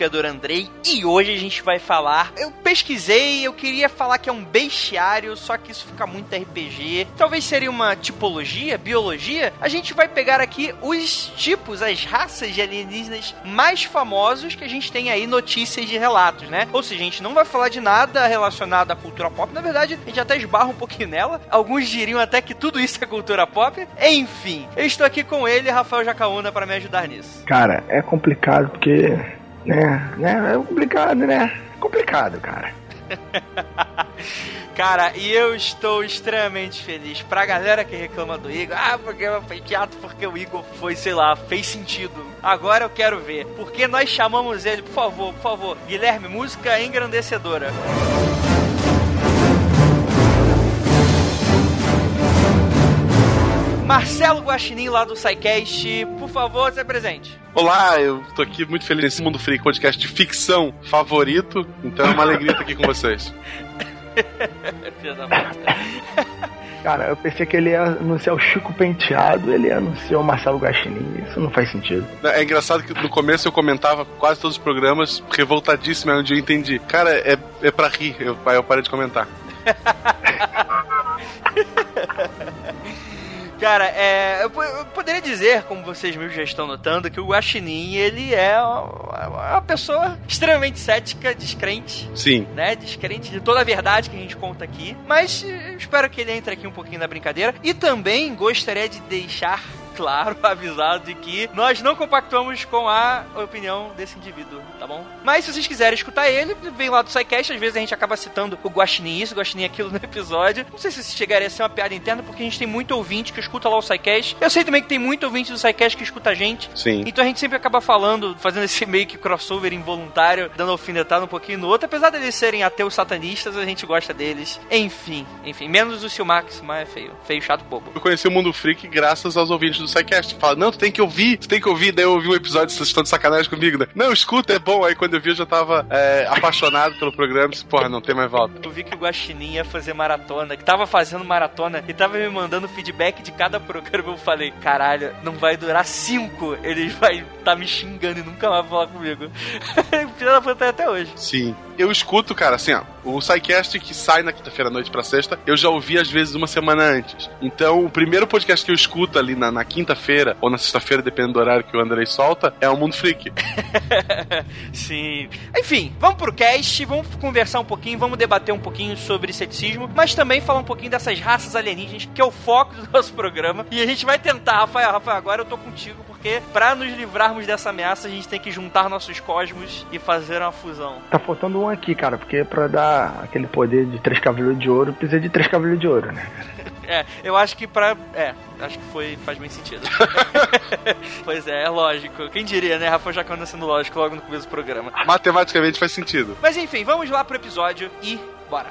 Investigador Andrei e hoje a gente vai falar. Eu pesquisei, eu queria falar que é um bestiário, só que isso fica muito RPG. Talvez seria uma tipologia, biologia. A gente vai pegar aqui os tipos, as raças de alienígenas mais famosos que a gente tem aí notícias de relatos, né? Ou seja, a gente não vai falar de nada relacionado à cultura pop. Na verdade, a gente até esbarra um pouquinho nela. Alguns diriam até que tudo isso é cultura pop. Enfim, eu estou aqui com ele, Rafael Jacaúna, para me ajudar nisso. Cara, é complicado porque. Né, né? É complicado, né? Complicado, cara. Cara, e eu estou extremamente feliz. Pra galera que reclama do Igor, ah, porque foi teatro, porque o Igor foi, sei lá, fez sentido. Agora eu quero ver. Porque nós chamamos ele, por favor, por favor. Guilherme, música engrandecedora. Marcelo Guaxinim lá do SciCast, por favor, se presente. Olá, eu tô aqui muito feliz nesse Mundo Free podcast de ficção favorito, então é uma alegria estar aqui com vocês. Filha da puta. Cara, eu pensei que ele ia anunciar o Chico Penteado, ele ia anunciar o Marcelo Guaxinim. Isso não faz sentido. É engraçado que no começo eu comentava quase todos os programas, revoltadíssimo, aí um dia eu entendi. Cara, é, é pra rir, eu, aí eu parei de comentar. Cara, é, eu, eu poderia dizer, como vocês mesmos já estão notando, que o Guaxinim, ele é uma uma pessoa extremamente cética, descrente, Sim. né? Descrente de toda a verdade que a gente conta aqui. Mas espero que ele entre aqui um pouquinho na brincadeira. E também gostaria de deixar claro, avisado de que nós não compactuamos com a opinião desse indivíduo, tá bom? Mas se vocês quiserem escutar ele, vem lá do SciCast, às vezes a gente acaba citando o Guaxinim isso, o Guaxinim aquilo no episódio. Não sei se isso chegaria a ser uma piada interna, porque a gente tem muito ouvinte que escuta lá o SciCast. Eu sei também que tem muito ouvinte do SciCast que escuta a gente. Sim. Então a gente sempre acaba falando, fazendo esse meio que crossover involuntário, dando alfinetada um pouquinho no outro. Apesar deles serem ateus satanistas, a gente gosta deles. Enfim, enfim. Menos o Silmax, mas é feio. Feio, chato, bobo. Eu conheci o Mundo Freak graças aos ouvintes do SciCast. Fala, não, tu tem que ouvir, tu tem que ouvir. Daí eu ouvi um episódio, vocês estão de sacanagem comigo, né? Não, escuta, é bom. Aí quando eu vi, eu já tava é, apaixonado pelo programa. Disse, porra, não tem mais volta. Eu vi que o Guaxinim ia fazer maratona, que tava fazendo maratona e tava me mandando feedback de cada programa. Eu falei, caralho, não vai durar cinco. Ele vai tá me xingando e nunca mais falar comigo. Filha da puta até hoje. Sim. Eu escuto, cara, assim, ó. O SciCast que sai na quinta-feira à noite pra sexta, eu já ouvi às vezes uma semana antes. Então, o primeiro podcast que eu escuto ali na, na quinta-feira ou na sexta-feira, dependendo do horário que o Andrei solta, é o Mundo Freak. Sim. Enfim, vamos pro cast, vamos conversar um pouquinho, vamos debater um pouquinho sobre ceticismo, mas também falar um pouquinho dessas raças alienígenas, que é o foco do nosso programa. E a gente vai tentar, Rafael, Rafael, agora eu tô contigo, porque pra nos livrarmos dessa ameaça, a gente tem que juntar nossos cosmos e fazer uma fusão. Tá faltando um aqui, cara, porque pra dar aquele poder de três cavaleiros de ouro, precisa de três cavaleiros de ouro, né? É, eu acho que pra. É, acho que foi. faz bem sentido. pois é, é lógico. Quem diria, né? Rafael Jacana sendo lógico logo no começo do programa. Matematicamente faz sentido. Mas enfim, vamos lá pro episódio e bora.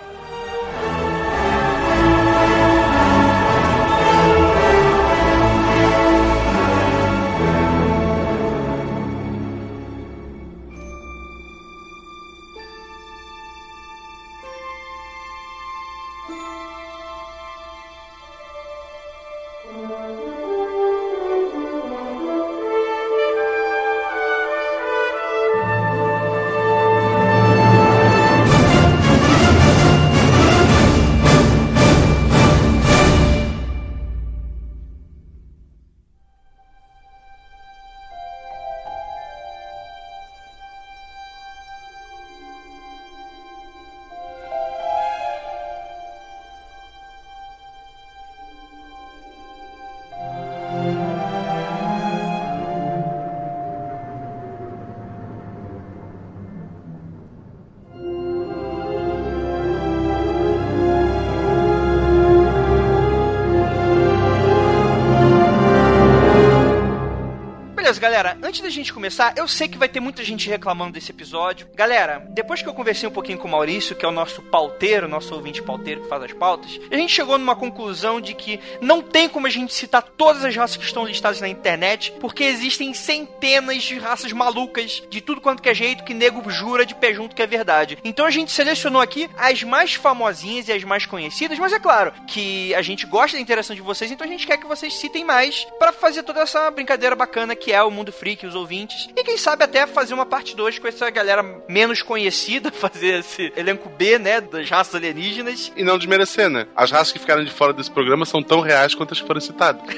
Galera. Antes da gente começar, eu sei que vai ter muita gente reclamando desse episódio. Galera, depois que eu conversei um pouquinho com o Maurício, que é o nosso pauteiro, nosso ouvinte pauteiro que faz as pautas, a gente chegou numa conclusão de que não tem como a gente citar todas as raças que estão listadas na internet, porque existem centenas de raças malucas de tudo quanto que é jeito que nego jura de pé junto que é verdade. Então a gente selecionou aqui as mais famosinhas e as mais conhecidas, mas é claro que a gente gosta da interação de vocês, então a gente quer que vocês citem mais para fazer toda essa brincadeira bacana que é o Mundo Freak, os ouvintes, e quem sabe até fazer uma parte 2 com essa galera menos conhecida, fazer esse elenco B, né, das raças alienígenas. E não desmerecer, né? As raças que ficaram de fora desse programa são tão reais quanto as que foram citadas.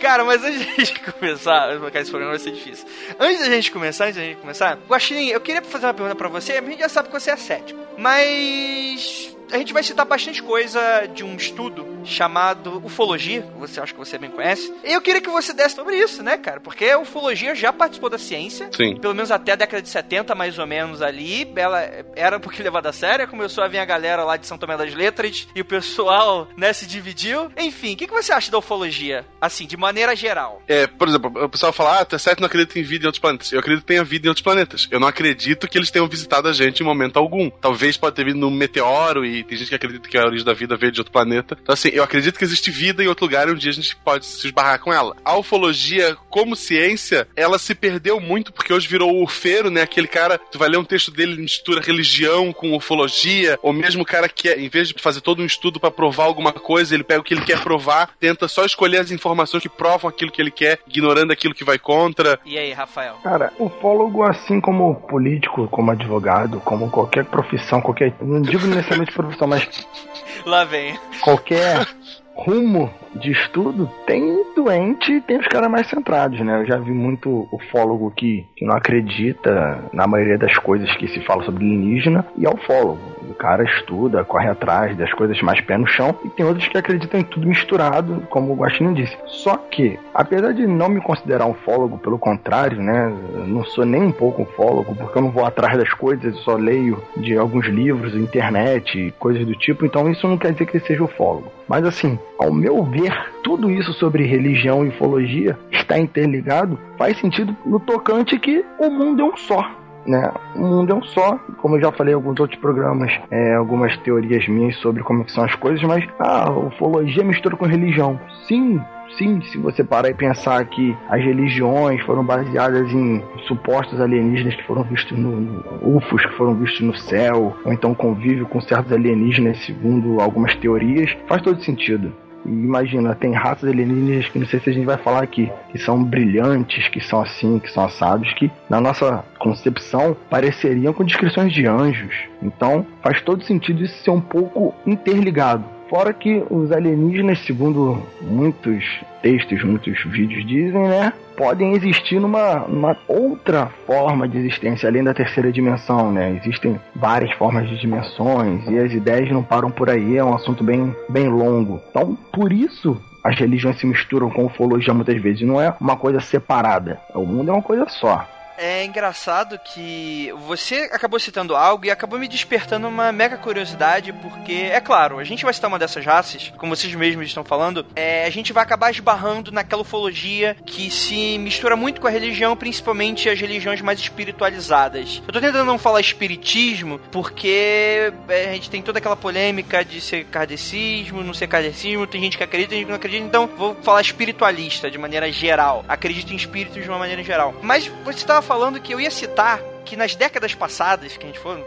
Cara, mas antes da gente começar, esse programa vai ser difícil. Antes da gente começar, antes da gente começar, Guaxinim, eu queria fazer uma pergunta pra você, a gente já sabe que você é cético, mas a gente vai citar bastante coisa de um estudo chamado ufologia, que você acha que você bem conhece. E eu queria que você desse sobre isso, né, cara? Porque a ufologia já participou da ciência. Sim. Pelo menos até a década de 70, mais ou menos ali. Ela era um pouquinho levada a sério. Começou a vir a galera lá de São Tomé das Letras e o pessoal, né, se dividiu. Enfim, o que, que você acha da ufologia? Assim, de maneira geral. É, por exemplo, o pessoal fala, ah, tu é certo, não acredita em vida em outros planetas. Eu acredito que tenha vida em outros planetas. Eu não acredito que eles tenham visitado a gente em momento algum. Talvez pode ter vindo num meteoro e tem gente que acredita que a origem da vida veio de outro planeta. Então, assim, eu acredito que existe vida em outro lugar e um dia a gente pode se esbarrar com ela. A ufologia, como ciência, ela se perdeu muito porque hoje virou o urfeiro, né? Aquele cara, tu vai ler um texto dele, mistura religião com ufologia, ou mesmo o cara que, em vez de fazer todo um estudo para provar alguma coisa, ele pega o que ele quer provar, tenta só escolher as informações que provam aquilo que ele quer, ignorando aquilo que vai contra. E aí, Rafael? Cara, ufólogo, assim como político, como advogado, como qualquer profissão, qualquer. Não digo necessariamente profissão, mas Lá vem. qualquer rumo de estudo, tem doente e tem os caras mais centrados, né? Eu já vi muito ufólogo que, que não acredita na maioria das coisas que se fala sobre alienígena e é ufólogo. O cara estuda, corre atrás das coisas mais pé no chão e tem outros que acreditam em tudo misturado, como o Guaxinim disse. Só que, apesar de não me considerar um ufólogo, pelo contrário, né? Não sou nem um pouco ufólogo, porque eu não vou atrás das coisas, só leio de alguns livros, internet, coisas do tipo, então isso não quer dizer que ele seja ufólogo. Mas assim, ao meu ver, tudo isso sobre religião e ufologia está interligado, faz sentido no tocante que o mundo é um só. Né? O mundo é um só, como eu já falei em alguns outros programas, é, algumas teorias minhas sobre como que são as coisas, mas a ah, ufologia mistura com religião. Sim, sim, se você parar e pensar que as religiões foram baseadas em supostos alienígenas que foram vistos no, no UFOs, que foram vistos no céu, ou então convívio com certos alienígenas, segundo algumas teorias, faz todo sentido. Imagina, tem raças alienígenas que não sei se a gente vai falar aqui, que são brilhantes, que são assim, que são assados, que na nossa concepção pareceriam com descrições de anjos. Então faz todo sentido isso ser um pouco interligado. Fora que os alienígenas, segundo muitos textos, muitos vídeos dizem, né? Podem existir numa, numa outra forma de existência, além da terceira dimensão, né? Existem várias formas de dimensões e as ideias não param por aí, é um assunto bem, bem longo. Então, por isso, as religiões se misturam com ufologia muitas vezes. Não é uma coisa separada. O mundo é uma coisa só é engraçado que você acabou citando algo e acabou me despertando uma mega curiosidade, porque, é claro, a gente vai citar uma dessas raças, como vocês mesmos estão falando, é, a gente vai acabar esbarrando naquela ufologia que se mistura muito com a religião, principalmente as religiões mais espiritualizadas. Eu tô tentando não falar espiritismo, porque é, a gente tem toda aquela polêmica de ser kardecismo, não ser kardecismo, tem gente que acredita, tem gente que não acredita, então vou falar espiritualista de maneira geral. Acredito em espíritos de uma maneira geral. Mas você estava falando que eu ia citar que nas décadas passadas, que a gente foi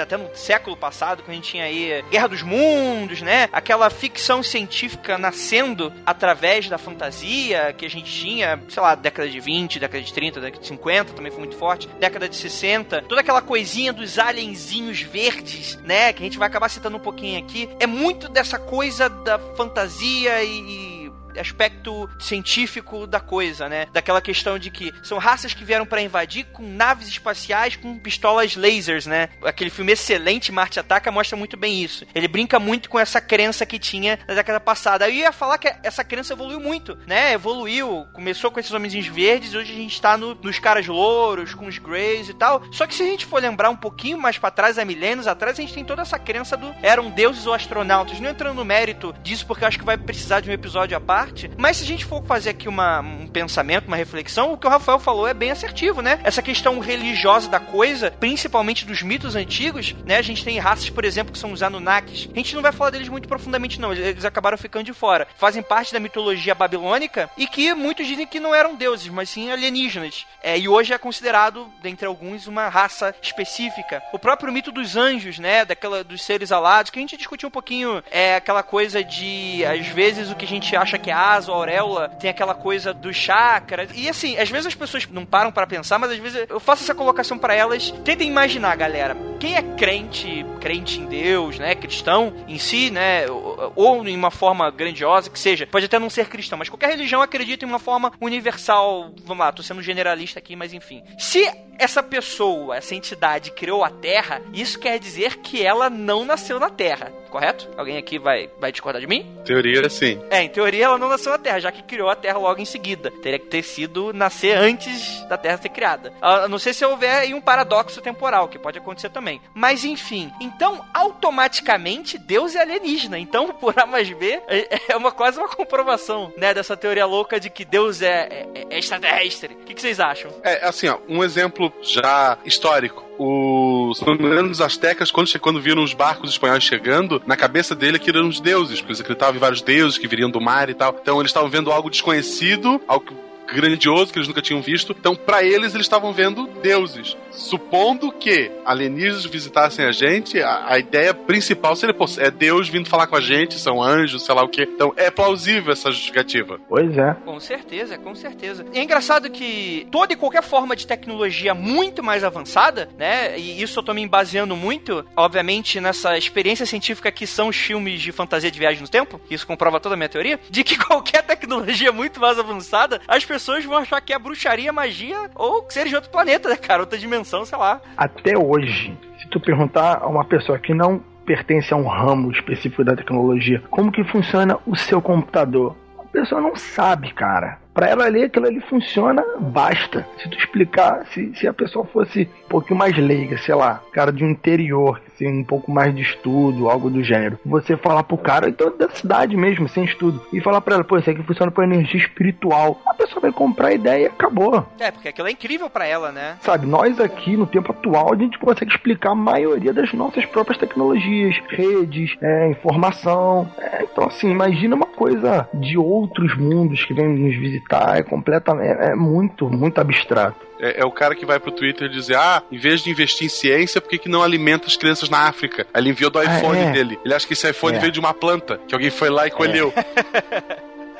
até no século passado, quando a gente tinha aí Guerra dos Mundos, né? Aquela ficção científica nascendo através da fantasia que a gente tinha, sei lá, década de 20, década de 30, década de 50, também foi muito forte, década de 60, toda aquela coisinha dos alienzinhos verdes, né? Que a gente vai acabar citando um pouquinho aqui. É muito dessa coisa da fantasia e aspecto científico da coisa, né? Daquela questão de que são raças que vieram para invadir com naves espaciais com pistolas lasers, né? Aquele filme excelente, Marte Ataca, mostra muito bem isso. Ele brinca muito com essa crença que tinha na década passada. Eu ia falar que essa crença evoluiu muito, né? Evoluiu, começou com esses homenzinhos verdes, hoje a gente tá no, nos caras louros, com os greys e tal. Só que se a gente for lembrar um pouquinho mais para trás, há milênios atrás, a gente tem toda essa crença do eram deuses ou astronautas. Não entrando no mérito disso, porque acho que vai precisar de um episódio à parte parte, mas se a gente for fazer aqui uma, um pensamento, uma reflexão, o que o Rafael falou é bem assertivo, né? Essa questão religiosa da coisa, principalmente dos mitos antigos, né? A gente tem raças, por exemplo, que são os Anunnakis. A gente não vai falar deles muito profundamente, não. Eles acabaram ficando de fora. Fazem parte da mitologia babilônica e que muitos dizem que não eram deuses, mas sim alienígenas. É, e hoje é considerado, dentre alguns, uma raça específica. O próprio mito dos anjos, né? Daquela, dos seres alados, que a gente discutiu um pouquinho, é aquela coisa de, às vezes, o que a gente acha que é asa ou auréola, tem aquela coisa do chakra. E assim, às vezes as pessoas não param para pensar, mas às vezes eu faço essa colocação para elas. Tentem imaginar, galera. Quem é crente, crente em Deus, né? Cristão em si, né? Ou, ou em uma forma grandiosa, que seja. Pode até não ser cristão, mas qualquer religião acredita em uma forma universal. Vamos lá, tô sendo generalista aqui, mas enfim. Se essa pessoa, essa entidade criou a Terra, isso quer dizer que ela não nasceu na Terra, correto? Alguém aqui vai, vai discordar de mim? Teoria, sim. É, em teoria ela não nasceu na Terra, já que criou a Terra logo em seguida. Teria que ter sido nascer antes da Terra ser criada. A não sei se houver aí um paradoxo temporal, que pode acontecer também. Mas enfim, então automaticamente Deus é alienígena. Então, por A mais B, é uma quase uma comprovação, né, dessa teoria louca de que Deus é, é, é extraterrestre. O que, que vocês acham? É, assim, ó, um exemplo já histórico. Os, se os astecas, quando, quando viram os barcos espanhóis chegando, na cabeça dele aquilo eram os deuses, porque eles acreditavam em vários deuses que viriam do mar e tal. Então eles estavam vendo algo desconhecido, algo grandioso que eles nunca tinham visto. Então, para eles, eles estavam vendo deuses. Supondo que alienígenas visitassem a gente, a, a ideia principal seria, pô, é Deus vindo falar com a gente, são anjos, sei lá o quê. Então, é plausível essa justificativa. Pois é. Com certeza, com certeza. E é engraçado que toda e qualquer forma de tecnologia muito mais avançada, né? E isso eu tô me baseando muito, obviamente, nessa experiência científica que são os filmes de fantasia de viagem no tempo, isso comprova toda a minha teoria, de que qualquer tecnologia muito mais avançada, as pessoas vão achar que é bruxaria, magia ou seres de outro planeta, né, cara? Outra dimensão, sei lá. Até hoje, se tu perguntar a uma pessoa que não pertence a um ramo específico da tecnologia, como que funciona o seu computador? A pessoa não sabe, cara. Pra ela ler aquilo ali funciona, basta. Se tu explicar, se, se a pessoa fosse um pouquinho mais leiga, sei lá, cara de um interior, assim, um pouco mais de estudo, algo do gênero, você falar pro cara, então da cidade mesmo, sem estudo, e falar pra ela, pô, isso aqui funciona por energia espiritual. A pessoa vai comprar a ideia e acabou. É, porque aquilo é incrível pra ela, né? Sabe, nós aqui no tempo atual a gente consegue explicar a maioria das nossas próprias tecnologias, redes, é, informação. É, então, assim, imagina uma coisa de outros mundos que vêm nos visitar. É completamente. É muito, muito abstrato. É, é, o cara que vai pro Twitter dizer: Ah, em vez de investir em ciência, por que, que não alimenta as crianças na África? Aí ele enviou do iPhone é. dele. Ele acha que esse iPhone É. veio de uma planta, que alguém foi lá e colheu.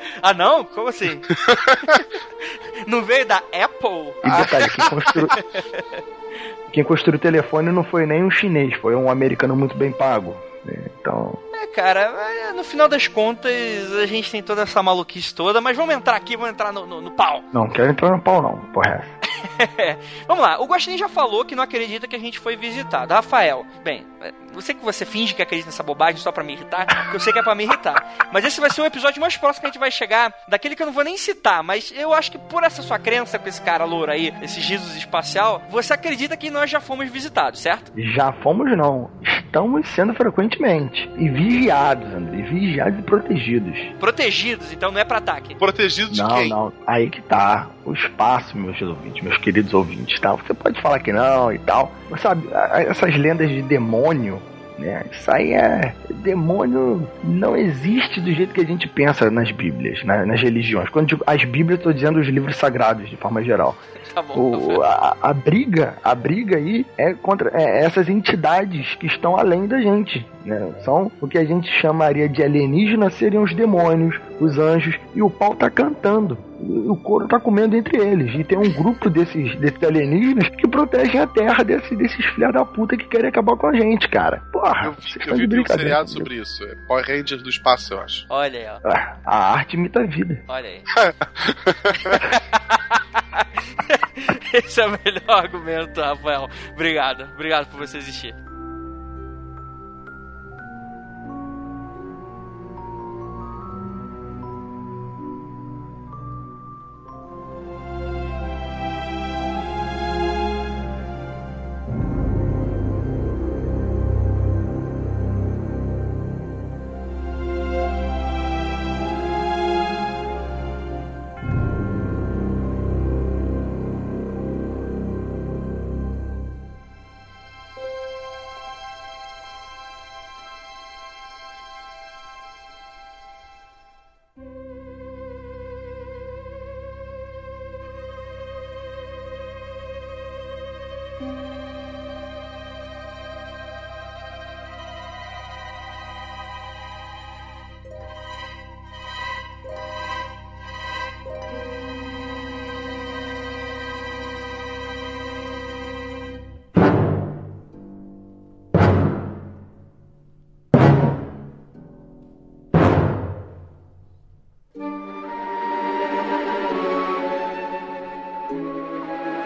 Ah, não? Como assim? não veio da Apple? E detalhe, quem construiu. Quem construiu o telefone não foi nem um chinês, foi um americano muito bem pago. Então, É, cara, é, no final das contas, a gente tem toda essa maluquice toda, mas vamos entrar aqui, vamos entrar no, no, no pau. não quero entrar no pau, não, porra. é. Vamos lá, o Guaxinim já falou que não acredita que a gente foi visitado. Rafael, bem, eu sei que você finge que acredita nessa bobagem só pra me irritar, porque eu sei que é pra me irritar. Mas esse vai ser o episódio mais próximo que a gente vai chegar, daquele que eu não vou nem citar, mas eu acho que por essa sua crença com esse cara louro aí, esse Jesus espacial, você acredita que nós já fomos visitados, certo? Já fomos, não. Estamos sendo frequentemente. E vigiados, André. Vigiados e protegidos. Protegidos, então não é pra ataque. Protegido de Não, quem? não. Aí que tá. O espaço, meus ouvintes, meus queridos ouvintes, tá? Você pode falar que não e tal. Mas sabe, essas lendas de demônio, né? Isso aí é. Demônio não existe do jeito que a gente pensa nas Bíblias, né? nas religiões. Quando eu digo as Bíblias, eu tô dizendo os livros sagrados, de forma geral. Tá bom. O, a, a briga, a briga aí é contra é, essas entidades que estão além da gente. Né? São o que a gente chamaria de alienígenas seriam os demônios, os anjos, e o pau tá cantando. O couro tá comendo entre eles. E tem um grupo desses, desses alienígenas que protegem a terra desse, desses filha da puta que querem acabar com a gente, cara. Porra, Eu, vocês eu de vi, vi um brincadeira. seriado sobre isso. É Power Rangers do espaço, eu acho. Olha aí, ó. Ah, A arte imita a vida. Olha aí. Esse é o melhor argumento, Rafael. Obrigado. Obrigado por você existir.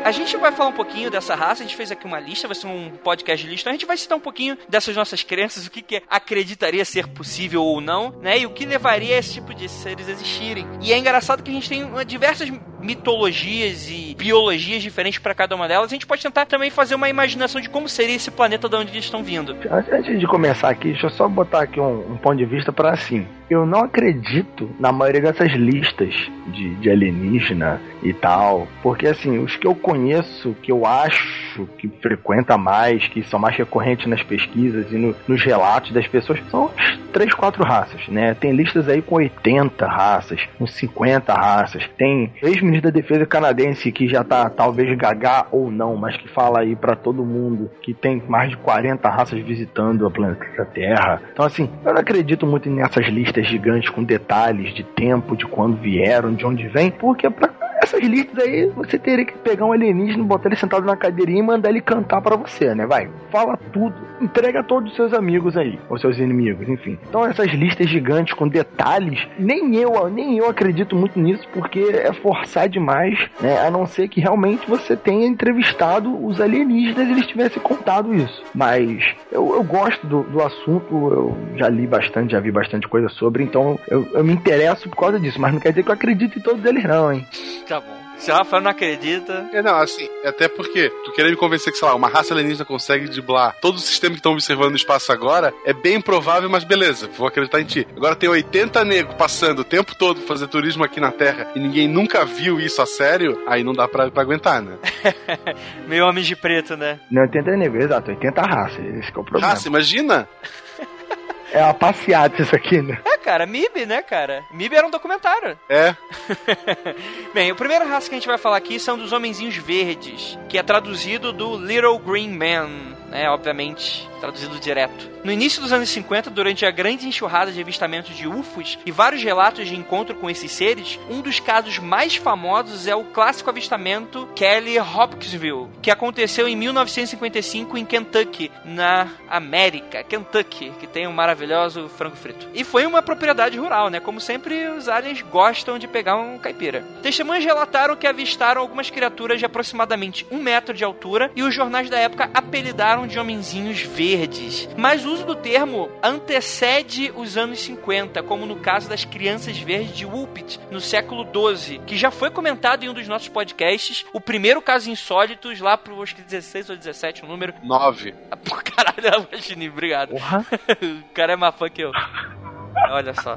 A gente vai falar um pouquinho dessa raça, a gente fez aqui uma lista, vai ser um podcast de lista, a gente vai citar um pouquinho dessas nossas crenças, o que, que acreditaria ser possível ou não, né? E o que levaria a esse tipo de seres a existirem. E é engraçado que a gente tem diversas mitologias e biologias diferentes para cada uma delas. A gente pode tentar também fazer uma imaginação de como seria esse planeta de onde eles estão vindo. Antes de começar aqui, deixa eu só botar aqui um, um ponto de vista para assim. Eu não acredito na maioria dessas listas de, de alienígena e tal, porque assim, os que eu conheço, que eu acho que frequenta mais, que são mais recorrentes nas pesquisas e no, nos relatos das pessoas, são três, quatro raças, né? Tem listas aí com 80 raças, com 50 raças. Tem da Defesa canadense que já tá talvez gaga ou não, mas que fala aí para todo mundo que tem mais de 40 raças visitando a planeta Terra. Então assim, eu não acredito muito nessas listas gigantes com detalhes de tempo, de quando vieram, de onde vem, porque pra essas listas aí, você teria que pegar um alienígena, botar ele sentado na cadeirinha e mandar ele cantar para você, né? Vai, fala tudo, entrega a todos os seus amigos aí, ou seus inimigos, enfim. Então essas listas gigantes com detalhes, nem eu, nem eu acredito muito nisso, porque é forçar demais, né? A não ser que realmente você tenha entrevistado os alienígenas e eles tivessem contado isso. Mas eu, eu gosto do, do assunto, eu já li bastante, já vi bastante coisa sobre, então eu, eu me interesso por causa disso, mas não quer dizer que eu acredito em todos eles não, hein? Tá bom. Se o Rafael não acredita. É, não, assim, até porque tu querer me convencer que, sei lá, uma raça alienígena consegue driblar todo o sistema que estão observando no espaço agora, é bem provável, mas beleza, vou acreditar em ti. Agora tem 80 negros passando o tempo todo fazer turismo aqui na Terra e ninguém nunca viu isso a sério, aí não dá pra, pra aguentar, né? Meio homem de preto, né? Não, 80 negros, exato, 80 raças, esse é o problema. Raça, imagina! É uma passeata isso aqui, né? É, cara, MIB, né, cara? MIB era um documentário. É. Bem, o primeiro raça que a gente vai falar aqui são dos Homenzinhos Verdes, que é traduzido do Little Green Man, né, obviamente, traduzido direto. No início dos anos 50, durante a grande enxurrada de avistamentos de UFOs e vários relatos de encontro com esses seres, um dos casos mais famosos é o clássico avistamento Kelly Hopkinsville, que aconteceu em 1955 em Kentucky, na América, Kentucky, que tem um maravilhoso frango frito. E foi uma propriedade rural, né? Como sempre, os aliens gostam de pegar um caipira. Testemunhas relataram que avistaram algumas criaturas de aproximadamente um metro de altura e os jornais da época apelidaram de homenzinhos verdes. Mas o uso do termo antecede os anos 50, como no caso das crianças verdes de Woolpit, no século 12, que já foi comentado em um dos nossos podcasts, o primeiro caso insólitos, lá pro acho que 16 ou 17, o número. 9. Pô, caralho, Imagine, obrigado. Porra. o cara é mais fã que eu. Olha só.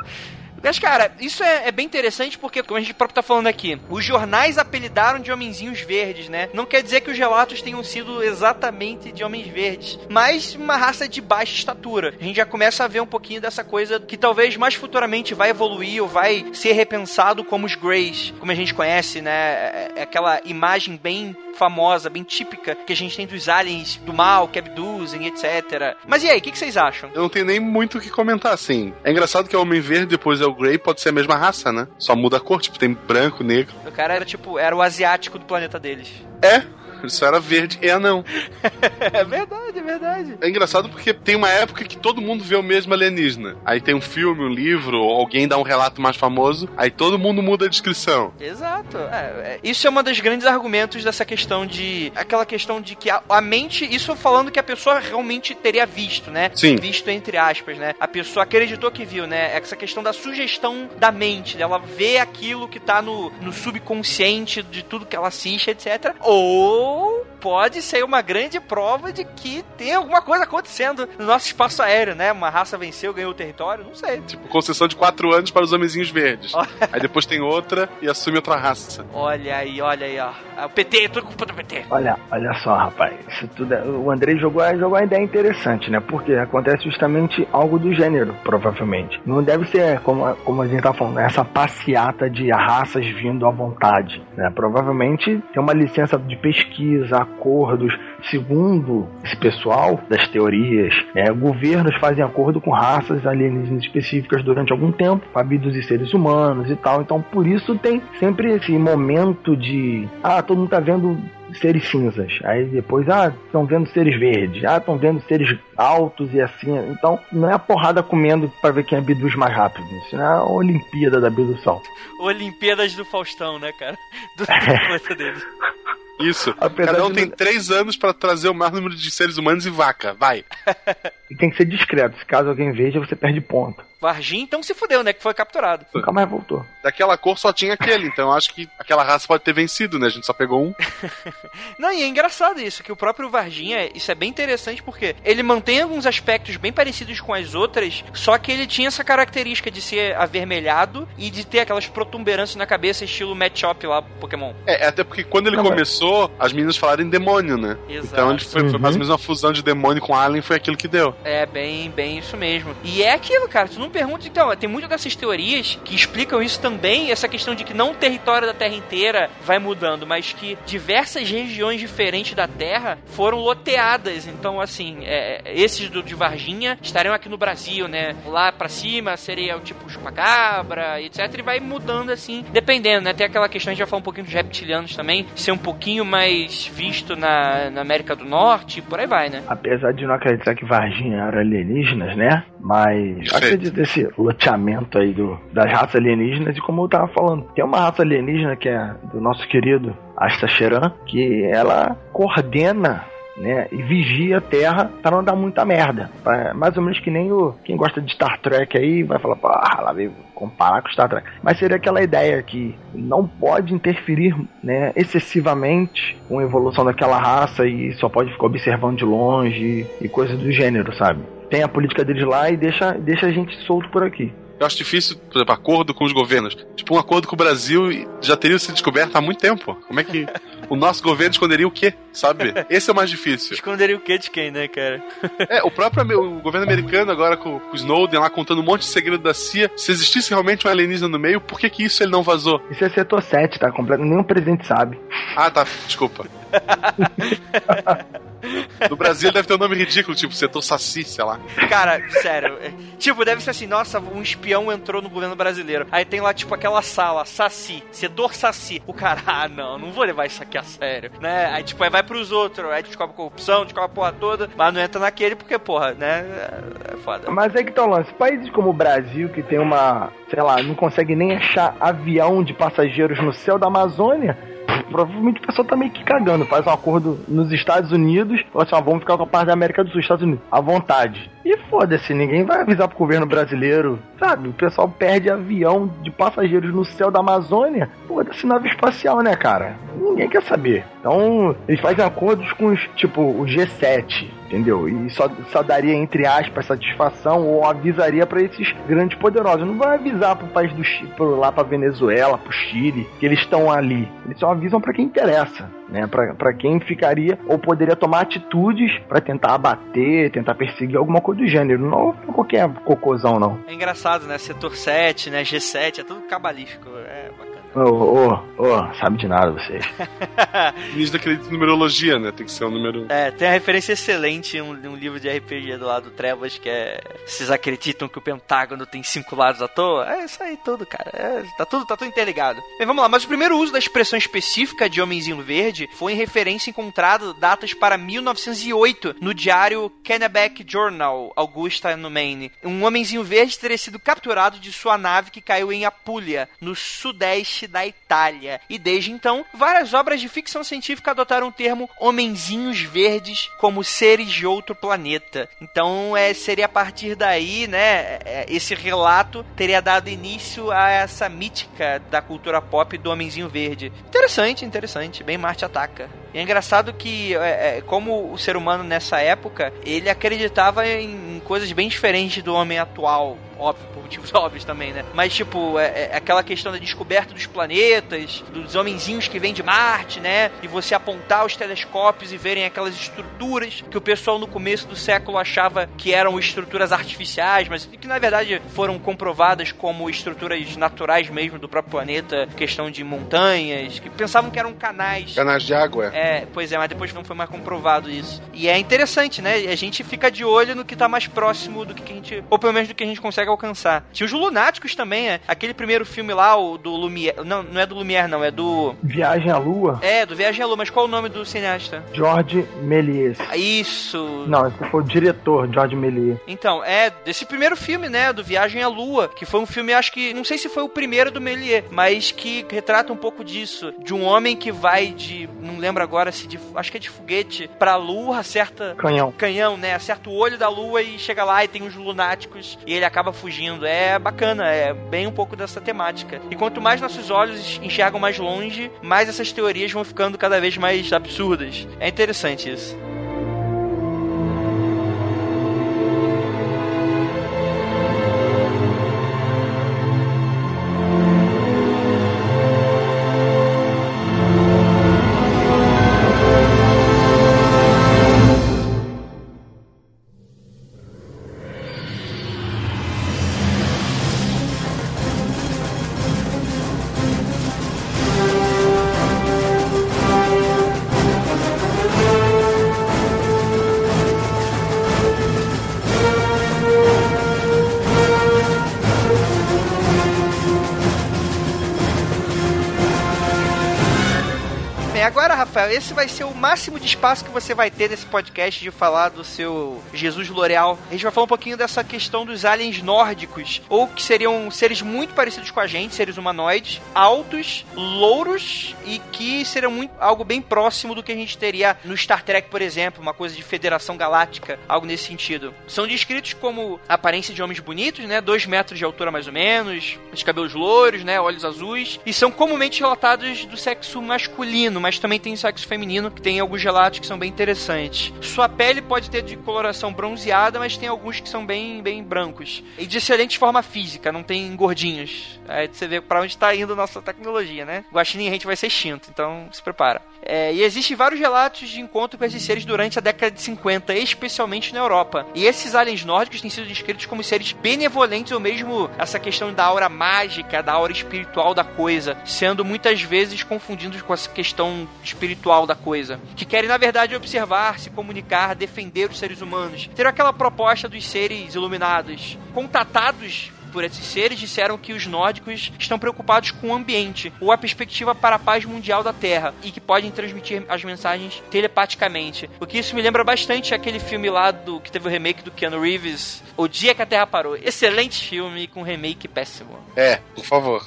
Mas, cara, isso é, é, bem interessante porque, como a gente próprio tá falando aqui, os jornais apelidaram de homenzinhos verdes, né? Não quer dizer que os relatos tenham sido exatamente de homens verdes, mas uma raça de baixa estatura. A gente já começa a ver um pouquinho dessa coisa que talvez mais futuramente vai evoluir ou vai ser repensado como os Greys, como a gente conhece, né? É, é aquela imagem bem famosa, bem típica que a gente tem dos aliens do mal que abduzem, etc. Mas e aí, o que, que, vocês acham? Eu não tenho nem muito o que comentar, assim. É engraçado que o Homem Verde depois é o Grey, pode ser a mesma raça, né? Só muda a cor, tipo, tem branco, negro. O cara era tipo, era o asiático do planeta deles. É, ele só era verde e anão. é verdade, é verdade. É engraçado porque tem uma época que todo mundo vê o mesmo alienígena. Aí tem um filme, um livro, ou alguém dá um relato mais famoso, aí todo mundo muda a descrição. Exato. É, é, isso é um dos grandes argumentos dessa questão de. aquela questão de que a, a, mente. Isso falando que a pessoa realmente teria visto, né? Sim. Visto entre aspas, né? A pessoa acreditou que viu, né? Essa questão da sugestão da mente, dela ver aquilo que tá no, no subconsciente de tudo que ela assiste, etc. Ou pode ser uma grande prova de que tem alguma coisa acontecendo no nosso espaço aéreo, né? Uma raça venceu, ganhou o território, não sei. Tipo, concessão de quatro anos para os homenzinhos verdes. aí depois tem outra e assume outra raça. Olha aí, olha aí, ó. Ah, o PT, tudo culpa do PT. Olha, olha só, rapaz. Isso tudo é... O Andrei jogou, jogou uma ideia interessante, né? Porque acontece justamente algo do gênero, provavelmente. Não deve ser, como, como a gente tá falando, essa passeata de raças vindo à vontade, né? Provavelmente tem uma licença de pesquisa, acordos, segundo esse pessoal das teorias, é, governos fazem acordo com raças alienígenas específicas durante algum tempo, para abduzir seres humanos e tal. Então, por isso tem sempre esse momento de ah, todo mundo tá vendo seres cinzas. Aí depois, ah, estão vendo seres verdes. Ah, estão vendo seres altos e assim. Então, não é a porrada comendo para ver quem abduz mais rápido. Isso é a Olimpíada da abdução. Olimpíadas do Faustão, né, cara? Do planeta deles. Isso. Apesar Cada um de tem três anos pra trazer o maior número de seres humanos e vaca. Vai. E tem que ser discreto. Se caso alguém veja, você perde ponto. Varginha, então se fudeu, né? Que foi capturado. Nunca mais voltou. Daquela cor só tinha aquele, então eu acho que aquela raça pode ter vencido, né? A gente só pegou um. Não, e é engraçado isso, que o próprio Varginha, isso é bem interessante porque ele mantém alguns aspectos bem parecidos com as outras, só que ele tinha essa característica de ser avermelhado e de ter aquelas protuberâncias na cabeça, estilo Matchup lá, Pokémon. É, até porque quando ele Não, mas- começou, as meninas falaram em demônio, né? Exato. Então ele foi, foi Uhum. mais ou menos uma fusão de demônio com alien, foi aquilo que deu. É, bem, bem isso mesmo. E é aquilo, cara, tu não pergunta, então, tem muitas dessas teorias que explicam isso também, essa questão de que não o território da Terra inteira vai mudando, mas que diversas regiões diferentes da Terra foram loteadas. Então, assim, é, esses do, de Varginha estariam aqui no Brasil, né? Lá pra cima seria o tipo chupacabra, etc. E vai mudando assim, dependendo, né? Tem aquela questão, a gente já falou um pouquinho dos reptilianos também, ser um pouquinho mais visto na, na América do Norte, por aí vai, né? Apesar de não acreditar que Varginha era alienígenas, né? Mas acredito nesse loteamento aí do, das raças alienígenas. E como eu tava falando, tem uma raça alienígena que é do nosso querido Asta Sheran, que ela coordena né, e vigia a Terra para não dar muita merda. É mais ou menos que nem o quem gosta de Star Trek aí vai falar, ah, lá veio comparar com Star Trek. Mas seria aquela ideia que não pode interferir, né, excessivamente com a evolução daquela raça e só pode ficar observando de longe e coisas do gênero, sabe? Tem a política deles lá e deixa, deixa a gente solto por aqui. Eu acho difícil, por exemplo, acordo com os governos. Tipo, um acordo com o Brasil já teria sido descoberto há muito tempo. Como é que o nosso governo esconderia o quê? Sabe? Esse é o mais difícil. Esconderia o que de quem, né, cara? É, o próprio o governo americano agora com, com o Snowden lá contando um monte de segredo da CIA. Se existisse realmente um alienígena no meio, por que que isso ele não vazou? Isso é setor 7, tá? Completo, nenhum presidente sabe. Ah, tá, desculpa. No Brasil deve ter um nome ridículo, tipo setor Saci, sei lá. Cara, sério. é- Tipo, deve ser assim, nossa, um espião entrou no governo brasileiro. Aí tem lá, tipo, aquela sala, Saci, setor Saci. O cara, ah, não, não vou levar isso aqui a sério, né? Aí, tipo, aí vai pros outros, aí descobre corrupção, descobre a porra toda, mas não entra naquele porque, porra, né? É é foda. Mas é que tá o lance. Países como o Brasil, que tem uma, sei lá, não consegue nem achar avião de passageiros no céu da Amazônia, provavelmente o pessoal tá meio que cagando. Faz um acordo nos Estados Unidos, fala assim, ó, vamos ficar com a parte da América do Sul, Estados Unidos, à vontade. E foda-se, ninguém vai avisar pro governo brasileiro, sabe? O pessoal perde avião de passageiros no céu da Amazônia, foda-se nave espacial, né, cara? Ninguém quer saber. Então, eles fazem acordos com os, tipo, o G7, entendeu? E só, só daria, entre aspas, satisfação ou avisaria pra esses grandes poderosos. Não vai avisar pro país do Chile, pro, lá pra Venezuela, pro Chile, que eles estão ali. Eles só avisam pra quem interessa, né? Pra quem ficaria ou poderia tomar atitudes pra tentar abater, tentar perseguir alguma coisa do gênero. Não qualquer cocôzão, não. É engraçado, né? Setor 7, né? G7, é tudo cabalístico. É bacana. Ô, ô, ô, sabe de nada vocês. Nisso acredita em numerologia, né? Tem que ser um número. É, tem uma referência excelente em um, um livro de RPG do lado do Trevas, que é. Vocês acreditam que o Pentágono tem cinco lados à toa? É isso aí tudo, cara. É, tá, tudo, tá tudo interligado. Bem, vamos lá, mas o primeiro uso da expressão específica de Homenzinho Verde foi em referência encontrado datas para 1908 no diário Kennebec Journal, Augusta, no Maine. Um homenzinho verde teria sido capturado de sua nave que caiu em Apulia, no sudeste da Itália. E desde então, várias obras de ficção científica adotaram o termo homenzinhos verdes como seres de outro planeta. Então, é, seria a partir daí, né, é, esse relato teria dado início a essa mítica da cultura pop do homenzinho verde. Interessante, interessante, bem Marte ataca. E é engraçado que, é, é, como o ser humano nessa época, ele acreditava em coisas bem diferentes do homem atual. Óbvio, por motivos óbvios também, né? Mas, tipo, é, é aquela questão da descoberta dos planetas, dos homenzinhos que vêm de Marte, né? E você apontar os telescópios e verem aquelas estruturas que o pessoal no começo do século achava que eram estruturas artificiais, mas que na verdade foram comprovadas como estruturas naturais mesmo do próprio planeta, questão de montanhas, que pensavam que eram canais. Canais de água, é. É, pois é, mas depois não foi mais comprovado isso. E é interessante, né? A gente fica de olho no que tá mais próximo do que a gente. Ou pelo menos do que a gente consegue alcançar. Tinha os lunáticos também, é. Aquele primeiro filme lá, o do Lumière. Não, não é do Lumière, não, é do. Viagem à Lua? É, do Viagem à Lua, mas qual o nome do cineasta? George Méliès. Isso. Não, esse foi o diretor, George Méliès. Então, é desse primeiro filme, né, do Viagem à Lua, que foi um filme, acho que, não sei se foi o primeiro do Méliès, mas que retrata um pouco disso, de um homem que vai de, não lembro agora se de, acho que é de foguete pra Lua, acerta Canhão. canhão, né, acerta o olho da Lua e chega lá e tem os lunáticos e ele acaba fugindo. É bacana, é bem um pouco dessa temática. E quanto mais nossos olhos enxergam mais longe, mais essas teorias vão ficando cada vez mais absurdas. É interessante isso. Esse vai ser o máximo de espaço que você vai ter nesse podcast de falar do seu Jesus L'Oreal. A gente vai falar um pouquinho dessa questão dos aliens nórdicos, ou que seriam seres muito parecidos com a gente, seres humanoides, altos, louros e que seriam muito, algo bem próximo do que a gente teria no Star Trek, por exemplo, uma coisa de Federação Galáctica, algo nesse sentido. São descritos como aparência de homens bonitos, né? Dois metros de altura mais ou menos, os cabelos louros, né? Olhos azuis, e são comumente relatados do sexo masculino, mas também tem sexo feminino, que tem alguns relatos que são bem interessantes. Sua pele pode ter de coloração bronzeada, mas tem alguns que são bem, bem brancos. E de excelente forma física, não tem gordinhos. Aí você vê pra onde está indo a nossa tecnologia, né? Guaxinim a gente vai ser extinto, então se prepara. É, e existem vários relatos de encontro com esses seres durante a década de 50, especialmente na Europa. E esses aliens nórdicos têm sido descritos como seres benevolentes, ou mesmo essa questão da aura mágica, da aura espiritual da coisa, sendo muitas vezes confundidos com essa questão espiritual da coisa. Que querem, na verdade, observar, se comunicar, defender os seres humanos. Ter aquela proposta dos seres iluminados, contatados por esses seres disseram que os nórdicos estão preocupados com o ambiente ou a perspectiva para a paz mundial da Terra e que podem transmitir as mensagens telepaticamente. O que isso me lembra bastante aquele filme lá do que teve o remake do Keanu Reeves, O Dia que a Terra Parou. Excelente filme com remake péssimo. É, por favor.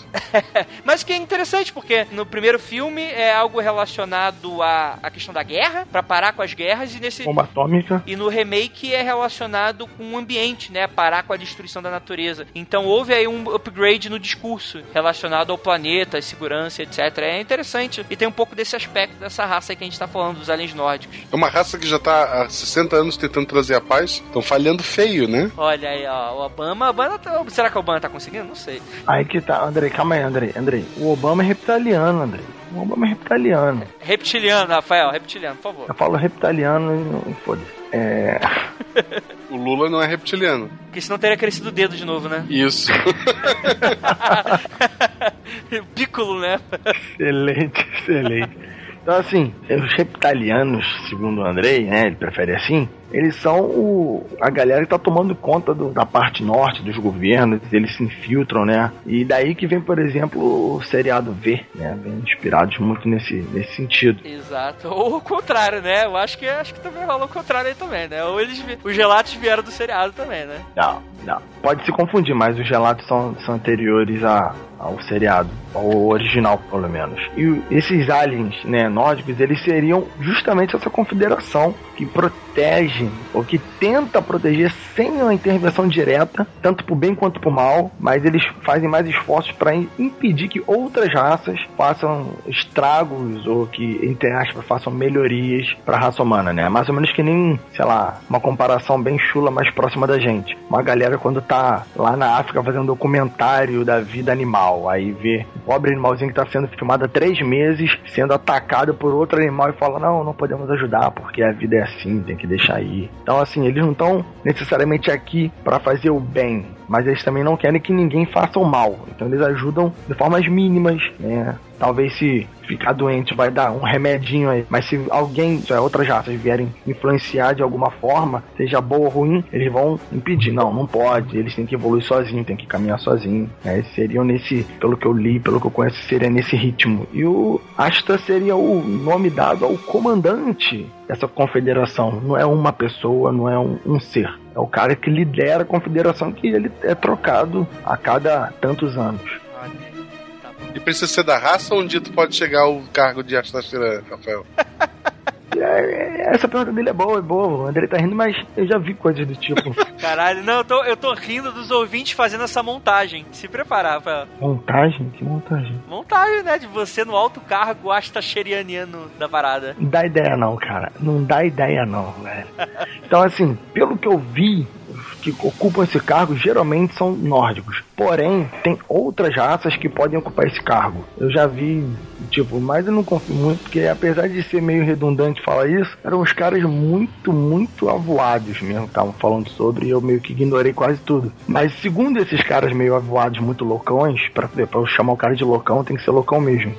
Mas que é interessante porque no primeiro filme é algo relacionado à, à questão da guerra, para parar com as guerras e nesse Bomba atômica. e no remake é relacionado com o ambiente, né? Parar com a destruição da natureza. Então houve aí um upgrade no discurso relacionado ao planeta, à segurança, etc. É interessante. E tem um pouco desse aspecto dessa raça aí que a gente tá falando, dos aliens nórdicos. É uma raça que já tá há 60 anos tentando trazer a paz. Estão falhando feio, né? Olha aí, ó, o Obama, tá- será que o Obama tá conseguindo? Não sei. Aí que tá, Andrei, calma aí, Andrei, Andrei. O Obama é reptiliano, Andrei. O Obama é reptiliano. Reptiliano, Rafael, reptiliano, por favor. Eu falo reptiliano e não foda-se. É. O Lula não é reptiliano. Porque senão teria crescido o dedo de novo, né? Isso. Piccolo, né? Excelente, excelente. Então, assim, os reptilianos, segundo o Andrei, né, ele prefere assim, eles são o, a galera que tá tomando conta do- da parte norte dos governos, eles se infiltram, né? E daí que vem, por exemplo, o seriado V, né? Vem inspirados muito nesse, nesse sentido. Exato. Ou o contrário, né? Eu acho que acho que também rola o contrário aí também, né? Ou eles os relatos vieram do seriado também, né? Não, não. Pode se confundir, mas os relatos são, são anteriores a, ao seriado, ao original, pelo menos. E esses aliens, né, nórdicos, eles seriam justamente essa confederação que protege, ou que tenta proteger sem uma intervenção direta, tanto pro bem quanto pro mal, mas eles fazem mais esforços para impedir que outras raças façam estragos ou que, entre aspas, façam melhorias para a raça humana, né? Mais ou menos que nem, sei lá, uma comparação bem chula mais próxima da gente. Uma galera quando tá lá na África fazendo um documentário da vida animal, aí vê o pobre animalzinho que tá sendo filmado há três meses, sendo atacado por outro animal e fala, não, não podemos ajudar porque a vida é assim, tem que deixar aí. Então, assim, eles não estão necessariamente aqui para fazer o bem, mas eles também não querem que ninguém faça o mal. Então eles ajudam de formas mínimas, né? talvez se ficar doente vai dar um remedinho aí. Mas se alguém, se outras raças vierem influenciar de alguma forma, seja boa ou ruim, eles vão impedir. Não, não pode. Eles têm que evoluir sozinho, têm que caminhar sozinho. Né? Seriam nesse, pelo que eu li, pelo que eu conheço, seria nesse ritmo. E o Asta seria o nome dado ao comandante dessa confederação. Não é uma pessoa, não é um, um ser. É o cara que lidera a confederação que ele é trocado a cada tantos anos. E precisa ser da raça ou um dia tu pode chegar ao cargo de Astashira, Rafael? É, essa pergunta dele é boa, é boa. O André tá rindo, mas eu já vi coisas do tipo. Caralho, não, eu tô, eu tô rindo dos ouvintes fazendo essa montagem. Se preparar, Rafael. Montagem? Que montagem? Montagem, né? De você no alto cargo astacherianiano da parada. Não dá ideia não, cara. Não dá ideia não, velho. Então, assim, pelo que eu vi, que ocupam esse cargo geralmente são nórdicos. Porém, tem outras raças que podem ocupar esse cargo. Eu já vi, tipo, mas eu não confio muito, porque apesar de ser meio redundante falar isso, eram uns caras muito, muito avoados mesmo, estavam falando sobre, e eu meio que ignorei quase tudo. Mas segundo esses caras meio avoados, muito loucões, pra eu chamar o cara de loucão, tem que ser loucão mesmo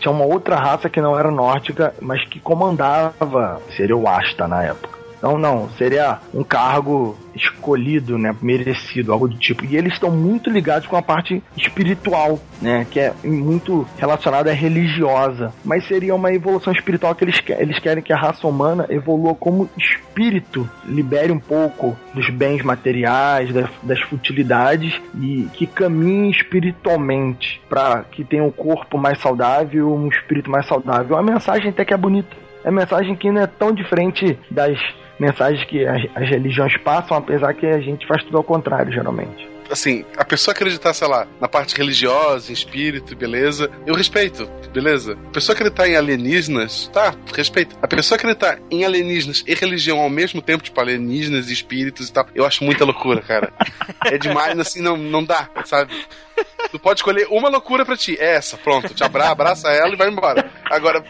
tinha uma outra raça que não era nórdica, mas que comandava, seria o Asta na época. Não, não, seria um cargo escolhido, né, merecido, algo do tipo. E eles estão muito ligados com a parte espiritual, né, que é muito relacionada à religiosa. Mas seria uma evolução espiritual que eles, eles querem que a raça humana evolua como espírito, libere um pouco dos bens materiais, das, das futilidades e que caminhe espiritualmente para que tenha um corpo mais saudável, um espírito mais saudável. A mensagem até que é bonita. É mensagem que não é tão diferente das mensagens que as, as religiões passam, apesar que a gente faz tudo ao contrário, geralmente assim, a pessoa acreditar, sei lá, na parte religiosa, em espírito, beleza, eu respeito, beleza? A pessoa acreditar em alienígenas, tá, respeito. A pessoa acreditar em alienígenas e religião ao mesmo tempo, tipo alienígenas e espíritos e tal, eu acho muita loucura, cara. é demais, assim, não, não dá, sabe? Tu pode escolher uma loucura pra ti, é essa, pronto, te abra, abraça ela e vai embora. Agora,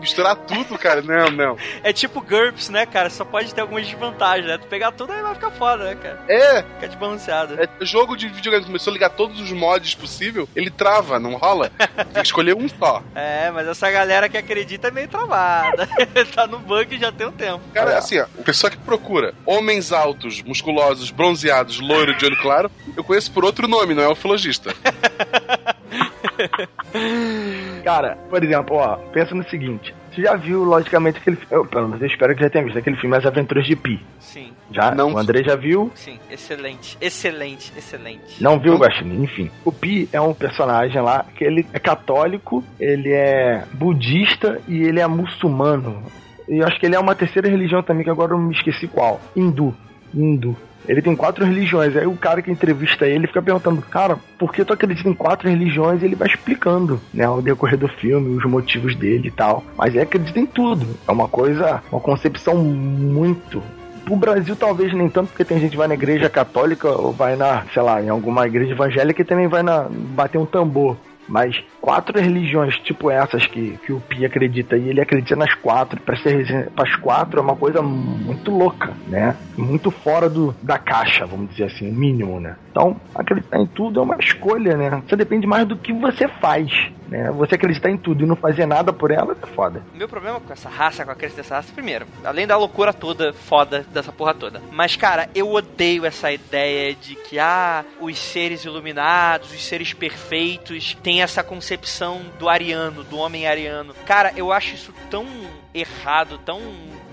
misturar tudo, cara. Não, não. É tipo GURPS, né, cara? Só pode ter algumas desvantagens, né? Tu pegar tudo aí vai ficar foda, né, cara? É. Fica desbalanceado. É, jogo de videogame começou a ligar todos os mods possível, ele trava, não rola. Tem que escolher um só. É, mas essa galera que acredita é meio travada. tá no bug já tem um tempo. Cara, é. assim, ó, o pessoal que procura homens altos, musculosos, bronzeados, loiro de olho claro, eu conheço por outro nome, não é ufologista. Cara, por exemplo, ó, pensa no seguinte. Você já viu, logicamente, aquele eu, pelo menos eu espero que já tenha visto aquele filme As Aventuras de Pi. Sim. Já? Não. O André já viu? Sim, excelente, excelente, excelente. Não viu, Guaxinim? Enfim. O Pi é um personagem lá que ele é católico, ele é budista e ele é muçulmano. E eu acho que ele é uma terceira religião também, que agora eu me esqueci qual. Hindu. Hindu. Ele tem quatro religiões. Aí o cara que entrevista ele fica perguntando, cara, por que tu acredita em quatro religiões? E ele vai explicando, né, ao decorrer do filme, os motivos dele e tal. Mas ele acredita em tudo. É uma coisa, uma concepção muito o Brasil talvez nem tanto, porque tem gente que vai na igreja católica ou vai na, sei lá, em alguma igreja evangélica e também vai na bater um tambor. Mas quatro religiões tipo essas que, que o Pi acredita e ele acredita nas quatro, para ser para as quatro é uma coisa muito louca, né? Muito fora do, da caixa, vamos dizer assim, o mínimo, né? Então, acreditar em tudo é uma escolha, né? Você depende mais do que você faz. Né? Você acreditar em tudo e não fazer nada por ela é foda. Meu problema com essa raça, com a crença dessa raça, primeiro, além da loucura toda, foda dessa porra toda. Mas, cara, eu odeio essa ideia de que, ah, os seres iluminados, os seres perfeitos, têm essa concepção do ariano, do homem ariano. Cara, eu acho isso tão errado, tão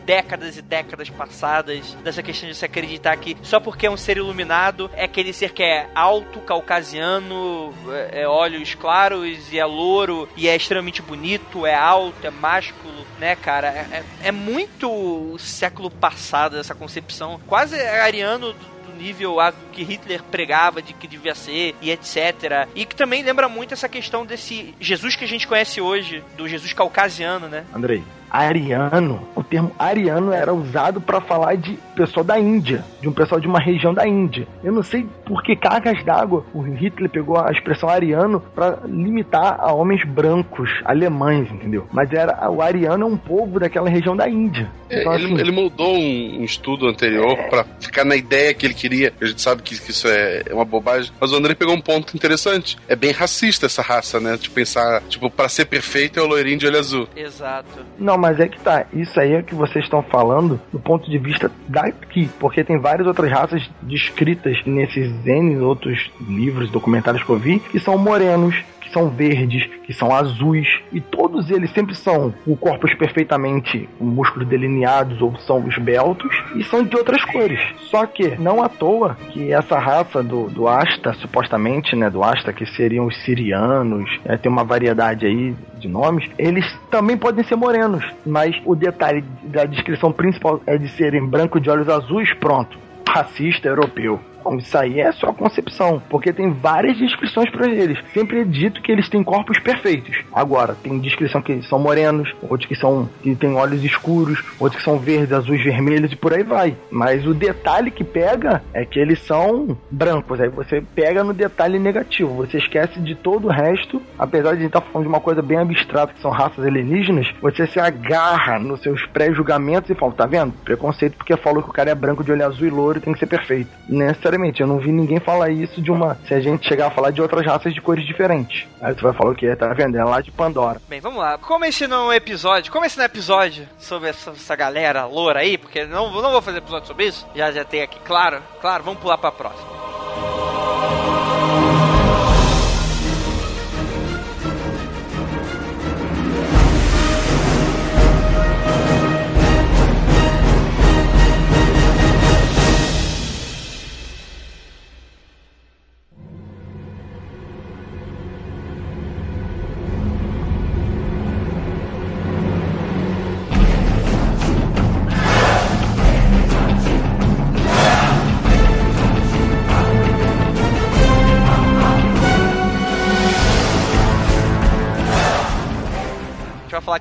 décadas e décadas passadas dessa questão de se acreditar que só porque é um ser iluminado é aquele ser que é alto, caucasiano, é, é olhos claros e é louro e é extremamente bonito, é alto, é másculo, né, cara? É, é, é muito século passado essa concepção, quase ariano nível a que Hitler pregava de que devia ser e etc. E que também lembra muito essa questão desse Jesus que a gente conhece hoje, do Jesus caucasiano, né? Andrei, ariano, o termo ariano era usado para falar de pessoal da Índia, de um pessoal de uma região da Índia. Eu não sei por que cargas d'água o Hitler pegou a expressão ariano para limitar a homens brancos, alemães, entendeu? Mas era o ariano é um povo daquela região da Índia. É, então, ele, assim, ele, moldou um, estudo anterior é... para ficar na ideia que ele queria. A gente sabe que, que isso é, é uma bobagem. Mas o André pegou um ponto interessante. É bem racista essa raça, né? De pensar, tipo, pra ser perfeito é o loirinho de olho azul. Exato. Não, mas é que tá. Isso aí é que vocês estão falando do ponto de vista daqui. Porque tem várias outras raças descritas nesses N outros livros, documentários que eu vi, que são morenos, são verdes, que são azuis, e todos eles sempre são o corpos perfeitamente músculos delineados ou são esbeltos e são de outras cores. Só que não à toa que essa raça do, do Asta, supostamente, né, do Asta, que seriam os sirianos, é, tem uma variedade aí de nomes, eles também podem ser morenos, mas o detalhe da descrição principal é de serem branco de olhos azuis, pronto. Racista europeu. Isso aí é só concepção, porque tem várias descrições para eles. Sempre é dito que eles têm corpos perfeitos. Agora, tem descrição que são morenos, outros que são que têm olhos escuros, outros que são verdes, azuis, vermelhos e por aí vai. Mas o detalhe que pega é que eles são brancos. Aí você pega no detalhe negativo. Você esquece de todo o resto, apesar de a gente estar tá falando de uma coisa bem abstrata que são raças alienígenas, você se agarra nos seus pré-julgamentos e fala, tá vendo? Preconceito porque falou que o cara é branco de olho azul e louro e tem que ser perfeito. Nessa necessariamente. Eu não vi ninguém falar isso de uma. Se a gente chegar a falar de outras raças de cores diferentes. Aí tu vai falar o que? Tá vendo? É lá de Pandora. Bem, vamos lá. Como esse não é um episódio, como esse não é episódio sobre essa, essa galera loura aí, porque não, não vou fazer episódio sobre isso, já já tem aqui, claro, claro, vamos pular pra próxima.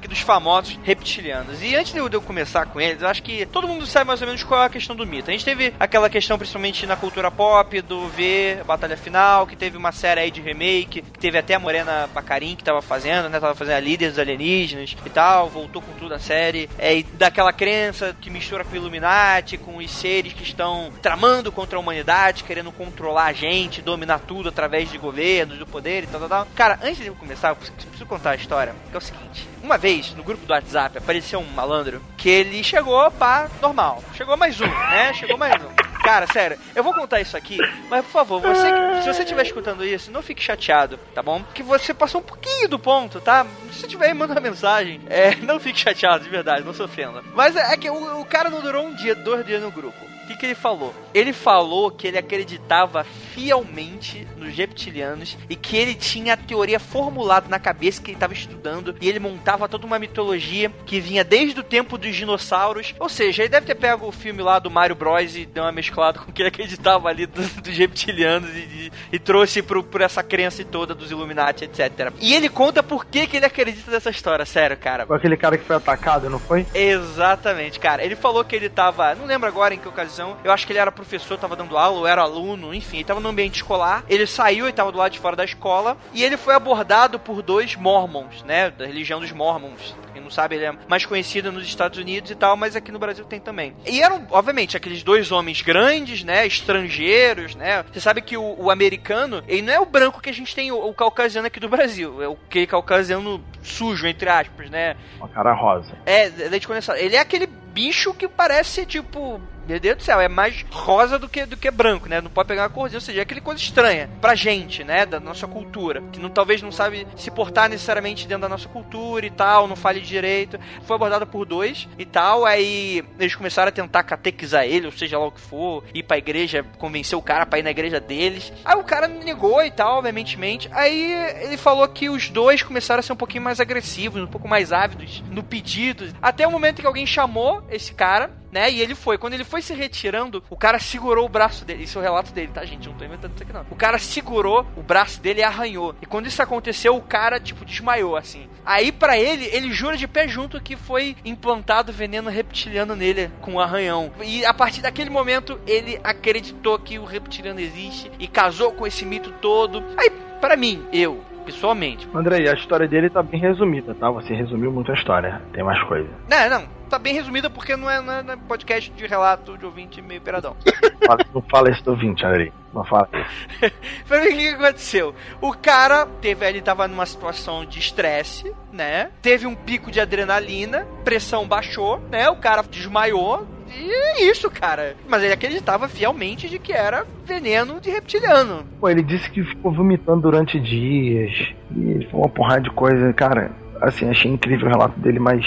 Dos famosos reptilianos. E antes de eu começar com eles, eu acho que todo mundo sabe mais ou menos qual é a questão do mito. A gente teve aquela questão, principalmente na cultura pop, do ver Batalha Final, que teve uma série aí de remake, que teve até a Morena Bacarin que tava fazendo, né? Tava fazendo a líder dos alienígenas e tal, voltou com tudo a série. É, e daquela crença que mistura com o Illuminati, com os seres que estão tramando contra a humanidade, querendo controlar a gente, dominar tudo através de governos, do poder e tal, tal, tal. Cara, antes de eu começar, eu preciso contar a história, que é o seguinte. Uma vez, no grupo do WhatsApp, apareceu um malandro que ele chegou pá, normal. Chegou mais um, né? Chegou mais um. Cara, sério, eu vou contar isso aqui, mas por favor, você, se você estiver escutando isso, não fique chateado, tá bom? Que você passou um pouquinho do ponto, tá? Se tiver aí, manda uma mensagem. É, não fique chateado, de verdade, não se ofenda. Mas é, é que o, o cara não durou um dia, dois dias no grupo. O que, que ele falou? Ele falou que ele acreditava fielmente nos reptilianos e que ele tinha a teoria formulada na cabeça que ele estava estudando e ele montava toda uma mitologia que vinha desde o tempo dos dinossauros. Ou seja, ele deve ter pego o filme lá do Mario Bros e deu uma mesclada com o que ele acreditava ali dos, dos reptilianos e, e, e trouxe pro, por essa crença toda dos Illuminati, etc. E ele conta por que, que ele acredita nessa história, sério, cara. Foi aquele cara que foi atacado, não foi? Exatamente, cara. Ele falou que ele tava. Não lembro agora em que ocasião. Eu acho que ele era professor, tava dando aula, ou era aluno, enfim, ele tava no ambiente escolar. Ele saiu e tava do lado de fora da escola. E ele foi abordado por dois mormons, né? Da religião dos mormons. Quem não sabe, ele é mais conhecido nos Estados Unidos e tal, mas aqui no Brasil tem também. E eram, obviamente, aqueles dois homens grandes, né? Estrangeiros, né? Você sabe que o, o americano, ele não é o branco que a gente tem, o, o caucasiano aqui do Brasil. É o que caucasiano sujo, entre aspas, né? Uma cara rosa. É, leite condensado. Ele é aquele bicho que parece, tipo, meu Deus do céu, é mais rosa do que, do que branco, né? Não pode pegar uma corzinha, ou seja, é aquele coisa estranha pra gente, né? Da nossa cultura. Que não, talvez não sabe se portar necessariamente dentro da nossa cultura e tal, não fale direito. Foi abordado por dois e tal, aí eles começaram a tentar catequizar ele, ou seja lá o que for, ir pra igreja, convencer o cara pra ir na igreja deles. Aí o cara negou e tal, obviamente. Aí ele falou que os dois começaram a ser um pouquinho mais agressivos, um pouco mais ávidos no pedido. Até o momento que alguém chamou esse cara né? E ele foi. Quando ele foi se retirando, o cara segurou o braço dele. Isso é o relato dele, tá, gente? Eu não tô inventando isso aqui, não. O cara segurou o braço dele e arranhou. E quando isso aconteceu, o cara, tipo, desmaiou, assim. Aí, para ele, ele jura de pé junto que foi implantado veneno reptiliano nele com um arranhão. E a partir daquele momento, ele acreditou que o reptiliano existe e casou com esse mito todo. Aí, para mim, eu, pessoalmente. Andrei, a história dele tá bem resumida, tá? Você resumiu muito a história. Tem mais coisa. Não, não tá bem resumida porque não é, não é, não é podcast de relato de ouvinte meio peradão. Não fala isso do ouvinte, Andrei. Não fala isso. O que, aconteceu? O cara teve ele tava numa situação de estresse, né? Teve um pico de adrenalina, pressão baixou, né? O cara desmaiou. E é isso, cara. Mas ele acreditava fielmente de que era veneno de reptiliano. Pô, ele disse que ficou vomitando durante dias. E foi uma porrada de coisa. Cara, assim, achei incrível o relato dele, mas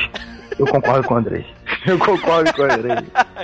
eu concordo com o Andrei. Eu concordo com o Andrei.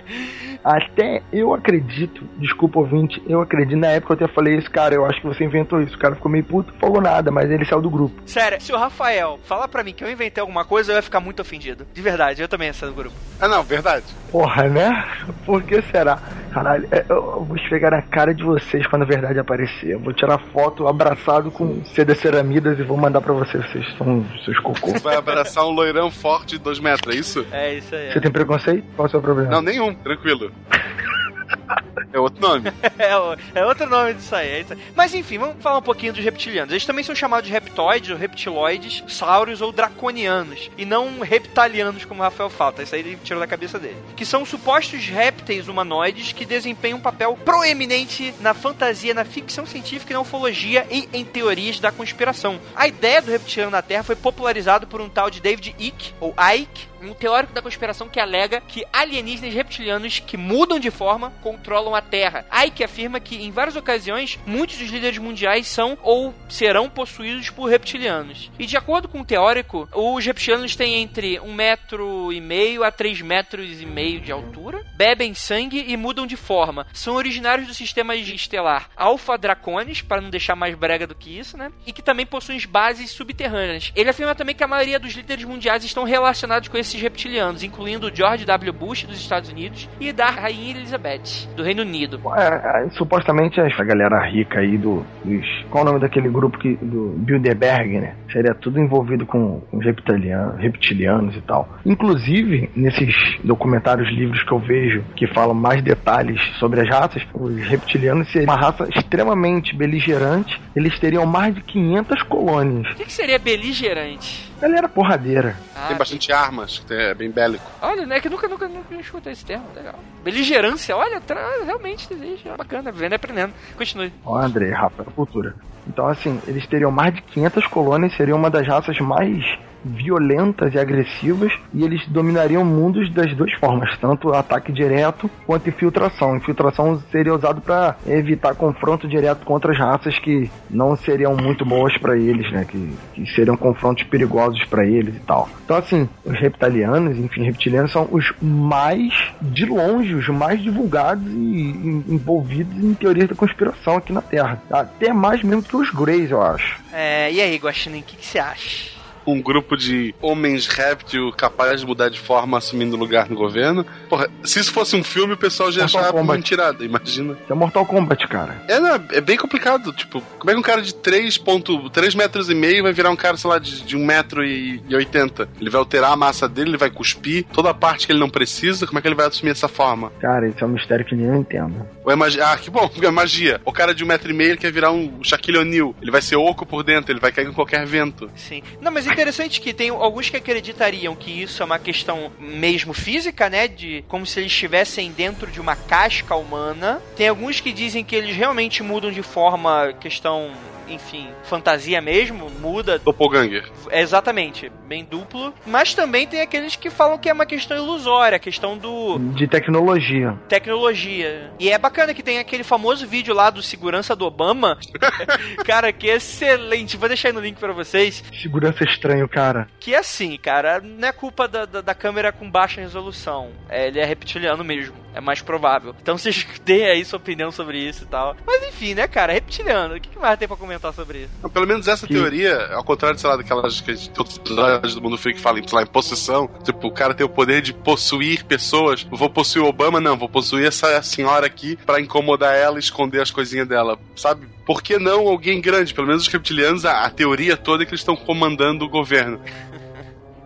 Até eu acredito, desculpa ouvinte, eu acredito, na época eu até falei isso, cara, eu acho que você inventou isso. O cara ficou meio puto, falou nada, mas ele saiu do grupo. Sério, se o Rafael falar pra mim que eu inventei alguma coisa, eu ia ficar muito ofendido. De verdade, eu também ia sair do grupo. Ah, não, verdade. Porra, né? Por que será? Caralho, é, eu vou esfregar na cara de vocês quando a verdade aparecer. Eu vou tirar foto abraçado com seda ceramidas e vou mandar pra vocês. Vocês são seus cocô. Vai abraçar um loirão forte de dois metros, é isso? É isso aí. Você tem preconceito? Qual é o seu problema? Não, nenhum, tranquilo. É outro nome. É, o- é outro nome disso aí, é isso aí. Mas enfim, vamos falar um pouquinho dos reptilianos. Eles também são chamados de reptoides, ou reptiloides, sauros ou draconianos. E não reptalianos, como o Rafael fala. Isso aí ele tirou da cabeça dele. Que são supostos répteis humanoides que desempenham um papel proeminente na fantasia, na ficção científica e na ufologia e em teorias da conspiração. A ideia do reptiliano na Terra foi popularizado por um tal de David Icke, ou Icke, um teórico da conspiração que alega que alienígenas reptilianos que mudam de forma controlam a Terra. Ike afirma que, em várias ocasiões, muitos dos líderes mundiais são ou serão possuídos por reptilianos. E de acordo com o teórico, os reptilianos têm entre um metro e meio a três metros e meio de altura, bebem sangue e mudam de forma. São originários do sistema estelar Alpha Draconis, para não deixar mais brega do que isso, né? E que também possuem bases subterrâneas. Ele afirma também que a maioria dos líderes mundiais estão relacionados com esses reptilianos, incluindo o George W. Bush dos Estados Unidos e da Rainha Elizabeth do Reino Unido. É, é, supostamente essa galera rica aí do. Dos, qual o nome daquele grupo que, do Bilderberg, né? Seria tudo envolvido com, com reptilianos, reptilianos e tal. Inclusive, nesses documentários livros que eu vejo que falam mais detalhes sobre as raças, os reptilianos seriam uma raça extremamente beligerante. Eles teriam mais de 500 colônias. O que, que seria beligerante? Galera porradeira. Ah, Tem bastante armas, que é bem bélico. Olha, né? Que nunca, nunca, nunca escutei esse termo. Legal. Beligerância, olha, tra- realmente existe. É bacana, vivendo e aprendendo. Continue. Ó, André, Rafa, cultura. Então, assim, eles teriam mais de 500 colônias, seriam uma das raças mais violentas e agressivas, e eles dominariam mundos das duas formas, tanto ataque direto quanto infiltração. Infiltração seria usado para evitar confronto direto contra as raças que não seriam muito boas para eles, né? Que, que seriam confrontos perigosos para eles e tal. Então, assim, os reptilianos, enfim, reptilianos são os mais, de longe, os mais divulgados e envolvidos em teorias da conspiração aqui na Terra. Até mais mesmo que os Greys, eu acho. É, e aí, Guaxinim, o que você acha? Um grupo de homens réptil capazes de mudar de forma assumindo lugar no governo. Porra, se isso fosse um filme, o pessoal já Mortal achar Kombat. mentirada, imagina. Isso é Mortal Kombat, cara. É, não, é bem complicado. Tipo, como é que um cara de 3,3 metros e meio vai virar um cara, sei lá, de, de 1,80m? Ele vai alterar a massa dele, ele vai cuspir toda a parte que ele não precisa. Como é que ele vai assumir essa forma? Cara, isso é um mistério que nem eu entendo. Ou é magia? Ah, que bom, é magia. O cara de 1,5m ele quer virar um Shaquille O'Neal. Ele vai ser oco por dentro, ele vai cair com qualquer vento. Sim. Não, mas é interessante que tem alguns que acreditariam que isso é uma questão mesmo física, né? De como se eles estivessem dentro de uma casca humana. Tem alguns que dizem que eles realmente mudam de forma, questão, enfim, fantasia mesmo, muda. Doppelganger. É exatamente, bem duplo. Mas também tem aqueles que falam que é uma questão ilusória, a questão do De tecnologia. tecnologia. E é bacana que tem aquele famoso vídeo lá do segurança do Obama. cara, que é excelente. Vou deixar aí no link pra vocês. Segurança estranho, cara. Que é assim, cara, não é culpa da, da, da câmera com baixa resolução. É, ele é reptiliano mesmo. É mais provável. Então vocês deem aí sua opinião sobre isso e tal. Mas enfim, né, cara? Reptiliano. O que, que mais tem pra comentar sobre isso? Não, pelo menos essa Que- teoria, ao contrário, sei lá, daquelas que episódios do Mundo Freak falam, sei lá, em possessão. Tipo, o cara tem o poder de possuir pessoas. Eu vou possuir o Obama, não. Vou possuir essa senhora aqui pra incomodar ela e esconder as coisinhas dela. Sabe? Por que não alguém grande? Pelo menos os reptilianos, a, a teoria toda é que eles estão comandando o governo.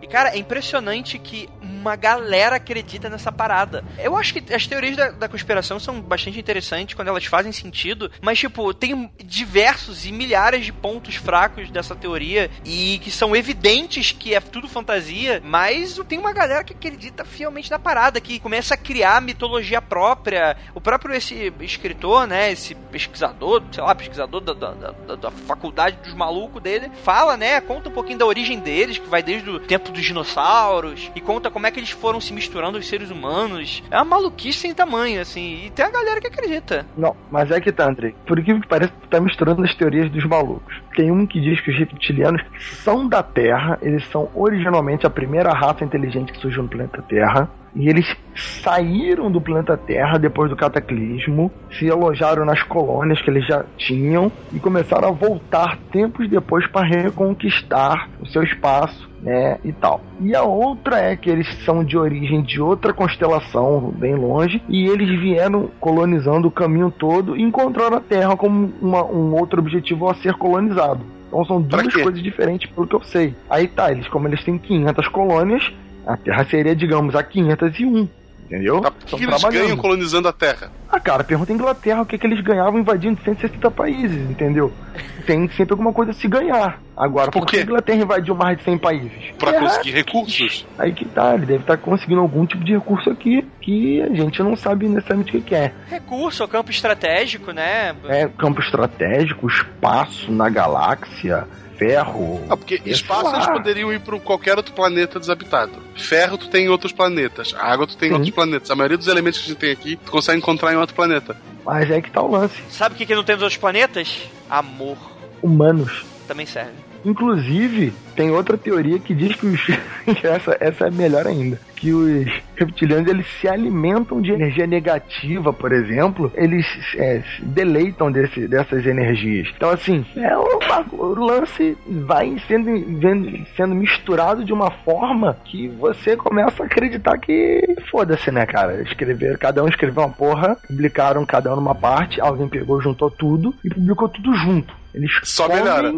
E, cara, é impressionante que uma galera acredita nessa parada. Eu acho que as teorias da, da conspiração são bastante interessantes quando elas fazem sentido, mas, tipo, tem diversos e milhares de pontos fracos dessa teoria e que são evidentes que é tudo fantasia, mas tem uma galera que acredita fielmente na parada, que começa a criar mitologia própria. O próprio esse escritor, né, esse pesquisador, sei lá, pesquisador da, da, da, da faculdade dos malucos dele, fala, né, conta um pouquinho da origem deles, que vai desde o tempo dos dinossauros, e conta como é que eles foram se misturando aos seres humanos. É uma maluquice sem tamanho, assim, e tem a galera que acredita. Não, mas é que tá, Andrei. Por que pareça, tu tá misturando as teorias dos malucos. Tem um que diz que os reptilianos são da Terra, eles são originalmente a primeira raça inteligente que surgiu no planeta Terra. E eles saíram do planeta Terra depois do cataclismo, se alojaram nas colônias que eles já tinham e começaram a voltar tempos depois para reconquistar o seu espaço, né, e tal. E a outra é que eles são de origem de outra constelação bem longe e eles vieram colonizando o caminho todo e encontraram a Terra como uma, um outro objetivo a ser colonizado. Então são duas coisas diferentes pelo que eu sei. Aí tá, eles como eles têm 500 colônias, a Terra seria, digamos, a 501. Entendeu? Tá, por que eles ganham colonizando a Terra? Ah, cara, pergunta a Inglaterra o que, que eles ganhavam invadindo 160 países, entendeu? Tem sempre alguma coisa a se ganhar. Agora, por, por que a Inglaterra invadiu mais de 100 países? Pra é, conseguir recursos. Aí que tá, ele deve estar tá conseguindo algum tipo de recurso aqui que a gente não sabe necessariamente o que é. Recurso, campo estratégico, né? É, campo estratégico, espaço na galáxia ferro. Ah, porque espaço eles poderiam ir para qualquer outro planeta desabitado. Ferro tu tem em outros planetas. Água tu tem Sim. em outros planetas. A maioria dos elementos que a gente tem aqui tu consegue encontrar em outro planeta. Mas é que tá o lance. Sabe o que, que não tem nos outros planetas? Amor. Humanos. Também serve. Inclusive, tem outra teoria que diz que os. essa, essa é melhor ainda. Que os reptilianos eles se alimentam de energia negativa, por exemplo. Eles é, se deleitam desse, dessas energias. Então, assim, é o, o lance vai sendo, sendo misturado de uma forma que você começa a acreditar que foda-se, né, cara? Escrever, cada um escreveu uma porra, publicaram cada um numa parte, alguém pegou, juntou tudo e publicou tudo junto. Eles Só comem... melhora.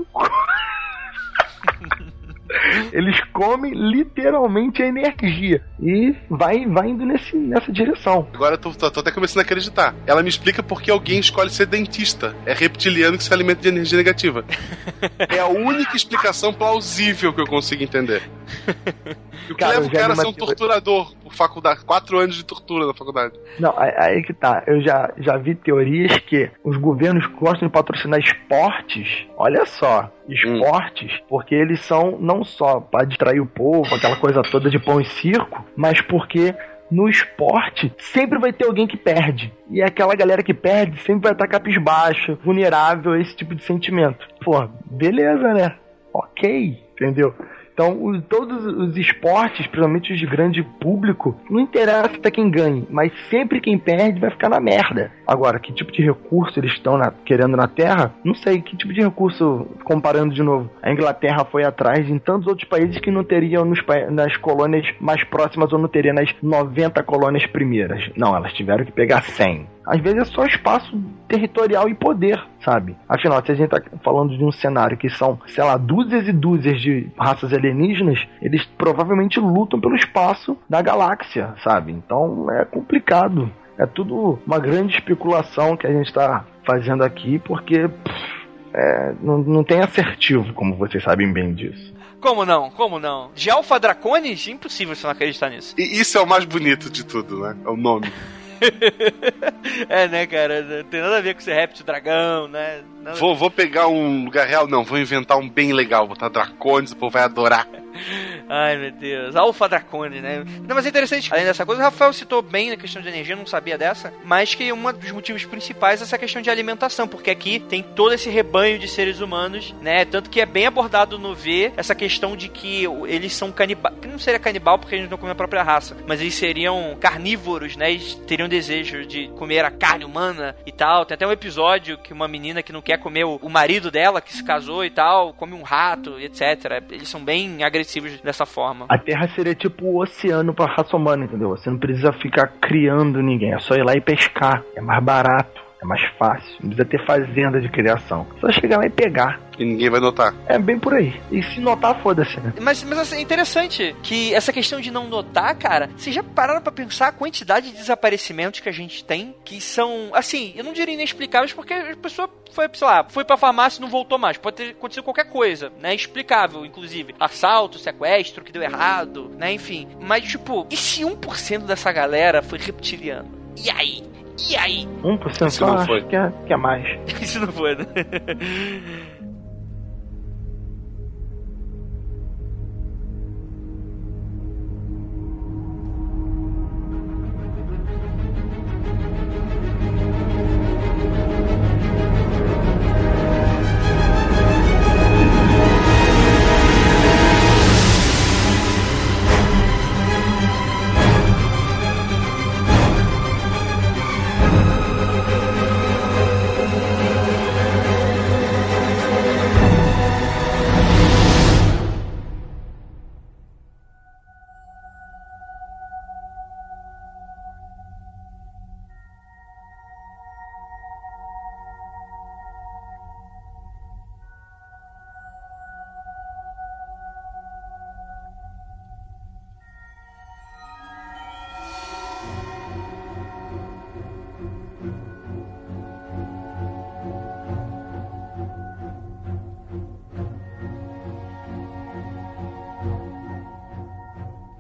Eles comem literalmente a energia. E vai, vai indo nesse, nessa direção. Agora eu tô, tô, tô, até começando a acreditar. Ela me explica por que alguém escolhe ser dentista. É reptiliano que se alimenta de energia negativa. é a única explicação plausível que eu consigo entender. E o que cara, leva o cara a ser um torturador por faculdade? Quatro anos de tortura na faculdade. Não, aí que tá. Eu já, já vi teorias que os governos gostam de patrocinar esportes. Olha só, esportes, hum. porque eles são não só para distrair o povo, aquela coisa toda de pão e circo, mas porque no esporte sempre vai ter alguém que perde. E aquela galera que perde sempre vai estar capisbaixo, vulnerável a esse tipo de sentimento. Pô, beleza, né? Ok, entendeu? Então, o, todos os esportes, principalmente os de grande público, não interessa quem ganhe, mas sempre quem perde vai ficar na merda. Agora, que tipo de recurso eles estão na, querendo na Terra? Não sei. Que tipo de recurso, comparando de novo? A Inglaterra foi atrás em tantos outros países que não teriam nos, nas colônias mais próximas ou não teria nas 90 colônias primeiras. Não, elas tiveram que pegar 100. Às vezes é só espaço territorial e poder, sabe? Afinal, se a gente tá falando de um cenário que são, sei lá, dúzias e dúzias de raças alienígenas, eles provavelmente lutam pelo espaço da galáxia, sabe? Então é complicado. É tudo uma grande especulação que a gente está fazendo aqui, porque pff, é, não, não tem assertivo, como vocês sabem bem disso. Como não? Como não? De Alpha Draconis? Impossível você não acreditar nisso. E isso é o mais bonito de tudo, né? É o nome. é, né, cara? Não tem nada a ver com ser réptil dragão, né? Vou, vou pegar um lugar real? Não, vou inventar um bem legal, botar dracones, o povo vai adorar. Ai, meu Deus. Alpha Dracone, né? Não, mas é interessante, além dessa coisa, o Rafael citou bem na questão de energia, não sabia dessa, mas que um dos motivos principais é essa questão de alimentação, porque aqui tem todo esse rebanho de seres humanos, né? Tanto que é bem abordado no V essa questão de que eles são canibais. Não seria canibal porque eles não comem a própria raça, mas eles seriam carnívoros, né? Eles teriam desejo de comer a carne humana e tal. Tem até um episódio que uma menina que não quer comer o, marido dela, que se casou e tal, come um rato, etc. Eles são bem agressivos dessa forma. A Terra seria tipo o oceano pra raça humana, entendeu? Você não precisa ficar criando ninguém, é só ir lá e pescar. É mais barato. É mais fácil. Não precisa ter fazenda de criação. Só chegar lá e pegar. E ninguém vai notar. É bem por aí. E se notar, foda-se, né? Mas, mas assim, é interessante que essa questão de não notar, cara, vocês já pararam pra pensar a quantidade de desaparecimentos que a gente tem que são, assim, eu não diria inexplicáveis porque a pessoa foi, sei lá, foi pra farmácia e não voltou mais. Pode ter acontecido qualquer coisa, né? Explicável, inclusive. Assalto, sequestro, que deu errado, né? Enfim. Mas, tipo, e se 1% dessa galera foi reptiliano? E aí? E aí? 1% Isso não foi. que é, que é mais. Isso não foi, né?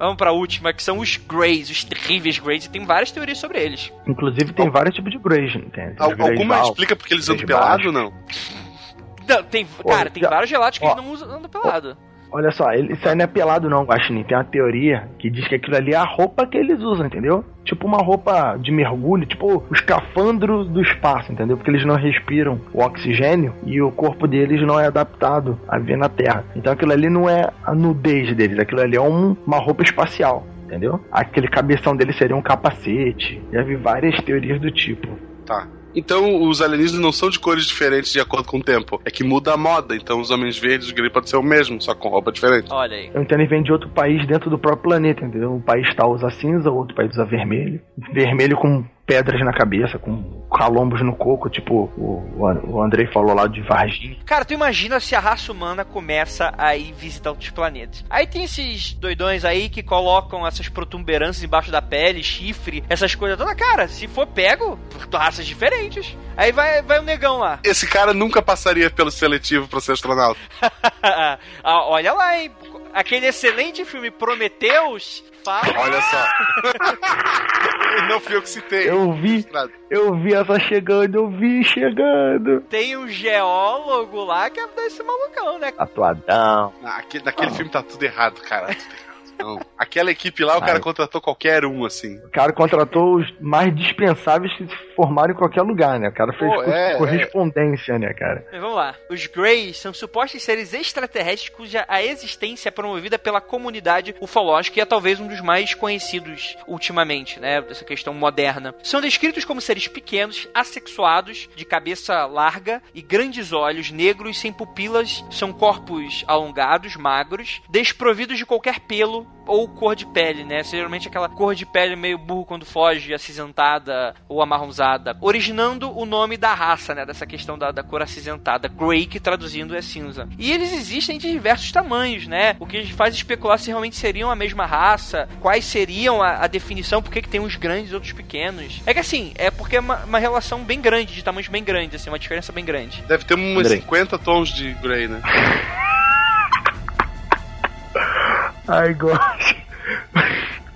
Vamos pra última, que são os Greys, os terríveis Greys, e tem várias teorias sobre eles. Inclusive tem vários tipos de Greys, né? tem? tem Al- os Greys alguma explica porque eles andam pelado ou não? Não, tem, cara, tem já- vários relatos que ó. eles não usam andam pelado. Olha só, ele, isso aí não é pelado não, Guaxinim. Tem uma teoria que diz que aquilo ali é a roupa que eles usam, entendeu? Tipo uma roupa de mergulho, tipo o escafandro do espaço, entendeu? Porque eles não respiram o oxigênio e o corpo deles não é adaptado a viver na Terra. Então aquilo ali não é a nudez deles, aquilo ali é um- uma roupa espacial, entendeu? Aquele cabeção deles seria um capacete. Já vi várias teorias do tipo. Tá. Então os alienígenas não são de cores diferentes de acordo com o tempo. É que muda a moda. Então os homens verdes e os greys podem ser o mesmo, só com roupa diferente. Olha aí. Eu entendo que vem de outro país dentro do próprio planeta, entendeu? Um país tal usa cinza, outro país usa vermelho. Vermelho com pedras na cabeça, com calombos no coco, tipo o, o Andrei falou lá de Varginha. Cara, tu imagina se a raça humana começa a ir visitar outros planetas. Aí tem esses doidões aí que colocam essas protuberâncias embaixo da pele, chifre, essas coisas todas. Cara, se for pego, por raças diferentes. Aí vai, vai o negão lá. Esse cara nunca passaria pelo seletivo pra ser astronauta. Ah, olha lá, hein? Aquele excelente filme Prometheus fala. Olha só. não fui eu que citei. Eu vi, eu vi essa chegando, eu vi chegando. Tem um geólogo lá que é desse malucão, né? Atuadão. Naquele, naquele filme tá tudo errado, cara. Não. Aquela equipe lá, o cara Ai. contratou qualquer um, assim. O cara contratou os mais dispensáveis que se formaram em qualquer lugar, né? O cara fez Pô, é, correspondência, né, cara? Mas vamos lá. Os Greys são supostos seres extraterrestres cuja a existência é promovida pela comunidade ufológica e é talvez um dos mais conhecidos ultimamente, né? Dessa questão moderna. São descritos como seres pequenos, assexuados, de cabeça larga e grandes olhos, negros, sem pupilas, são corpos alongados, magros, desprovidos de qualquer pelo ou cor de pele, né? Geralmente aquela cor de pele meio burro quando foge, acinzentada ou amarronzada, originando o nome da raça, né? Dessa questão da, da cor acinzentada, grey, que traduzindo é cinza. E eles existem de diversos tamanhos, né? O que faz especular se realmente seriam a mesma raça, quais seriam a, a definição, por que que tem uns grandes e outros pequenos. É que assim, é porque é uma, uma relação bem grande, de tamanhos bem grandes, assim, uma diferença bem grande. Deve ter uns Andrei. 50 tons de Grey, né? Ai, gosto.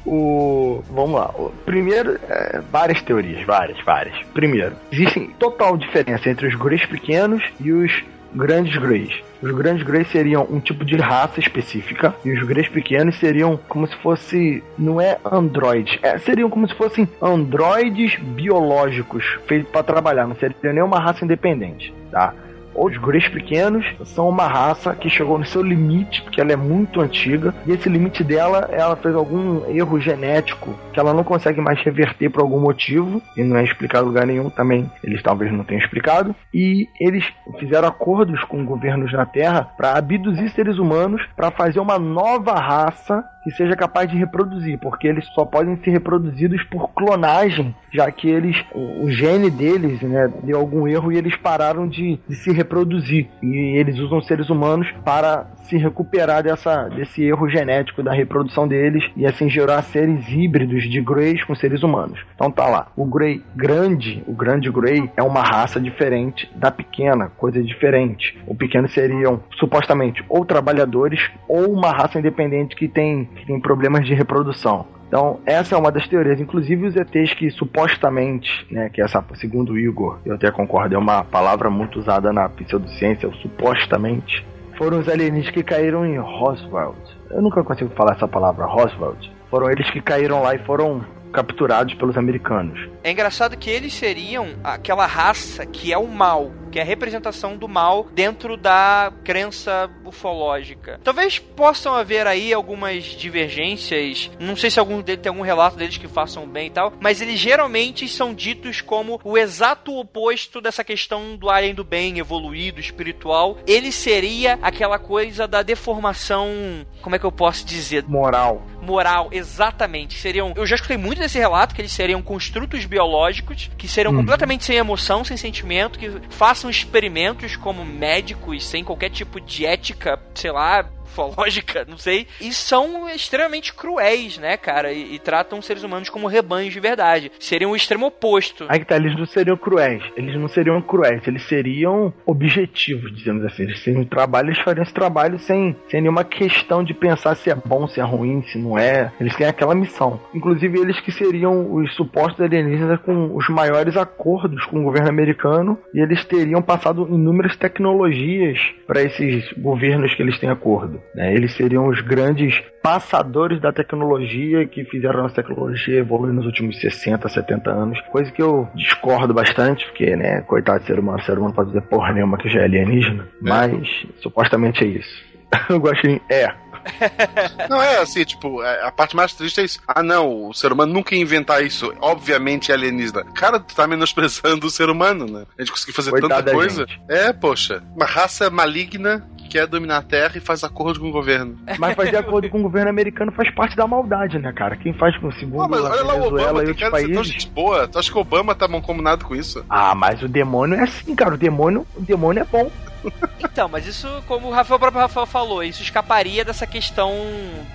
O. Vamos lá. O primeiro, é, várias teorias, várias, várias. Primeiro, existem total diferença entre os Greys pequenos e os grandes Greys. Os grandes Greys seriam um tipo de raça específica e os Greys pequenos seriam como se fosse. Não é androides, é, seriam como se fossem androides biológicos feitos para trabalhar, não seria nenhuma raça independente, tá? Os Greys pequenos são uma raça que chegou no seu limite, porque ela é muito antiga, e esse limite dela, ela fez algum erro genético, que ela não consegue mais reverter por algum motivo, e não é explicado em lugar nenhum também, eles talvez não tenham explicado, e eles fizeram acordos com governos na Terra para abduzir seres humanos para fazer uma nova raça que seja capaz de reproduzir, porque eles só podem ser reproduzidos por clonagem, já que eles, o, o gene deles, né, deu algum erro e eles pararam de, de se reproduzir. E eles usam seres humanos para se recuperar dessa, desse erro genético da reprodução deles e assim gerar seres híbridos de Greys com seres humanos. Então tá lá. O Grey grande, o grande Grey é uma raça diferente da pequena, coisa diferente. O pequeno seriam supostamente ou trabalhadores ou uma raça independente que tem, que tem problemas de reprodução. Então, essa é uma das teorias. Inclusive, os ETs que supostamente, né, que essa, segundo o Igor, eu até concordo, é uma palavra muito usada na pseudociência, supostamente, foram os alienígenas que caíram em Roswell. Eu nunca consigo falar essa palavra, Roswell. Foram eles que caíram lá e foram capturados pelos americanos. É engraçado que eles seriam aquela raça que é o mal, que é a representação do mal dentro da crença ufológica. Talvez possam haver aí algumas divergências, não sei se algum deles tem algum relato deles que façam bem e tal, mas eles geralmente são ditos como o exato oposto dessa questão do além do bem, evoluído, espiritual. Ele seria aquela coisa da deformação, como é que eu posso dizer? Moral. Moral, exatamente. Seriam, eu já escutei muito desse relato que eles seriam construtos biológicos que seriam hum. completamente sem emoção, sem sentimento, que façam experimentos como médicos sem qualquer tipo de ética, sei lá, ufológica, não sei, e são extremamente cruéis, né, cara? E, e, tratam seres humanos como rebanhos de verdade. Seriam o extremo oposto. Aí que tá, eles não seriam cruéis. Eles não seriam cruéis, eles seriam objetivos, dizemos assim. Eles seriam um trabalho, eles fariam esse trabalho sem, sem nenhuma questão de pensar se é bom, se é ruim, se não é. Eles têm aquela missão. Inclusive, eles que seriam os supostos alienígenas com os maiores acordos com o governo americano e eles teriam passado inúmeras tecnologias para esses governos que eles têm acordo. Né? Eles seriam os grandes passadores da tecnologia que fizeram a nossa tecnologia evoluir nos últimos 60, 70 anos. Coisa que eu discordo bastante, porque, né, coitado de ser humano, ser humano pode dizer porra nenhuma que já é alienígena, é. mas supostamente é isso. eu gosto de. É, não, é assim, tipo, é, a parte mais triste é isso. Ah, não, o ser humano nunca ia inventar isso. Obviamente é alienígena. Cara, tu tá menosprezando o ser humano, né? A gente conseguiu fazer Coitada tanta coisa. Gente. É, poxa. Uma raça maligna que quer dominar a Terra e faz acordo com o governo. Mas fazer acordo com o governo americano faz parte da maldade, né, cara? Quem faz com o segundo ah, mas olha lá o Obama, e outros países... gente boa. Tu acha que o Obama tá combinado com isso? Ah, mas o demônio é assim, cara. O demônio, o demônio é bom. Então, mas isso, como o, Rafael, o próprio Rafael falou, isso escaparia dessa questão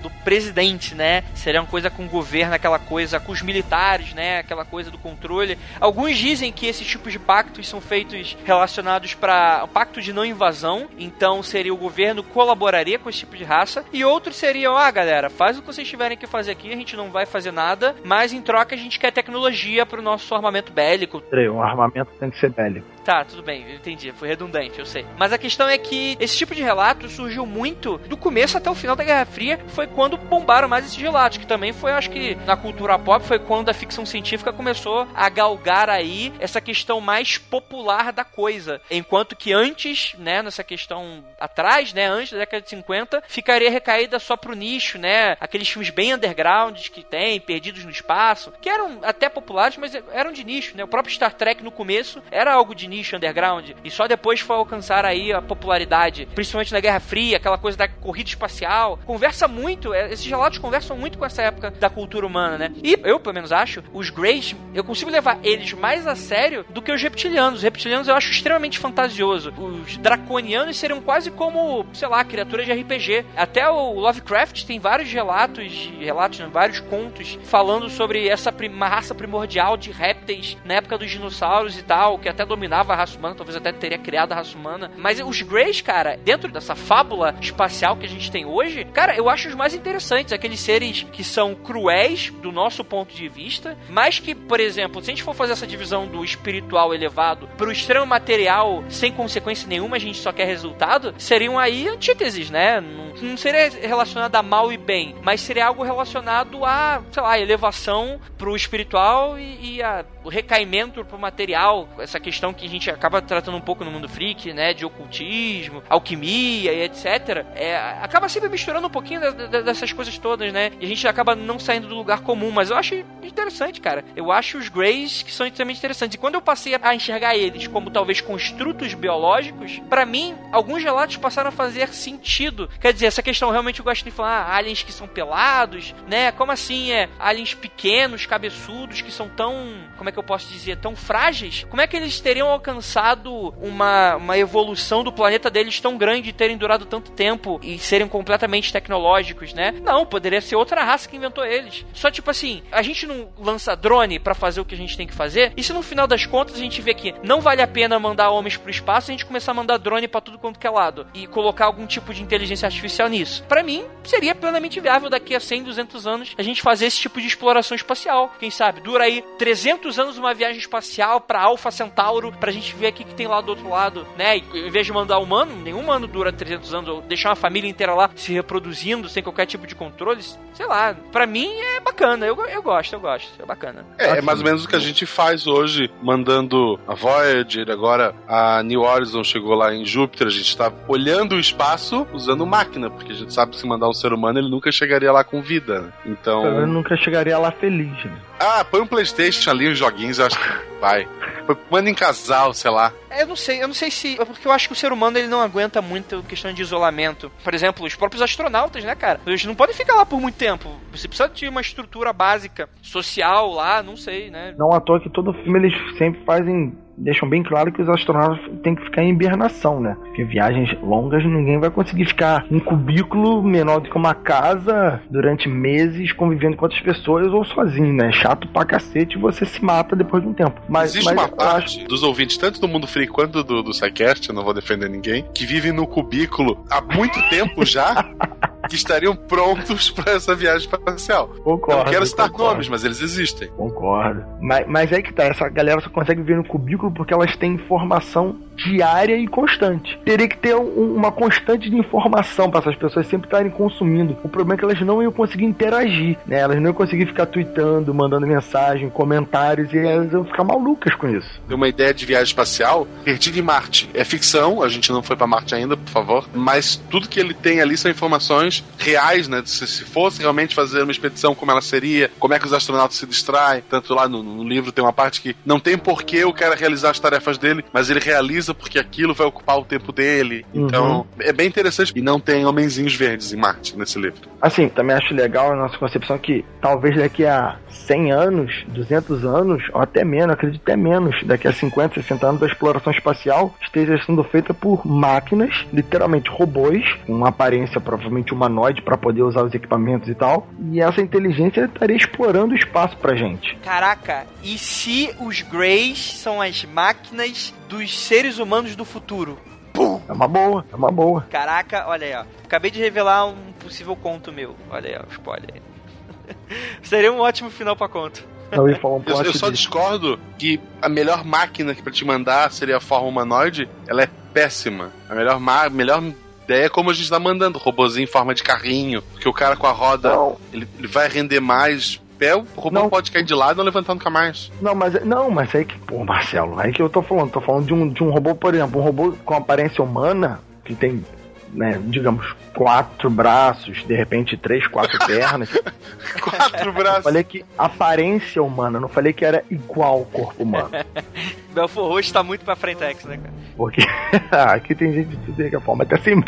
do presidente, né? Seria uma coisa com o governo, aquela coisa com os militares, né? Aquela coisa do controle. Alguns dizem que esses tipos de pactos são feitos relacionados para um pacto de não invasão, então seria o governo colaboraria com esse tipo de raça, e outros seriam, ah, galera, faz o que vocês tiverem que fazer aqui, a gente não vai fazer nada, mas em troca a gente quer tecnologia para o nosso armamento bélico. O armamento tem que ser bélico. Tá, tudo bem, eu entendi. Foi redundante, eu sei. Mas a questão é que esse tipo de relato surgiu muito do começo até o final da Guerra Fria. Foi quando bombaram mais esses relatos, que também foi, acho que, na cultura pop, foi quando a ficção científica começou a galgar aí essa questão mais popular da coisa. Enquanto que antes, né, nessa questão atrás, né, antes da década de 50, ficaria recaída só pro nicho, né? Aqueles filmes bem undergrounds que tem, perdidos no espaço, que eram até populares, mas eram de nicho, né? O próprio Star Trek no começo era algo de nicho underground e só depois foi alcançar aí a popularidade, principalmente na Guerra Fria, aquela coisa da corrida espacial. Conversa muito, é, esses relatos conversam muito com essa época da cultura humana, né? E eu, pelo menos, acho, os Greys, eu consigo levar eles mais a sério do que os reptilianos. Os reptilianos eu acho extremamente fantasioso. Os draconianos seriam quase como, sei lá, criaturas de RPG. Até o Lovecraft tem vários relatos, relatos, vários contos falando sobre essa uma raça primordial de répteis na época dos dinossauros e tal, que até dominava a raça humana, talvez até teria criado a raça humana. Mas os Greys, cara, dentro dessa fábula espacial que a gente tem hoje, cara, eu acho os mais interessantes. Aqueles seres que são cruéis do nosso ponto de vista, mas que, por exemplo, se a gente for fazer essa divisão do espiritual elevado pro extremo material sem consequência nenhuma, a gente só quer resultado, seriam aí antíteses, né? Não, não seria relacionado a mal e bem, mas seria algo relacionado a, sei lá, elevação pro espiritual e, e a o recaimento pro material, essa questão que a gente acaba tratando um pouco no mundo freak, né, de ocultismo, alquimia e etc, é, acaba sempre misturando um pouquinho dessas coisas todas, né, e a gente acaba não saindo do lugar comum, mas eu acho interessante, cara. Eu acho os Greys que são extremamente interessantes. E quando eu passei a enxergar eles como talvez construtos biológicos, para mim, alguns relatos passaram a fazer sentido. Quer dizer, essa questão realmente eu gosto de falar, ah, aliens que são pelados, né? Como assim é aliens pequenos, cabeçudos, que são tão, como é que eu posso dizer, tão frágeis? Como é que eles teriam alcançado uma, uma evolução do planeta deles tão grande e terem durado tanto tempo e serem completamente tecnológicos, né? Não, poderia ser outra raça que inventou eles. Só tipo assim, a gente não lança drone para fazer o que a gente tem que fazer, e se no final das contas a gente vê que não vale a pena mandar homens pro espaço, a gente começar a mandar drone para tudo quanto que é lado e colocar algum tipo de inteligência artificial nisso. Para mim, seria plenamente viável daqui a 100, 200 anos a gente fazer esse tipo de exploração espacial. Quem sabe? Dura aí 300 anos uma viagem espacial para Alpha Centauro pra gente ver o que, tem lá do outro lado, né? E, em vez de mandar humano, nenhum humano dura 300 anos, ou deixar uma família inteira lá se reproduzindo sem qualquer tipo de controles, sei lá. Para mim é bacana, eu, eu gosto, eu gosto, é bacana. É, é mais ou menos o que a gente faz hoje, mandando a Voyager, agora a New Horizon chegou lá em Júpiter, a gente tá olhando o espaço usando máquina, porque a gente sabe que se mandar um ser humano ele nunca chegaria lá com vida. Né? Então. Ele nunca chegaria lá feliz, né? Ah, põe um Playstation ali, os joguinhos, eu acho que vai. Manda em casal, sei lá. É, eu não sei, eu não sei se. É porque eu acho que o ser humano ele não aguenta muito questão de isolamento. Por exemplo, os próprios astronautas, né, cara? Eles não podem ficar lá por muito tempo. Você precisa de uma estrutura básica, social lá, não sei, né? Não à toa que todo filme eles sempre fazem deixam bem claro que os astronautas têm que ficar em hibernação, né? Porque viagens longas ninguém vai conseguir ficar em um cubículo menor do que uma casa durante meses convivendo com outras pessoas ou sozinho, né? Chato pra cacete e você se mata depois de um tempo. Mas, Existe mas uma parte acho... dos ouvintes, tanto do Mundo Free quanto do, do não vou defender ninguém, que vivem no cubículo há muito tempo já. que estariam prontos para essa viagem espacial. Concordo. Eu não quero citar concordo. nomes, mas eles existem. Concordo. Mas, mas aí que tá, essa galera só consegue viver no cubículo porque elas têm informação diária e constante. Teria que ter um, uma constante de informação para essas pessoas sempre estarem consumindo. O problema é que elas não iam conseguir interagir, né? Elas não iam conseguir ficar tweetando, mandando mensagem, comentários e elas iam ficar malucas com isso. Tem uma ideia de viagem espacial, Perdido em Marte. É ficção, a gente não foi para Marte ainda, por favor, mas tudo que ele tem ali são informações reais, né? Se, se fosse realmente fazer uma expedição, como ela seria, como é que os astronautas se distraem. Tanto lá no, no livro tem uma parte que não tem porquê o cara realizar as tarefas dele, mas ele realiza porque aquilo vai ocupar o tempo dele. Uhum. Então, é bem interessante. E não tem homenzinhos verdes em Marte nesse livro. Assim, também acho legal a nossa concepção que talvez daqui a 100 anos, 200 anos, ou até menos, acredito até menos, daqui a 50, 60 anos, a exploração espacial esteja sendo feita por máquinas, literalmente robôs, com uma aparência provavelmente humanoide para poder usar os equipamentos e tal. E essa inteligência estaria explorando o espaço pra gente. Caraca, e se os Greys são as máquinas dos seres humanos do futuro? Pum. É uma boa, é uma boa. Caraca, olha aí, ó. Acabei de revelar um possível conto meu. Olha aí, ó, spoiler. Seria um ótimo final pra conto. Não, eu, um eu, eu só discordo que a melhor máquina que pra te mandar seria a forma humanoide. Ela é péssima. A melhor, melhor ideia é como a gente tá mandando, robozinho em forma de carrinho, porque o cara com a roda, ele, ele, vai render mais pé, o robô não. pode cair de lado e não levantar nunca mais. Não, mas não, mas aí que, pô, Marcelo, aí que eu tô falando, tô falando de um, de um robô, por exemplo, um robô com aparência humana, que tem né, digamos, quatro braços, de repente três, quatro pernas. quatro braços. Eu falei que aparência humana, não falei que era igual ao corpo humano. Belfor Roxo tá muito pra frente, né, cara? Porque aqui tem gente de tudo que forma, até assim.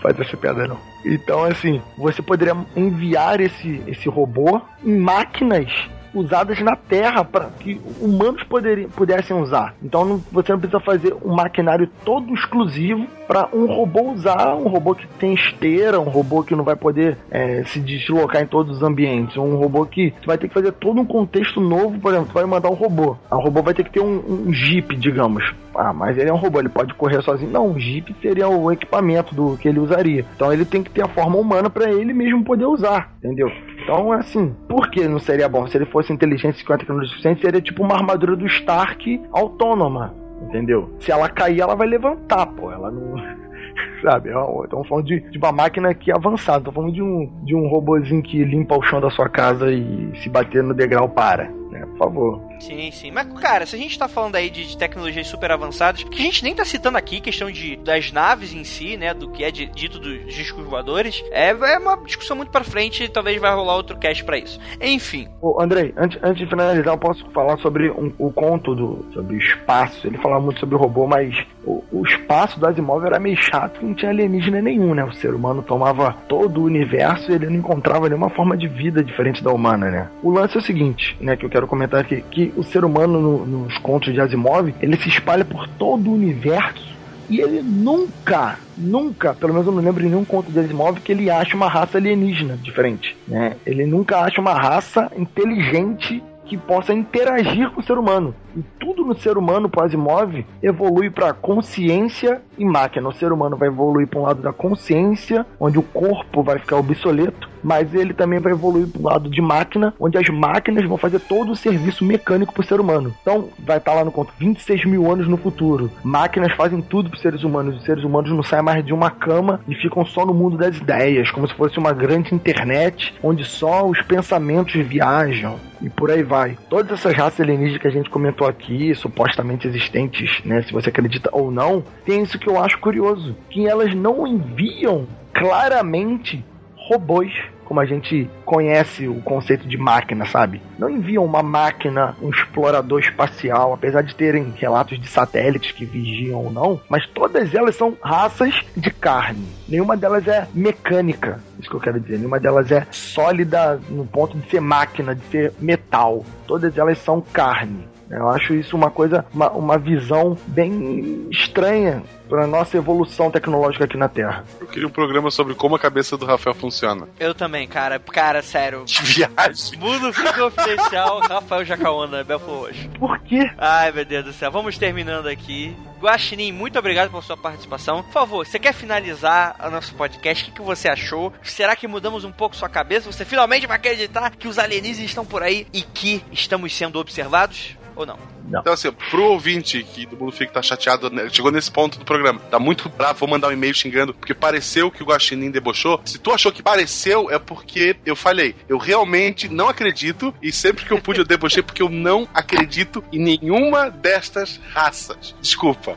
Faz essa piada não. Então, assim, você poderia enviar esse, esse robô em máquinas usadas na Terra para que humanos poderiam, pudessem usar. Então não, você não precisa fazer um maquinário todo exclusivo para um robô usar, um robô que tem esteira, um robô que não vai poder é, se deslocar em todos os ambientes, um robô que vai ter que fazer todo um contexto novo, por exemplo, vai mandar um robô. O robô vai ter que ter um, um jeep, digamos. Ah, mas ele é um robô, ele pode correr sozinho. Não, um jeep seria o equipamento do que ele usaria. Então ele tem que ter a forma humana para ele mesmo poder usar, entendeu? Então, assim, por que não seria bom? Se ele fosse inteligente com a tecnologia suficiente, seria tipo uma armadura do Stark autônoma, entendeu? Se ela cair, ela vai levantar, pô. Ela não. Sabe? Estamos falando de, de, uma máquina que é avançada. Estamos falando de um, de um robozinho que limpa o chão da sua casa e se bater no degrau para. Né? Por favor. Sim, sim. Mas, cara, se a gente tá falando aí de, de tecnologias super avançadas, que a gente nem tá citando aqui, questão de, das naves em si, né? Do que é de, dito dos discos voadores, é, é uma discussão muito pra frente e talvez vai rolar outro cast pra isso. Enfim. Ô, Andrei, antes, antes de finalizar, eu posso falar sobre um, o conto do sobre o espaço. Ele falava muito sobre o robô, mas o, o espaço do Asimov era meio chato, não tinha alienígena nenhum, né? O ser humano tomava todo o universo e ele não encontrava nenhuma forma de vida diferente da humana, né? O lance é o seguinte, né, que eu quero comentar aqui, que o ser humano no, nos contos de Asimov, ele se espalha por todo o universo e ele nunca, nunca, pelo menos eu não lembro de nenhum conto de Asimov que ele acha uma raça alienígena diferente, né? Ele nunca acha uma raça inteligente que possa interagir com o ser humano. E tudo no ser humano, para Asimov, evolui para consciência e máquina. O ser humano vai evoluir para um lado da consciência, onde o corpo vai ficar obsoleto, mas ele também vai evoluir para o lado de máquina, onde as máquinas vão fazer todo o serviço mecânico para o ser humano. Então, vai estar tá lá no conto 26 mil anos no futuro. Máquinas fazem tudo para os seres humanos. Os seres humanos não saem mais de uma cama e ficam só no mundo das ideias, como se fosse uma grande internet onde só os pensamentos viajam e por aí vai. Todas essas raças alienígenas que a gente comentou aqui, supostamente existentes, né, se você acredita ou não, tem isso que eu acho curioso, que elas não enviam claramente robôs como a gente conhece o conceito de máquina, sabe? Não enviam uma máquina, um explorador espacial, apesar de terem relatos de satélites que vigiam ou não, mas todas elas são raças de carne. Nenhuma delas é mecânica, isso que eu quero dizer. Nenhuma delas é sólida no ponto de ser máquina, de ser metal. Todas elas são carne. Eu acho isso uma coisa, uma, uma visão bem estranha para nossa evolução tecnológica aqui na Terra. Eu queria um programa sobre como a cabeça do Rafael funciona. Eu também, cara. Cara, sério. Que viagem. Mundo fica oficial, Rafael Jacaona, Belfo hoje. Por quê? Ai, meu Deus do céu. Vamos terminando aqui. Guaxinim, muito obrigado pela sua participação. Por favor, você quer finalizar o nosso podcast? O que, que você achou? Será que mudamos um pouco sua cabeça? Você finalmente vai acreditar que os alienígenas estão por aí e que estamos sendo observados? Ou não? Não. Então, assim, pro ouvinte que do Mundo Freak tá chateado, né, chegou nesse ponto do programa, tá muito bravo, vou mandar um e-mail xingando, porque pareceu que o Guaxinim debochou. Se tu achou que pareceu, é porque eu falei. Eu realmente não acredito, e sempre que eu pude eu debochei, porque eu não acredito em nenhuma destas raças. Desculpa.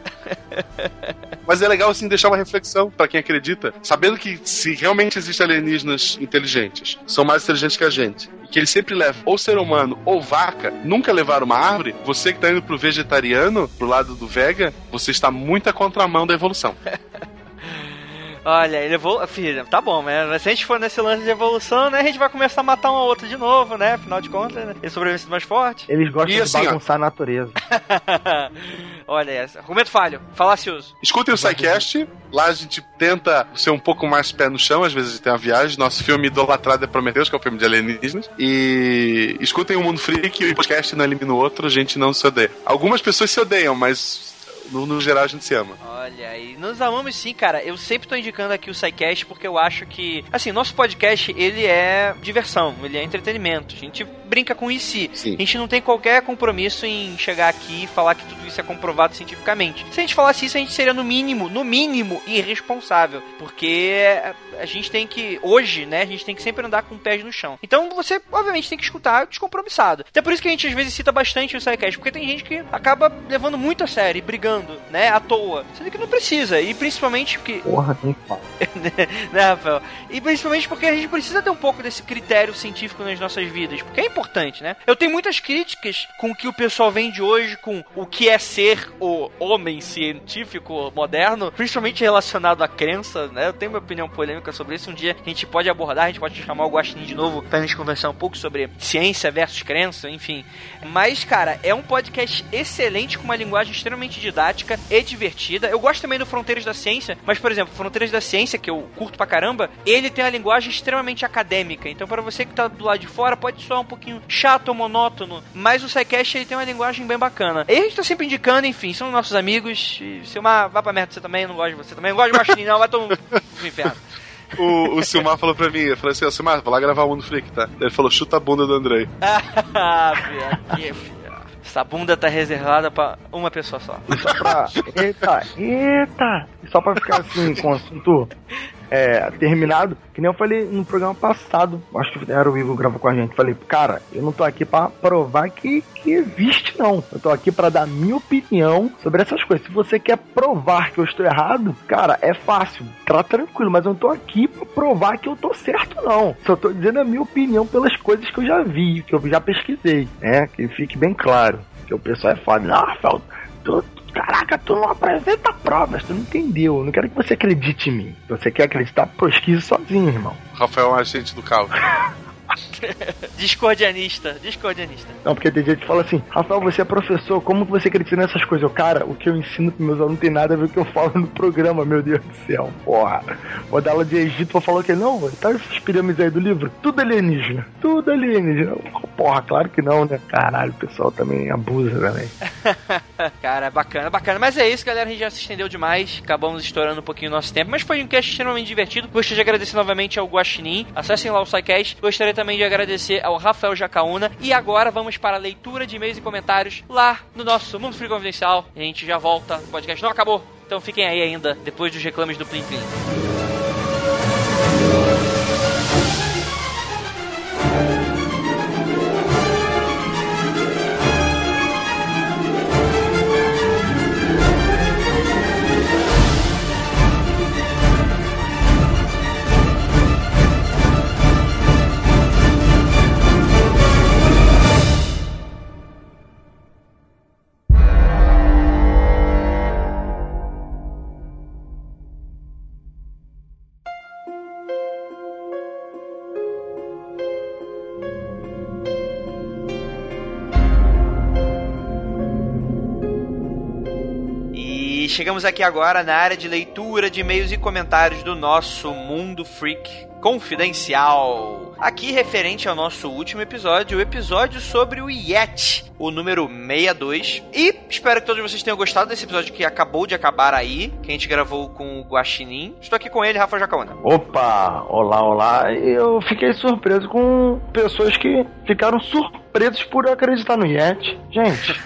Mas é legal, assim, deixar uma reflexão para quem acredita, sabendo que se realmente existem alienígenas inteligentes, são mais inteligentes que a gente, que eles sempre levam ou ser humano ou vaca, nunca levaram uma árvore, você que tá indo pro vegetariano, pro lado do vega, você está muito à contramão da evolução. Olha, ele evolui. Filho, tá bom, mas se a gente for nesse lance de evolução, né? A gente vai começar a matar um ou outro de novo, né? Afinal de contas, né? Ele sobrevive mais forte. Eles gostam E assim, de bagunçar a natureza. Olha essa. Argumento falho, falacioso. Escutem o SciCast, lá a gente tenta ser um pouco mais pé no chão, às vezes a gente tem uma viagem. Nosso filme idolatrado é Prometheus, que é o filme de alienígenas. E escutem o Mundo Freak e o podcast não elimina o outro, a gente não se odeia. Algumas pessoas se odeiam, mas no, no geral a gente se ama. Olha aí, nos amamos sim, cara. Eu sempre tô indicando aqui o SciCast porque eu acho que, assim, nosso podcast, ele é diversão, ele é entretenimento. A gente brinca com isso. Sim. A gente não tem qualquer compromisso em chegar aqui e falar que tudo isso é comprovado cientificamente. Se a gente falasse isso, a gente seria no mínimo, no mínimo, irresponsável. Porque a gente tem que, hoje, né, a gente tem que sempre andar com pés no chão. Então você, obviamente, tem que escutar descompromissado. Até por isso que a gente às vezes cita bastante o SciCast, porque tem gente que acaba levando muito a sério e brigando, né, à toa. Sendo que não precisa. E principalmente porque Porra, tem que falar. né, Rafael? E principalmente porque a gente precisa ter um pouco desse critério científico nas nossas vidas, porque é importante, né? Eu tenho muitas críticas com o que o pessoal vende hoje com o que é ser o homem científico moderno, principalmente relacionado à crença, né? Eu tenho minha opinião polêmica sobre isso. Um dia a gente pode abordar, a gente pode chamar o Guaxinim de novo pra gente conversar um pouco sobre ciência versus crença, enfim. Mas, cara, é um podcast excelente com uma linguagem extremamente didática e divertida. Eu gosto também do Fronteiras da Ciência, mas, por exemplo, Fronteiras da Ciência, que eu curto pra caramba, ele tem uma linguagem extremamente acadêmica. Então, para você que tá do lado de fora, pode soar um pouquinho chato ou monótono, mas o SciCast ele tem uma linguagem bem bacana. E a gente tá sempre indicando, enfim, são nossos amigos. Se uma vá pra merda você também, não gosta de você também, não gosta de Guaxinim, não, vai todo mundo pro inferno. O, o Silmar falou pra mim, eu falei assim, ó, Silmar, vou lá gravar o Mundo Freak, tá? Ele falou, chuta a bunda do Andrei. Ah, filho. Essa bunda tá reservada pra uma pessoa só. Só pra. Eita, eita! E só pra ficar assim com o assunto é, terminado, que nem eu falei no programa passado, acho que era o que gravou com a gente. Falei, cara, eu não tô aqui pra provar que, que existe, não. Eu tô aqui para dar minha opinião sobre essas coisas. Se você quer provar que eu estou errado, cara, é fácil, tá tranquilo, mas eu não tô aqui pra provar que eu tô certo, não. Só tô dizendo a minha opinião pelas coisas que eu já vi, que eu já pesquisei, né? Que fique bem claro. Que o pessoal é foda, ah, Rafael, Caraca, tu não apresenta provas, tu não entendeu. Eu não quero que você acredite em mim. Você quer acreditar, pesquise sozinho, irmão. Rafael é um agente do caos. discordianista, discordianista. Não, porque tem gente que fala assim, Rafael, você é professor, como que você acredita nessas coisas? Eu, cara, o que eu ensino pros meus alunos não tem nada a ver com o que eu falo no programa, meu Deus do céu, porra. Vou dar aula de Egito, vou falar que não, tá essas pirâmides aí do livro, tudo alienígena, tudo alienígena. Porra, claro que não, né? Caralho, o pessoal também abusa também. cara, bacana, bacana. Mas é isso, galera, a gente já se estendeu demais, acabamos estourando um pouquinho o nosso tempo, mas foi um cast extremamente divertido. Gostaria de agradecer novamente ao Guaxinim, acessem lá o SciCast. Gostaria também de agradecer ao Rafael Jacaúna. E agora vamos para a leitura de e-mails e comentários lá no nosso Mundo Free Confidencial. A gente já volta, o podcast não acabou. Então fiquem aí ainda, depois dos reclames do Plim Plim. Chegamos aqui agora na área de leitura de e-mails e comentários do nosso Mundo Freak Confidencial. Aqui referente ao nosso último episódio, o episódio sobre o Yeti, o número 62. E espero que todos vocês tenham gostado desse episódio que acabou de acabar aí, que a gente gravou com o Guaxinim. Estou aqui com ele, Rafa Jacaona. Opa, olá, olá. Eu fiquei surpreso com pessoas que ficaram surpresas por acreditar no Yeti. Gente,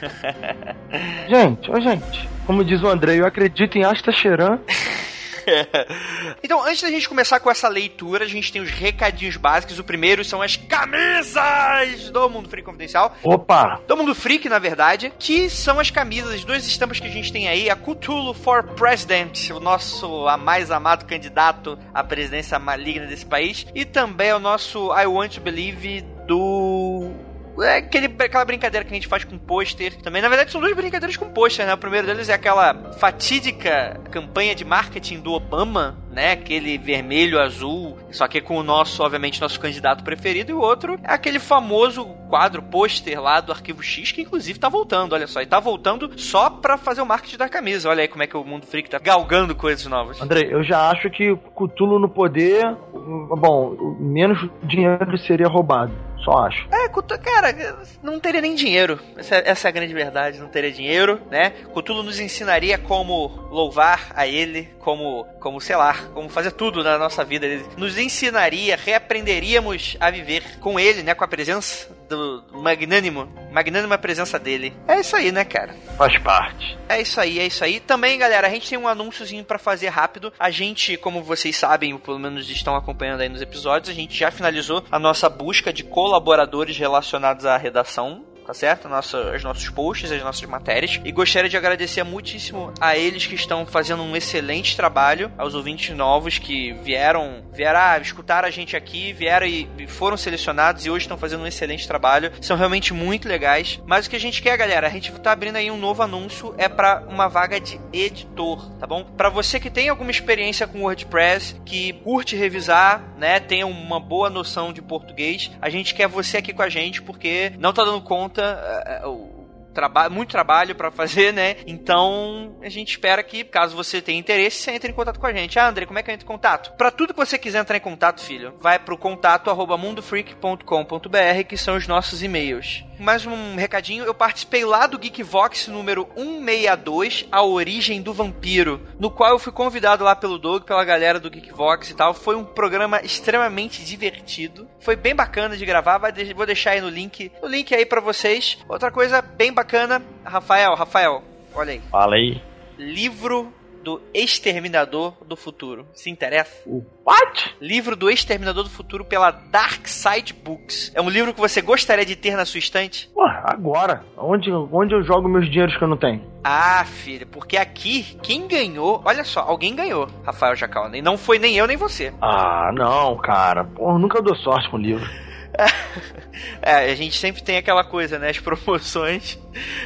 gente, ô gente, como diz o André, eu acredito em Asta Cheran. então, antes da gente começar com essa leitura, a gente tem os recadinhos básicos. O primeiro são as camisas do Mundo Freak Confidencial. Opa! Do Mundo Freak, na verdade, que são as camisas, as duas estampas que a gente tem aí. A Cthulhu for President, o nosso a mais amado candidato à presidência maligna desse país. E também o nosso I Want to Believe do é aquele, aquela brincadeira que a gente faz com pôster. Também, na verdade, são duas brincadeiras com pôster, né? O primeiro deles é aquela fatídica campanha de marketing do Obama, né? Aquele vermelho, azul, só que com o nosso, obviamente, nosso candidato preferido. E o outro é aquele famoso quadro, pôster lá do Arquivo X, que inclusive tá voltando, olha só. E tá voltando só pra fazer o marketing da camisa. Olha aí como é que o Mundo Freak tá galgando coisas novas. André, eu já acho que o Cutulo no poder, bom, menos dinheiro seria roubado. Só acho. É, cara, não teria nem dinheiro. Essa, essa é a grande verdade, não teria dinheiro, né? Cthulhu nos ensinaria como louvar a ele, como, como sei lá, como fazer tudo na nossa vida. Ele nos ensinaria, reaprenderíamos a viver com ele, né? Com a presença do magnânimo, magnânima presença dele. É isso aí, né, cara? Faz parte. É isso aí, é isso aí. Também, galera, a gente tem um anúnciozinho para fazer rápido. A gente, como vocês sabem, ou pelo menos estão acompanhando aí nos episódios, a gente já finalizou a nossa busca de colaboradores relacionados à redação tá certo? Nossa, os nossos posts, as nossas matérias. E gostaria de agradecer muitíssimo a eles que estão fazendo um excelente trabalho, aos ouvintes novos que vieram, vieram ah, escutar a gente aqui, vieram e foram selecionados e hoje estão fazendo um excelente trabalho. São realmente muito legais. Mas o que a gente quer, galera, a gente tá abrindo aí um novo anúncio, é para uma vaga de editor, tá bom? Para você que tem alguma experiência com WordPress, que curte revisar, né, tem uma boa noção de português, a gente quer você aqui com a gente porque não tá dando conta conta. Uh, traba muito trabalho para fazer, né? Então, a gente espera que, caso você tenha interesse, você entre em contato com a gente. Ah, André, como é que eu entro em contato? Para tudo que você quiser entrar em contato, filho, vai pro contato arroba mundofreak.com.br, que são os nossos e-mails. Mais um recadinho, eu participei lá do Geekvox número 162, A Origem do Vampiro, no qual eu fui convidado lá pelo Doug, pela galera do Geekvox e tal. Foi um programa extremamente divertido. Foi bem bacana de gravar, vou deixar aí no link, o link aí para vocês. Outra coisa bem bacana, Rafael, Rafael, olha aí. Fala aí. Livro do Exterminador do Futuro. Se interessa? O what? Livro do Exterminador do Futuro pela Dark Side Books. É um livro que você gostaria de ter na sua estante? Pô, agora. Onde, onde eu jogo meus dinheiros que eu não tenho? Ah, filho, porque aqui, quem ganhou, olha só, alguém ganhou, Rafael Jacal. E não foi nem eu nem você. Ah, não, cara. Pô, nunca dou sorte com livro. é, a gente sempre tem aquela coisa, né? As promoções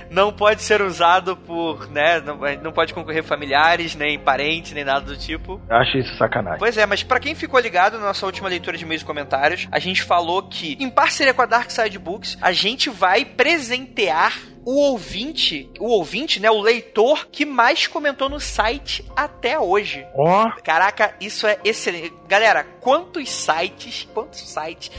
não pode ser usado por, né? Não, não pode concorrer familiares, nem parentes, nem nada do tipo. Eu acho isso sacanagem. Pois é, mas para quem ficou ligado na nossa última leitura de e-mails e comentários, a gente falou que, em parceria com a Dark Side Books, a gente vai presentear o ouvinte, o ouvinte, né, o leitor que mais comentou no site até hoje. Ó. Oh. Caraca, isso é excelente. Galera, quantos sites, quantos sites,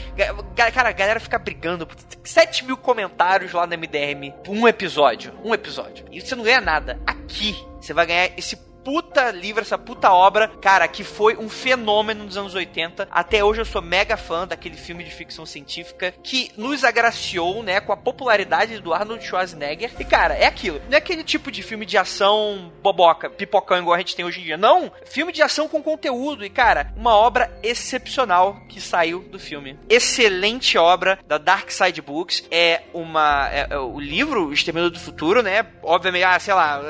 cara, a galera fica brigando, 7 mil comentários lá no MDM, um episódio, um episódio. E você não ganha nada. Aqui, você vai ganhar esse puta livro, essa puta obra, cara, que foi um fenômeno nos anos 80. Até hoje eu sou mega fã daquele filme de ficção científica que nos agraciou, né, com a popularidade do Arnold Schwarzenegger. E, cara, é aquilo. Não é aquele tipo de filme de ação boboca, pipocão igual a gente tem hoje em dia. Não! Filme de ação com conteúdo. E, cara, uma obra excepcional que saiu do filme. Excelente obra da Dark Side Books. É uma. É, é o livro O Exterminador do Futuro, né? Obviamente, ah, sei lá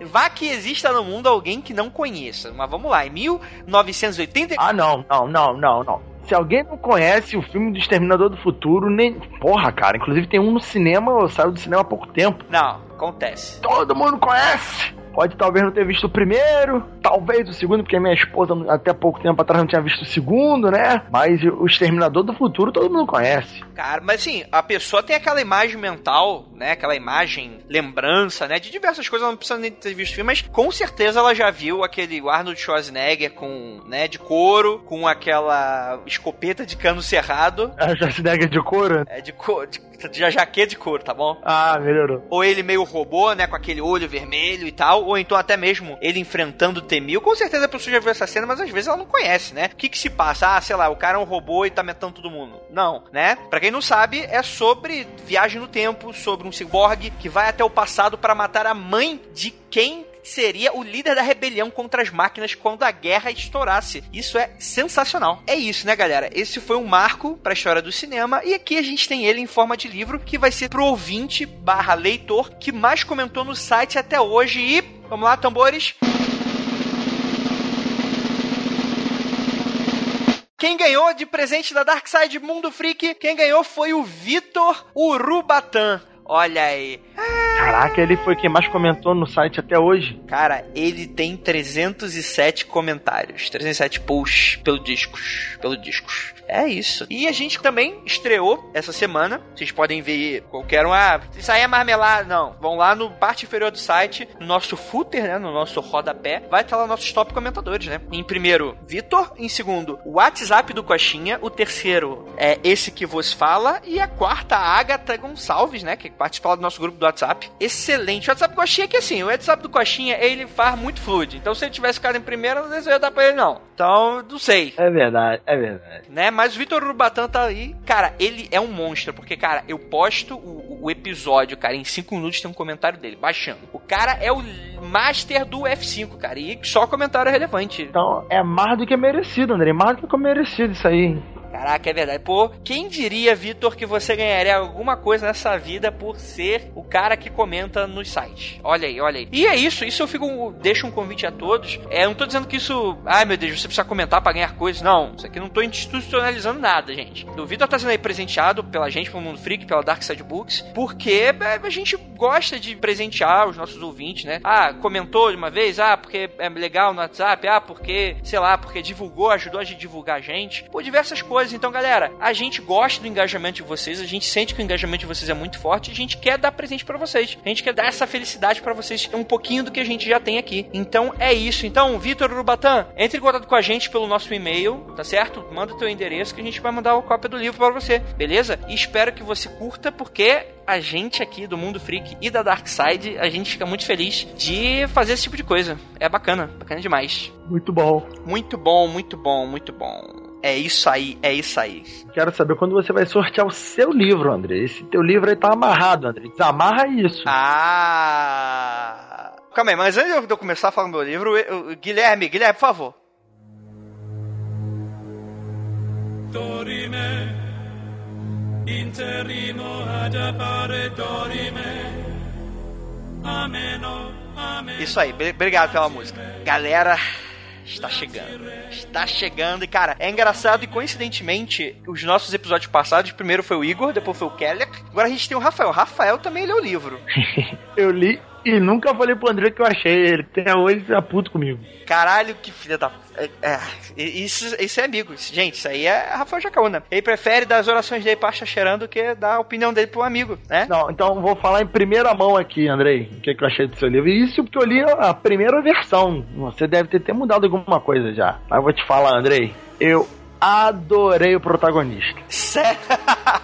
Vá que exista no mundo alguém que não conheça. Mas vamos lá, em 1980. Ah, não, não, não, não, não. Se alguém não conhece o filme do Exterminador do Futuro, nem. Porra, cara. Inclusive tem um no cinema, saiu do cinema há pouco tempo. Não, acontece. Todo mundo conhece! Pode talvez não ter visto o primeiro, talvez o segundo, porque minha esposa até pouco tempo atrás não tinha visto o segundo, né? Mas o Exterminador do Futuro todo mundo conhece. Cara, mas assim, a pessoa tem aquela imagem mental, né? Aquela imagem, lembrança, né? De diversas coisas, ela não precisa nem ter visto o filme, mas com certeza ela já viu aquele Arnold Schwarzenegger com, né, de couro, com aquela escopeta de cano cerrado. A Schwarzenegger de couro? É, de couro, de, de jaqueta de couro, tá bom? Ah, melhorou. Ou ele meio robô, né? Com aquele olho vermelho e tal ou então até mesmo ele enfrentando o T-1000. Com certeza a pessoa já viu essa cena, mas às vezes ela não conhece, né? O que que se passa? Ah, sei lá, o cara é um robô e tá metendo todo mundo. Não, né? Pra quem não sabe, é sobre viagem no tempo, sobre um ciborgue que vai até o passado para matar a mãe de quem seria o líder da rebelião contra as máquinas quando a guerra estourasse. Isso é sensacional. É isso, né, galera? Esse foi um marco para a história do cinema e aqui a gente tem ele em forma de livro que vai ser pro ouvinte barra leitor que mais comentou no site até hoje e... Vamos lá, tambores. Quem ganhou de presente da Dark Side Mundo Freak, quem ganhou foi o Vitor Urubatan. Olha aí. Caraca, ele foi quem mais comentou no site até hoje. Cara, ele tem 307 comentários, 307 posts pelo discos, pelo discos. É isso. E a gente também estreou essa semana. Vocês podem ver qualquer um. Ah, isso aí é marmelada. Não. Vão lá no parte inferior do site, no nosso footer, né? No nosso rodapé. Vai estar lá nossos top comentadores, né? Em primeiro, Vitor. Em segundo, o WhatsApp do Coxinha. O terceiro é esse que vos fala. E a quarta, a Agatha Gonçalves, né? Que participa do nosso grupo do WhatsApp. Excelente. O WhatsApp do Coxinha é que assim, o WhatsApp do Coxinha, ele faz muito fluid. Então se ele tivesse ficado em primeiro, não sei se eu ia dar pra ele, não. Então, não sei. É verdade, é verdade. Né? Mas o Vitor Urubatan tá aí. Cara, ele é um monstro, porque, cara, eu posto o, o episódio, cara, em 5 minutos tem um comentário dele, baixando. O cara é o master do F5, cara, e só comentário relevante. Então, é mais do que merecido, André. Mais do que merecido isso aí. Caraca, é verdade. Pô, quem diria, Vitor, que você ganharia alguma coisa nessa vida por ser o cara que comenta nos sites? Olha aí, olha aí. E é isso, isso eu fico, deixo um convite a todos. É, não tô dizendo que isso, ai meu Deus, você precisa comentar para ganhar coisas. Não, isso aqui não tô institucionalizando nada, gente. O Vitor tá sendo aí presenteado pela gente, pelo Mundo Freak, pela Dark Side Books, porque é, a gente gosta de presentear os nossos ouvintes, né? Ah, comentou de uma vez, ah, porque é legal no WhatsApp, ah, porque, sei lá, porque divulgou, ajudou a divulgar a gente. Por diversas coisas coisa. Então, galera, a gente gosta do engajamento de vocês, a gente sente que o engajamento de vocês é muito forte, a gente quer dar presente para vocês. A gente quer dar essa felicidade para vocês, um pouquinho do que a gente já tem aqui. Então, é isso. Então, Vitor Urubatan, entre em contato com a gente pelo nosso e-mail, tá certo? Manda o teu endereço que a gente vai mandar a cópia do livro para você, beleza? E espero que você curta, porque a gente aqui do Mundo Freak e da Dark Side, a gente fica muito feliz de fazer esse tipo de coisa. É bacana, bacana demais. Muito bom. Muito bom, muito bom, muito bom. É isso aí, é isso aí. Quero saber quando você vai sortear o seu livro, André. Esse teu livro aí tá amarrado, André. Desamarra isso. Ah! calma aí, mas antes de eu começar a falar do meu livro, eu, eu, Guilherme, Guilherme, por favor. Dorime, interimo ad appare dorime, ameno, ameno. Isso aí, obrigado pela música. Galera, está chegando. Está chegando e, cara, é engraçado e coincidentemente, os nossos episódios passados, primeiro foi o Igor, depois foi o Kelly, agora a gente tem o Rafael. O Rafael também leu o livro. eu li e nunca falei pro André que eu achei ele. Até hoje tá puto comigo. Caralho, que filha da. É, é, isso, isso é amigo. Gente, isso aí é Rafael Jacaúna. Ele prefere dar as orações dele pra cheirando do que dar a opinião dele pro amigo, né? Não, então vou falar em primeira mão aqui, Andrei, o que, que eu achei do seu livro. E isso porque eu li a primeira versão. Você deve ter, ter mudado alguma coisa já. Mas eu vou te falar, Andrei. Eu adorei o protagonista. Sério?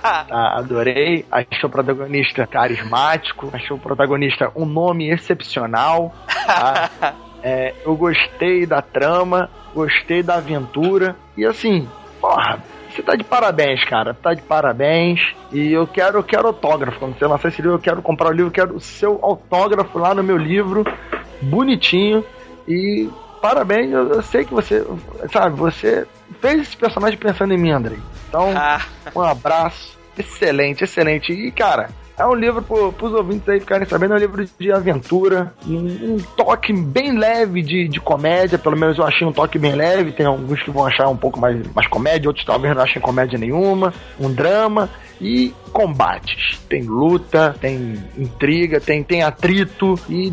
Ah, adorei. Achei o protagonista carismático. Achei o protagonista um nome excepcional. Tá? é, eu gostei da trama, gostei da aventura. E assim, porra, você tá de parabéns, cara. Tá de parabéns. E eu quero, eu quero autógrafo. Quando você lançar esse livro, eu quero comprar o livro, eu quero o seu autógrafo lá no meu livro, bonitinho. E parabéns, eu, eu sei que você, sabe, você fez esse personagem pensando em mim, Andrei. Então, ah. um abraço. Excelente, excelente. E, cara, é um livro pro, pros ouvintes aí ficarem sabendo, é um livro de aventura, um, um, toque bem leve de, de comédia, pelo menos eu achei um toque bem leve, tem alguns que vão achar um pouco mais, mais comédia, outros talvez não achem comédia nenhuma, um drama e combates. Tem luta, tem intriga, tem, tem atrito e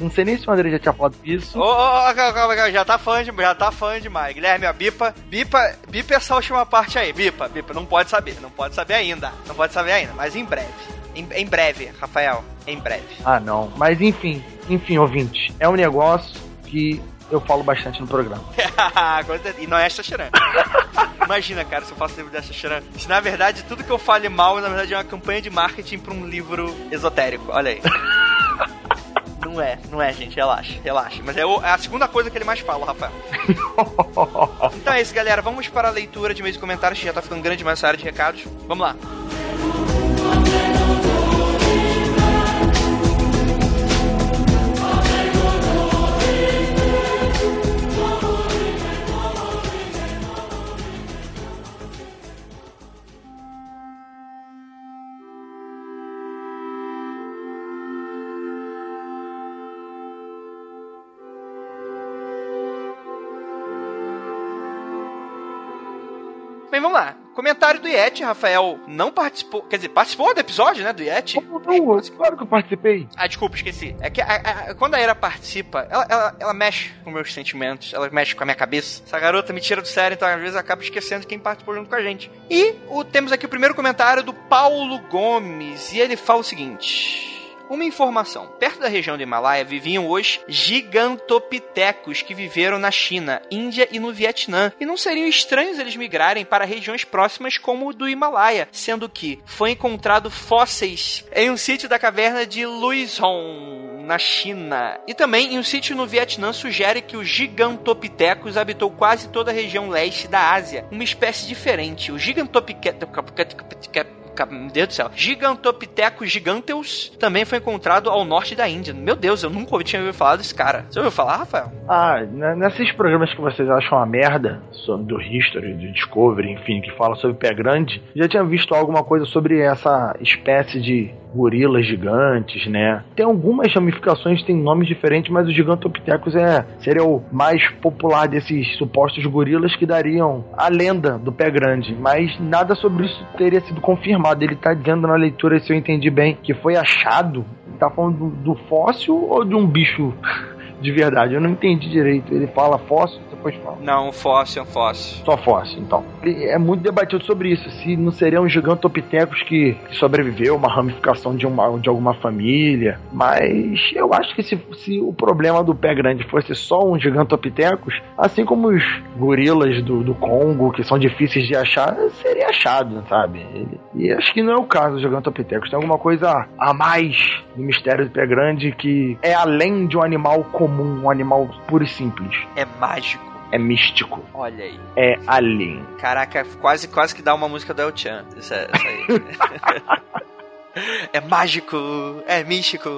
não sei nem se o André já tinha falado isso. Ô, ô, calma, já tá fã de, já tá fã demais. Guilherme, ó, bipa, bipa, bipa essa última parte aí, bipa, bipa, não pode saber, não pode saber ainda, não pode saber ainda, mas em breve. Em, em breve, Rafael, em breve. Ah, não. Mas enfim, enfim, ouvinte, é um negócio que eu falo bastante no programa. e não é Xeran. Imagina, cara, se eu faço livro dessa Xeran. Se na verdade tudo que eu fale mal, na verdade é uma campanha de marketing pra um livro esotérico. Olha aí. Não é, não é, gente. Relaxa, relaxa. Mas é, o, é a segunda coisa que ele mais fala, Rafael. então é isso, galera. Vamos para a leitura de meus comentários, que já tá ficando grande mais essa área de recados. Vamos lá. Bem, vamos lá. Comentário do Yeti, Rafael não participou. Quer dizer, participou do episódio, né? Do Yeti? Não, não, claro que eu participei. Ah, desculpa, esqueci. É que a, a, quando a Era participa, ela, ela, ela, mexe com meus sentimentos, ela mexe com a minha cabeça. Essa garota me tira do sério, então às vezes eu acabo esquecendo quem participou junto com a gente. E o, temos aqui o primeiro comentário do Paulo Gomes, e ele fala o seguinte. Uma informação: perto da região do Himalaia viviam os gigantopitecos que viveram na China, Índia e no Vietnã, e não seriam estranhos eles migrarem para regiões próximas como o do Himalaia, sendo que foi encontrado fósseis em um sítio da caverna de Luizhong, na China. E também em um sítio no Vietnã sugere que os gigantopitecos habitou quase toda a região leste da Ásia, uma espécie diferente. O gigantopitecos meu Deus do céu. Gigantopithecus giganteus também foi encontrado ao norte da Índia. Meu Deus, eu nunca tinha ouvido falar desse cara. Você ouviu falar, Rafael? Ah, nesses programas que vocês acham uma merda, do History, do Discovery, enfim, que fala sobre pé grande, já tinha visto alguma coisa sobre essa espécie de gorilas gigantes, né? Tem algumas ramificações, tem nomes diferentes, mas o Gigantopithecus é, seria o mais popular desses supostos gorilas que dariam a lenda do pé grande. Mas nada sobre isso teria sido confirmado. Ele está dizendo na leitura, se eu entendi bem, que foi achado. Tá falando do, do fóssil ou de um bicho de verdade? Eu não entendi direito. Ele fala fóssil, depois fala. Não, fóssil, é fóssil. Só fóssil, então. É muito debatido sobre isso. Se não seriam um gigantopithecus que sobreviveu, uma ramificação de, uma, de alguma família. Mas eu acho que se, se o problema do pé grande fosse só um gigantopithecus, assim como os gorilas do, do Congo, que são difíceis de achar, seria achado, sabe? E acho que não é o caso do gigantopithecus. Tem alguma coisa a mais no mistério do pé grande que é além de um animal comum, um animal puro e simples. É mágico é místico. Olha aí. É alien. Caraca, quase, quase que dá uma música do El Chan. Isso, é, isso aí. É mágico, é místico.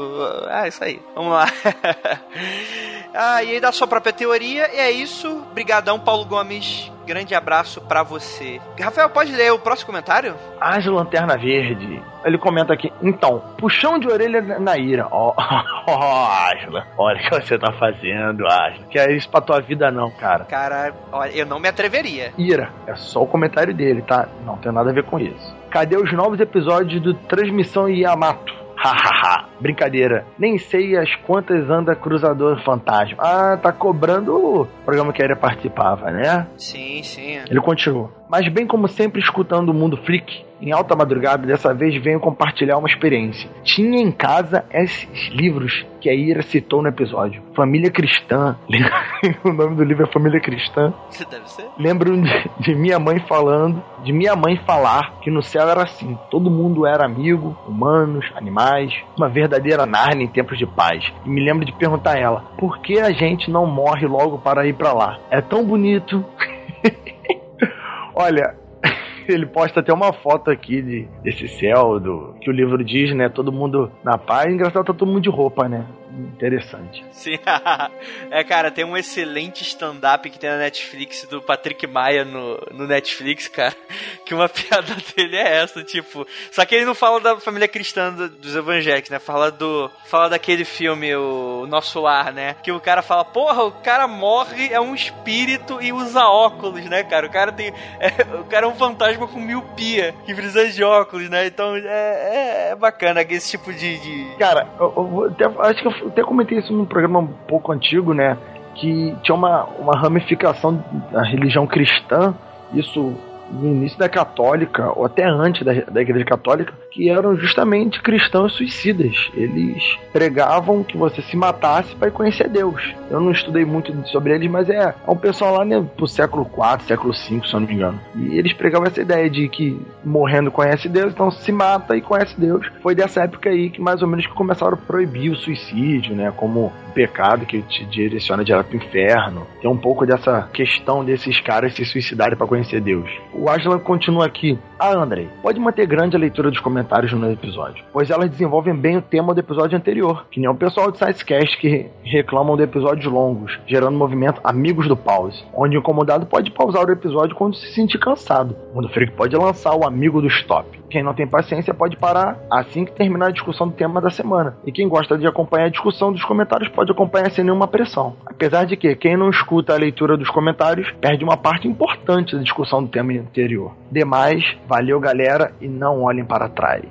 É isso aí. Vamos lá. ah, e aí da sua própria teoria, e é isso. Brigadão, Paulo Gomes. Grande abraço para você. Rafael, pode ler o próximo comentário? Ágil Lanterna Verde. Ele comenta aqui, então, puxão de orelha na ira. Ó, oh, oh, olha o que você tá fazendo, Asla. Que é isso pra tua vida não, cara. Cara, olha, eu não me atreveria. Ira, é só o comentário dele, tá? Não tem nada a ver com isso. Cadê os novos episódios do Transmissão Yamato? Hahaha, brincadeira. Nem sei as quantas anda Cruzador Fantasma. Ah, tá cobrando o programa que ele participava, né? Sim, sim. Ele continuou. Mas bem como sempre escutando o Mundo Freak, em alta madrugada, dessa vez venho compartilhar uma experiência. Tinha em casa esses livros que a Ira citou no episódio. Família Cristã. o nome do livro é Família Cristã. Deve ser. Lembro de, de minha mãe falando, de minha mãe falar que no céu era assim. Todo mundo era amigo, humanos, animais, uma verdadeira Narnia em tempos de paz. E me lembro de perguntar a ela, por que a gente não morre logo para ir para lá? É tão bonito. Olha, ele posta até uma foto aqui de, desse céu, do que o livro diz, né? Todo mundo na paz. Engraçado, tá todo mundo de roupa, né? Interessante. Sim. é, cara, tem um excelente stand-up que tem na Netflix do Patrick Maia no, no Netflix, cara. Que uma piada dele é essa, tipo. Só que ele não fala da família cristã do, dos evangélicos, né? Fala do. Fala daquele filme, o Nosso Lar, né? Que o cara fala, porra, o cara morre, é um espírito e usa óculos, né, cara? O cara tem. É, o cara é um fantasma com miopia, que precisa de óculos, né? Então é, é, é bacana esse tipo de. de... Cara, eu, eu, até, acho que eu até comentei isso num programa um pouco antigo, né? Que tinha uma, uma ramificação da religião cristã, isso no início da católica, ou até antes da, da igreja católica, que eram justamente cristãos suicidas. Eles pregavam que você se matasse para conhecer Deus. Eu não estudei muito sobre eles, mas é, é um pessoal lá né, pro século IV, século V, se eu não me engano. E eles pregavam essa ideia de que morrendo conhece Deus, então se mata e conhece Deus. Foi dessa época aí que mais ou menos que começaram a proibir o suicídio, né, como pecado que te direciona direto pro inferno. Tem um pouco dessa questão desses caras se suicidarem para conhecer Deus. O Aslan continua aqui. Ah, Andrei, pode manter grande a leitura dos comentários no episódio, pois elas desenvolvem bem o tema do episódio anterior, que nem o pessoal do SciCast que reclamam de episódios longos, gerando movimento Amigos do Pause, onde o incomodado pode pausar o episódio quando se sentir cansado. O Mundo Freak pode lançar o Amigo do Stop. Quem não tem paciência pode parar assim que terminar a discussão do tema da semana. E quem gosta de acompanhar a discussão dos comentários pode acompanhar sem nenhuma pressão. Apesar de que quem não escuta a leitura dos comentários perde uma parte importante da discussão do tema anterior. Demais, valeu galera e não olhem para trás.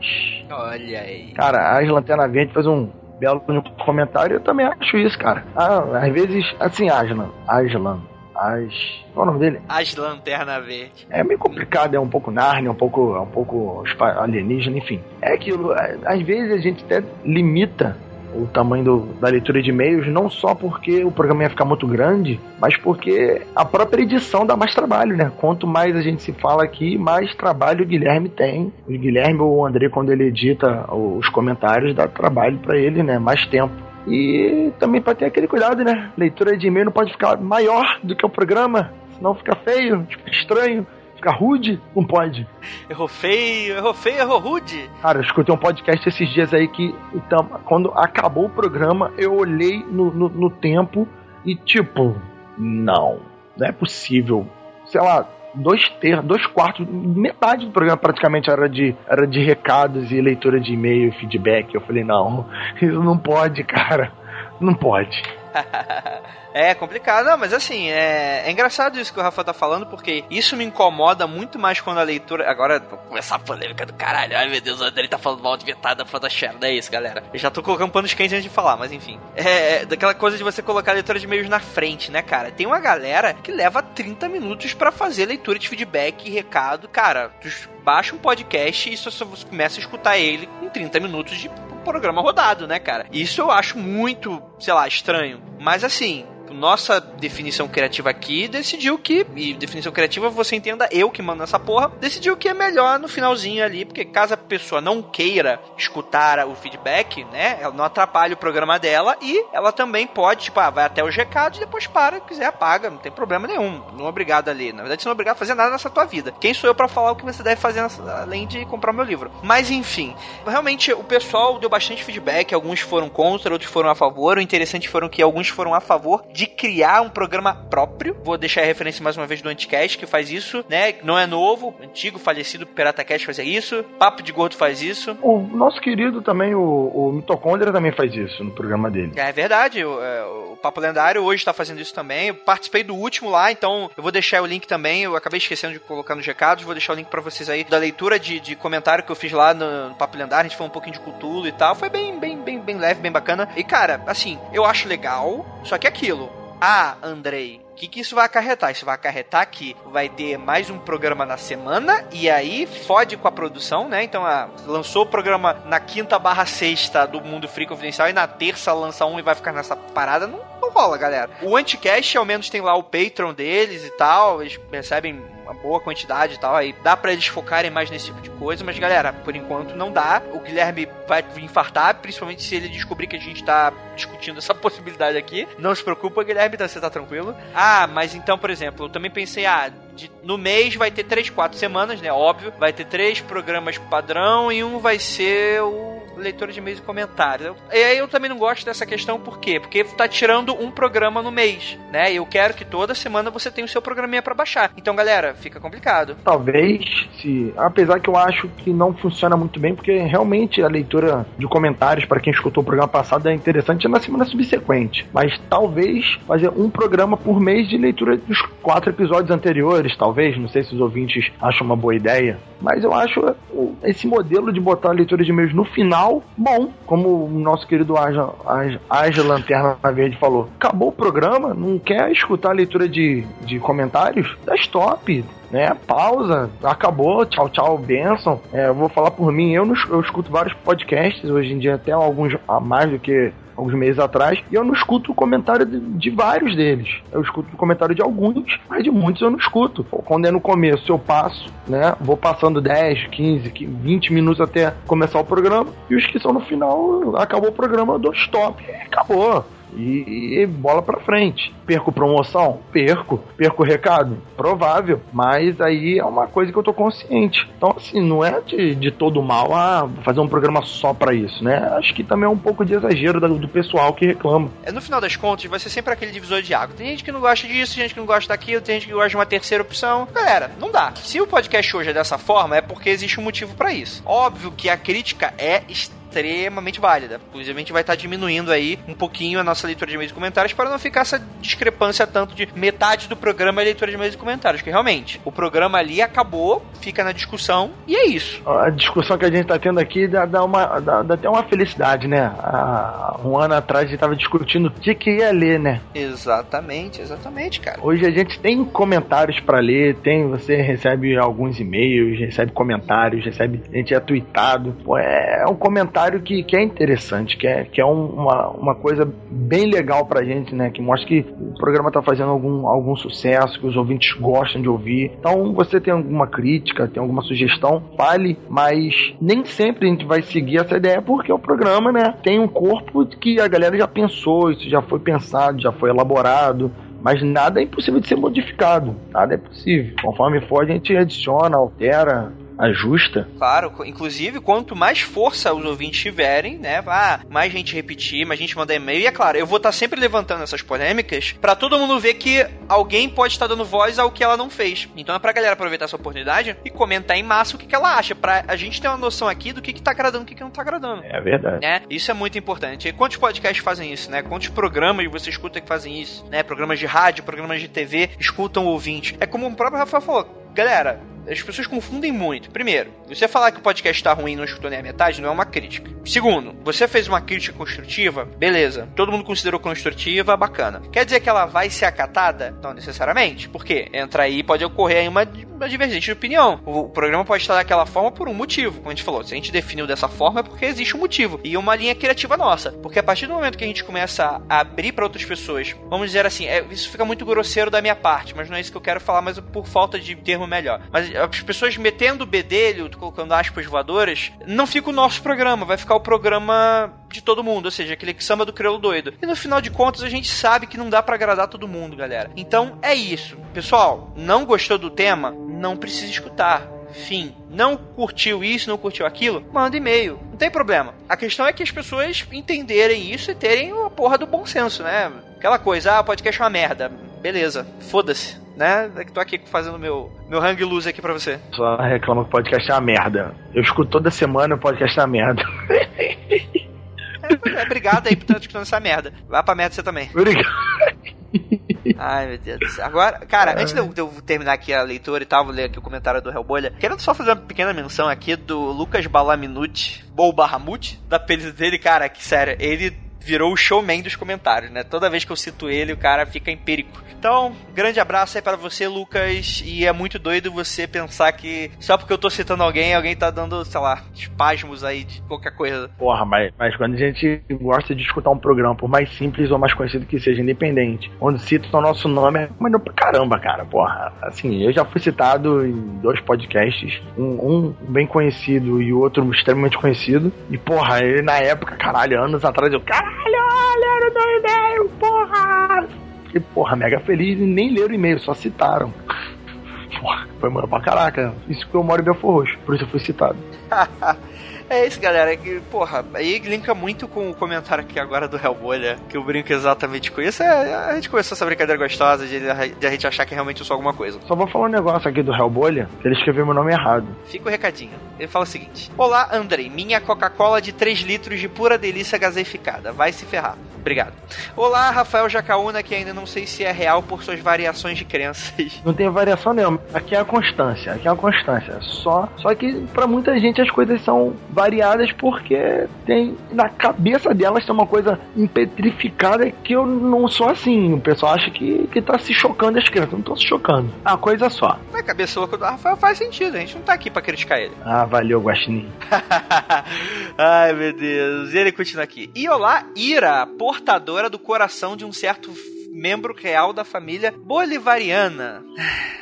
Olha aí. Cara, a Lanterna Verde fez um belo comentário, eu também acho isso, cara. Ah, às vezes, assim, Aslan, Aslan, as. Qual é o nome dele? As Lanterna Verde. É meio complicado, é um pouco Narnia, um pouco, é um pouco alienígena, enfim. É aquilo, é, às vezes a gente até limita o tamanho do, da leitura de e-mails, não só porque o programa ia ficar muito grande, mas porque a própria edição dá mais trabalho, né? Quanto mais a gente se fala aqui, mais trabalho o Guilherme tem. O Guilherme ou o André, quando ele edita os comentários, dá trabalho para ele, né? Mais tempo. E também para ter aquele cuidado, né? Leitura de e-mail não pode ficar maior do que o programa, senão fica feio, fica estranho. Fica rude? Não pode. Errou feio, errou feio, errou rude. Cara, eu escutei um podcast esses dias aí que, então, quando acabou o programa, eu olhei no, no, no tempo e, tipo, não, não é possível. Sei lá, dois terços, dois quartos, metade do programa praticamente era de, era de recados e leitura de e-mail, feedback. Eu falei, não, isso não pode, cara. Não pode. É complicado, não, mas assim, é, é, engraçado isso que o Rafa tá falando, porque isso me incomoda muito mais quando a leitura. Agora, vou começar a polêmica do caralho. Ai meu Deus, o André tá falando mal de vetada da Share, não é isso, galera. Eu já tô colocando panos quentes antes de falar, mas enfim. É, é daquela coisa de você colocar a leitura de e-mails na frente, né, cara? Tem uma galera que leva 30 minutos para fazer leitura de feedback e recado. Cara, tu baixa um podcast e só começa a escutar ele em 30 minutos de programa rodado, né, cara? Isso eu acho muito, sei lá, estranho. Mas assim, nossa definição criativa aqui decidiu que, e definição criativa você entenda eu que mando essa porra, decidiu que é melhor no finalzinho ali, porque caso a pessoa não queira escutar o feedback, né, ela não atrapalha o programa dela e ela também pode, tipo, ah, vai até os recados e depois para, quiser apaga, não tem problema nenhum, não é obrigado ali. Na verdade, você não é obrigado a fazer nada nessa tua vida. Quem sou eu para falar o que você deve fazer nessa, além de comprar meu livro? Mas enfim, realmente o pessoal deu bastante feedback, alguns foram contra, outros foram a favor. O interessante foram que alguns foram a favor de criar um programa próprio. Vou deixar a referência mais uma vez do Anticast, que faz isso, né? Não é novo, antigo, falecido PirataCast fazia isso, Papo de Gordo faz isso. O nosso querido também, o, o Mitocôndria também faz isso no programa dele. É verdade, o, é, o Papo Lendário hoje tá fazendo isso também. Eu participei do último lá, então eu vou deixar o link também. Eu acabei esquecendo de colocar nos recados, vou deixar o link para vocês aí da leitura de, de comentário que eu fiz lá no, no Papo Lendário. A gente falou um pouquinho de Cthulhu e tal. Foi bem, bem, bem, bem leve, bem bacana. E cara, assim, eu acho legal, só que é aquilo. Ah, Andrei, o que, que isso vai acarretar? Isso vai acarretar que vai ter mais um programa na semana e aí fode com a produção, né? Então, ah, lançou o programa na quinta barra sexta do Mundo Free Confidencial e na terça lança um e vai ficar nessa parada. Não, não rola, galera. O Anticast, ao menos, tem lá o Patreon deles e tal. Eles recebem uma boa quantidade e tal. Aí dá para eles focarem mais nesse tipo de coisa, mas galera, por enquanto não dá. O Guilherme vai infartar, principalmente se ele descobrir que a gente tá discutindo essa possibilidade aqui. Não se preocupa, Guilherme, tá, você tá tranquilo. Ah, mas então, por exemplo, eu também pensei, ah, de, no mês vai ter três, quatro semanas, né? Óbvio. Vai ter três programas padrão e um vai ser o leitura de e-mails e comentários. e aí eu também não gosto dessa questão, por quê? Porque tá tirando um programa no mês, né? Eu quero que toda semana você tenha o seu programinha para baixar. Então, galera, fica complicado. Talvez, se. Apesar que eu acho que não funciona muito bem, porque realmente a leitura de comentários para quem escutou o programa passado é interessante na semana subsequente. Mas talvez fazer um programa por mês de leitura dos quatro episódios anteriores, talvez. Não sei se os ouvintes acham uma boa ideia. Mas eu acho esse modelo de botar a leitura de e-mails no final bom. Como o nosso querido Aja, Aja, Aja Lanterna Verde falou. Acabou o programa, não quer escutar a leitura de, de comentários? Dá stop né? Pausa, acabou, tchau, tchau, benção. É, eu vou falar por mim, eu, não, eu escuto vários podcasts, hoje em dia até alguns a mais do que alguns meses atrás, e eu não escuto o comentário de, de, vários deles. Eu escuto o comentário de alguns, mas de muitos eu não escuto. Quando é no começo, eu passo, né? Vou passando 10, 15, 20 minutos até começar o programa, e os que são no final, acabou o programa, eu dou stop. Acabou e, e bola pra frente. Perco promoção? Perco. Perco recado? Provável. Mas aí é uma coisa que eu tô consciente. Então, assim, não é de, de todo mal a ah, fazer um programa só para isso, né? Acho que também é um pouco de exagero do, do pessoal que reclama. É, no final das contas, vai ser sempre aquele divisor de água. Tem gente que não gosta disso, tem gente que não gosta daquilo, tem gente que gosta de uma terceira opção. Galera, não dá. Se o podcast hoje é dessa forma, é porque existe um motivo para isso. Óbvio que a crítica é extremamente extremamente válida. Inclusive, a gente vai estar tá diminuindo aí um pouquinho a nossa leitura de e-mails e comentários para não ficar essa discrepância tanto de metade do programa é leitura de e-mails e comentários, que realmente o programa ali acabou, fica na discussão e é isso. A discussão que a gente está tendo aqui dá, dá uma, dá, dá, até uma felicidade, né? Há um ano atrás a gente estava discutindo o que, que ia ler, né? Exatamente, exatamente, cara. Hoje a gente tem comentários para ler, tem, você recebe alguns e-mails, recebe comentários, recebe, a gente é tweetado. Pô, é um comentário que, que é interessante, que é, que é um, uma, uma coisa bem legal pra gente, né? Que mostra que o programa tá fazendo algum, algum sucesso, que os ouvintes gostam de ouvir. Então, você tem alguma crítica, tem alguma sugestão, fale, mas nem sempre a gente vai seguir essa ideia, porque o programa, né, tem um corpo que a galera já pensou, isso já foi pensado, já foi elaborado. Mas nada é impossível de ser modificado. Nada é possível. Conforme for, a gente adiciona, altera, ajusta. Claro, inclusive, quanto mais força os ouvintes tiverem, né? Ah, mais gente repetir, mais gente mandar e-mail. E é claro, eu vou estar sempre levantando essas polêmicas para todo mundo ver que alguém pode estar dando voz ao que ela não fez. Então é pra galera aproveitar essa oportunidade e comentar em massa o que, que ela acha, pra a gente ter uma noção aqui do que, que tá agradando e o que, que não tá agradando. É verdade. Né? Isso é muito importante. E quantos podcasts fazem isso, né? Quantos programas você escuta que fazem isso, né? Programas de rádio, programas de TV, escutam o ouvinte. É como o próprio Rafael falou, galera, as pessoas confundem muito. Primeiro, você falar que o podcast tá ruim e não escutou nem a metade não é uma crítica. Segundo, você fez uma crítica construtiva, beleza. Todo mundo considerou construtiva, bacana. Quer dizer que ela vai ser acatada? Não necessariamente. Por quê? Entra aí pode ocorrer aí uma, uma divergência de opinião. O, o, programa pode estar daquela forma por um motivo. Como a gente falou, se a gente definiu dessa forma é porque existe um motivo. E uma linha criativa nossa. Porque a partir do momento que a gente começa a abrir para outras pessoas, vamos dizer assim, é, isso fica muito grosseiro da minha parte, mas não é isso que eu quero falar, mas por falta de termo melhor. Mas as pessoas metendo o bedelho, colocando aspas voadoras, não fica o nosso programa, vai ficar o programa de todo mundo, ou seja, aquele que samba do crioulo doido. E no final de contas a gente sabe que não dá para agradar todo mundo, galera. Então é isso. Pessoal, não gostou do tema? Não precisa escutar. Fim. Não curtiu isso, não curtiu aquilo? Manda e-mail. Não tem problema. A questão é que as pessoas entenderem isso e terem a porra do bom senso, né? Aquela coisa, ah, podcast é uma merda. Beleza, foda-se né? É que tô aqui fazendo meu, meu hang loose aqui pra você. Só reclama que o podcast é uma merda. Eu escuto toda semana o podcast é uma merda. É, obrigado aí por estar escutando essa merda. Vai pra merda você também. Obrigado. Ai, meu Deus do céu. Agora, cara, antes de eu, de eu, terminar aqui a leitura e tal, vou ler aqui o comentário do Hellbolha. Quero só fazer uma pequena menção aqui do Lucas Balaminuti, ou Barramute, da apelido dele, cara, que sério, ele virou o showman dos comentários, né? Toda vez que eu cito ele, o cara fica empírico. Então, grande abraço aí para você, Lucas. E é muito doido você pensar que só porque eu tô citando alguém, alguém tá dando, sei lá, espasmos aí de qualquer coisa. Porra, mas, mas quando a gente gosta de escutar um programa, por mais simples ou mais conhecido que seja, independente, onde cita o nosso nome, é maneiro pra caramba, cara. Porra, assim, eu já fui citado em dois podcasts, um, um bem conhecido e o outro extremamente conhecido. E, porra, ele na época, caralho, anos atrás, eu, caralho, olha, era do e-mail, porra! Fiquei, porra, mega feliz e nem leram o e-mail, só citaram. Porra, foi mano pra caraca. Isso que eu moro em Belfor Roxo, por isso eu fui citado. É isso, galera. Que, porra, aí linka muito com o comentário aqui agora do Hellbolha, que eu brinco exatamente com isso. É, a gente começou essa brincadeira gostosa de, de, a gente achar que realmente eu sou alguma coisa. Só vou falar um negócio aqui do Hellbolha, que ele escreveu meu nome errado. Fica o recadinho. Ele fala o seguinte: Olá, Andrei. Minha Coca-Cola de 3 litros de pura delícia gaseificada. Vai se ferrar. Obrigado. Olá, Rafael Jacaúna, que ainda não sei se é real por suas variações de crenças. Não tem variação nenhuma. Aqui é a constância. Aqui é a constância. Só, só que para muita gente as coisas são variadas porque tem na cabeça delas tem uma coisa impetrificada que eu não sou assim. O pessoal acha que, que tá se chocando as crianças. Não tô se chocando. A coisa é só. Na cabeça louca do Rafael faz sentido. A gente não tá aqui pra criticar ele. Ah, valeu, Guaxinim. Ai, meu Deus. E ele continua aqui. E olá, Ira, portadora do coração de um certo membro real da família bolivariana.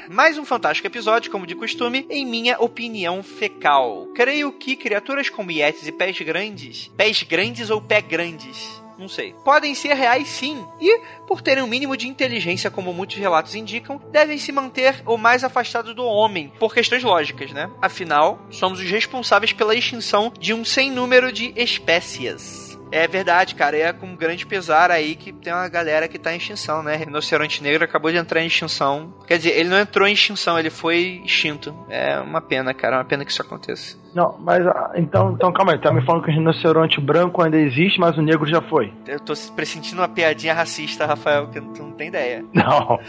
Mais um fantástico episódio, como de costume, em minha opinião fecal. Creio que criaturas como Yetis e pés grandes, pés grandes ou pé grandes, não sei. Podem ser reais sim, e, por terem um mínimo de inteligência, como muitos relatos indicam, devem se manter o mais afastados do homem, por questões lógicas, né? Afinal, somos os responsáveis pela extinção de um sem número de espécies. É verdade, cara. É com grande pesar aí que tem uma galera que tá em extinção, né? Rinoceronte negro acabou de entrar em extinção. Quer dizer, ele não entrou em extinção, ele foi extinto. É uma pena, cara. É uma pena que isso aconteça. Não, mas ah, então, então calma aí. Tá me falando que o rinoceronte branco ainda existe, mas o negro já foi. Eu tô pressentindo uma piadinha racista, Rafael, que tu não tem ideia. Não.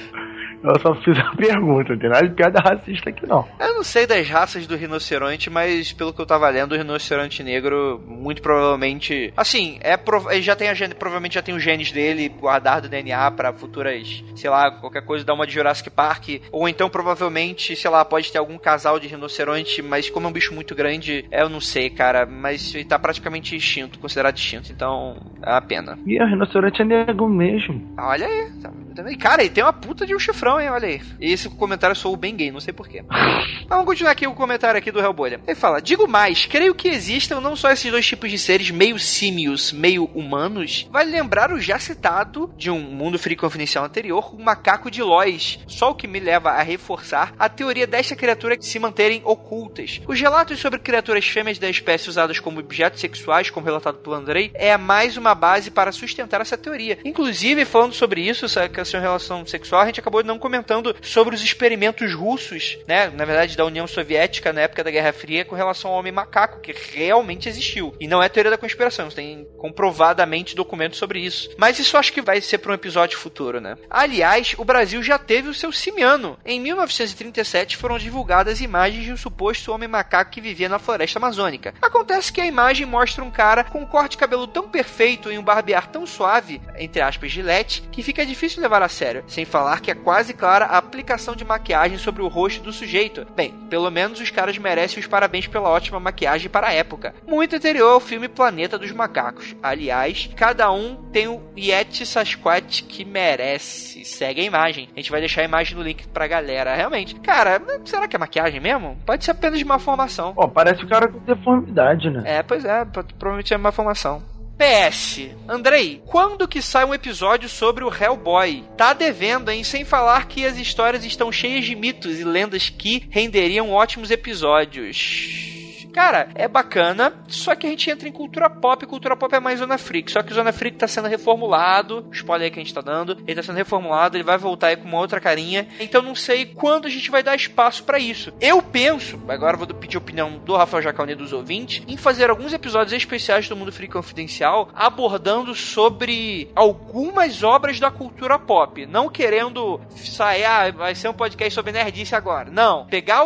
Eu só fiz a pergunta, não tem nada de piada racista aqui não. Eu não sei das raças do rinoceronte, mas pelo que eu tava lendo, o rinoceronte negro, muito provavelmente. Assim, é ele já tem a gene, provavelmente já tem os genes dele guardado do DNA para futuras, sei lá, qualquer coisa, dar uma de Jurassic Park. Ou então, provavelmente, sei lá, pode ter algum casal de rinoceronte, mas como é um bicho muito grande, eu não sei, cara. Mas ele tá praticamente extinto, considerado extinto, então é uma pena. E o rinoceronte é negro mesmo. Olha aí, tá também. Cara, ele tem uma puta de um chifrão, hein? Olha aí. E esse comentário sou bem gay, não sei porquê. Vamos continuar aqui o comentário aqui do Hellbolha. Ele fala: Digo mais, creio que existam não só esses dois tipos de seres, meio símios, meio humanos. Vale lembrar o já citado de um mundo free confidencial anterior, o macaco de Lois. Só o que me leva a reforçar a teoria desta criatura de se manterem ocultas. Os relatos sobre criaturas fêmeas da espécie usadas como objetos sexuais, como relatado pelo Andrei, é mais uma base para sustentar essa teoria. Inclusive, falando sobre isso, essa orientação e relação sexual, a gente acabou não comentando sobre os experimentos russos, né? Na verdade, da União Soviética na época da Guerra Fria com relação ao homem macaco, que realmente existiu. E não é teoria da conspiração, tem comprovadamente documentos sobre isso. Mas isso acho que vai ser para um episódio futuro, né? Aliás, o Brasil já teve o seu simiano. Em 1937 foram divulgadas imagens de um suposto homem macaco que vivia na floresta amazônica. Acontece que a imagem mostra um cara com um corte de cabelo tão perfeito e um barbear tão suave, entre aspas, gilete, que fica difícil levar a sério. Sem falar que é quase clara a aplicação de maquiagem sobre o rosto do sujeito. Bem, pelo menos os caras merecem os parabéns pela ótima maquiagem para a época. Muito anterior ao filme Planeta dos Macacos. Aliás, cada um tem o Yeti Sasquatch que merece. Segue a imagem. A gente vai deixar a imagem no link pra galera. Realmente. Cara, será que é maquiagem mesmo? Pode ser apenas uma formação. Pô, parece o cara com deformidade, né? É, pois é. Provavelmente é uma formação. PS, Andrei, quando que sai um episódio sobre o Hellboy? Tá devendo, hein? Sem falar que as histórias estão cheias de mitos e lendas que renderiam ótimos episódios. Cara, é bacana, só que a gente entra em cultura pop, cultura pop é mais Zona Freak, só que Zona Freak tá sendo reformulado, spoiler aí que a gente tá dando, ele tá sendo reformulado, ele vai voltar aí com uma outra carinha, então não sei quando a gente vai dar espaço para isso. Eu penso, agora vou pedir a opinião do Rafael Jacaune dos ouvintes, em fazer alguns episódios especiais do Mundo Freak Confidencial, abordando sobre algumas obras da cultura pop, não querendo sair, ah, vai ser um podcast sobre nerdice agora. Não, pegar,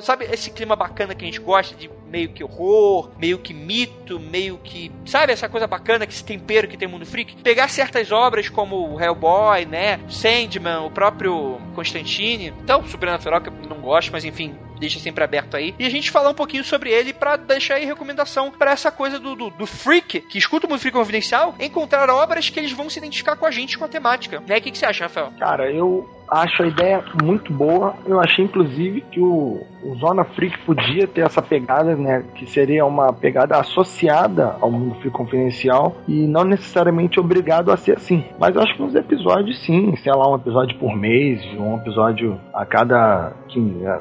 sabe esse clima bacana que a gente gosta de meio que horror, meio que mito, meio que. Sabe essa coisa bacana que esse tempero que tem mundo freak? Pegar certas obras como Hellboy, né? Sandman, o próprio Constantine. Então, Supernatural, que eu não gosto, mas enfim, deixa sempre aberto aí. E a gente falar um pouquinho sobre ele para deixar aí recomendação para essa coisa do, do, do, freak, que escuta o Mundo Freak Confidencial, encontrar obras que eles vão se identificar com a gente, com a temática. Né? O que, que você acha, Rafael? Cara, eu acho a ideia muito boa. Eu achei, inclusive, que o, o Zona Freak podia ter essa pegada, né? Que seria uma pegada associada ao mundo freak confidencial e não necessariamente obrigado a ser assim. Mas acho que uns episódios, sim, sei lá, um episódio por mês, um episódio a cada.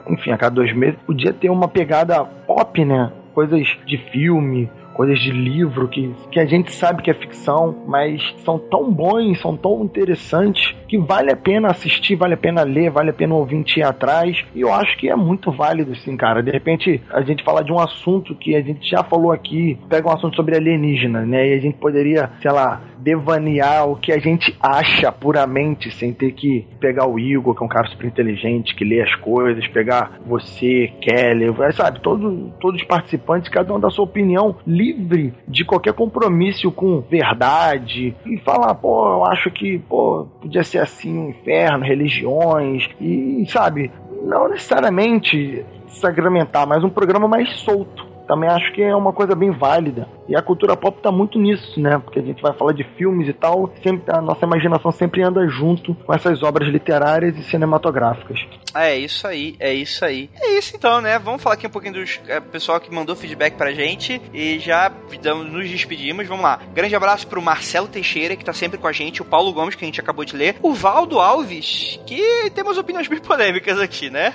Enfim, a cada dois meses, podia ter uma pegada pop, né? Coisas de filme, coisas de livro que, que a gente sabe que é ficção, mas são tão bons, são tão interessantes que vale a pena assistir, vale a pena ler, vale a pena ouvir ir atrás. E eu acho que é muito válido, sim, cara. De repente, a gente fala de um assunto que a gente já falou aqui, pega um assunto sobre alienígena, né? E a gente poderia, sei lá, devanear o que a gente acha puramente, sem ter que pegar o Igor, que é um cara super inteligente, que lê as coisas, pegar você, Kelly, sabe? Todo, todos os participantes, cada um da sua opinião, de qualquer compromisso com verdade, e falar, pô, eu acho que, pô, podia ser assim um inferno, religiões, e, sabe? Não necessariamente sacramentar, mas um programa mais solto. Também acho que é uma coisa bem válida. E a cultura pop tá muito nisso, né? Porque a gente vai falar de filmes e tal, sempre a nossa imaginação sempre anda junto com essas obras literárias e cinematográficas. É isso aí, é isso aí. É isso então, né? Vamos falar aqui um pouquinho do é, pessoal que mandou feedback pra gente e já nos despedimos. Vamos lá. Grande abraço pro Marcelo Teixeira, que tá sempre com a gente, o Paulo Gomes, que a gente acabou de ler, o Valdo Alves, que temos opiniões bem polêmicas aqui, né?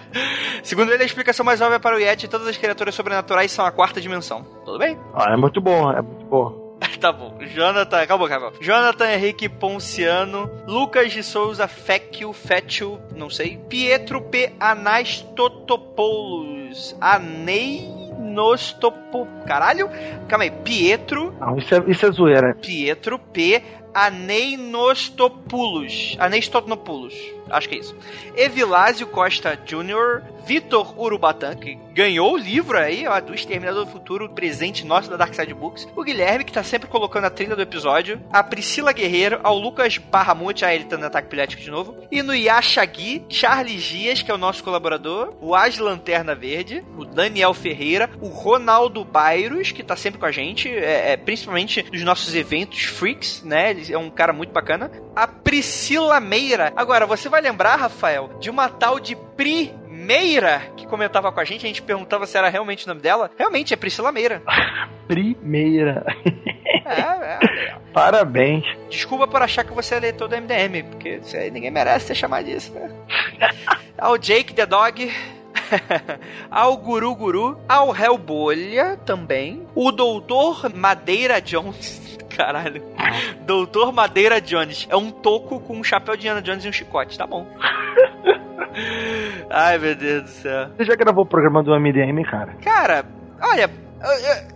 Segundo ele, a explicação mais óbvia para o Yeti, todas as criaturas sobrenaturais são a quarta dimensão. Tudo bem? Ah, é muito bom bom, é muito bom. tá bom. Jonathan, acabou, acabou. Jonathan Henrique Ponciano, Lucas de Souza Fecchio, Fecchio, não sei. Pietro P. Anastotopoulos, Anei Nostopo. Caralho? Calma aí. Pietro. Não, isso é, isso é zoeira. Pietro P. Aneinostopoulos. Aneistotonopoulos. Acho que é isso. Evilásio Costa Jr., Vitor Urubatã, que ganhou o livro aí, ó, do Exterminador do Futuro, presente nosso da Dark Side Books. O Guilherme, que tá sempre colocando a trilha do episódio. A Priscila Guerreiro, ao Lucas Barramute, a ele tá no ataque pilético de novo. E no Yashagi, Charles Dias, que é o nosso colaborador. O As Lanterna Verde. O Daniel Ferreira. O Ronaldo Bairros, que tá sempre com a gente, é, é, principalmente nos nossos eventos freaks, né? É um cara muito bacana. A Priscila Meira. Agora, você vai vai lembrar, Rafael, de uma tal de Pri Meira que comentava com a gente, a gente perguntava se era realmente o nome dela. Realmente, é Priscila Meira. Primeira. É, é, é. Parabéns. Desculpa por achar que você é leitor do MDM, porque ninguém merece ser chamado disso, né? Ao Jake the Dog, ao Guru Guru, ao Hellbolha também, o Doutor Madeira Jones. Caralho. Doutor Madeira Jones. É um toco com um chapéu de Indiana Jones e um chicote. Tá bom. Ai, meu Deus do céu. Você já gravou o programa do MDM, cara? Cara, olha,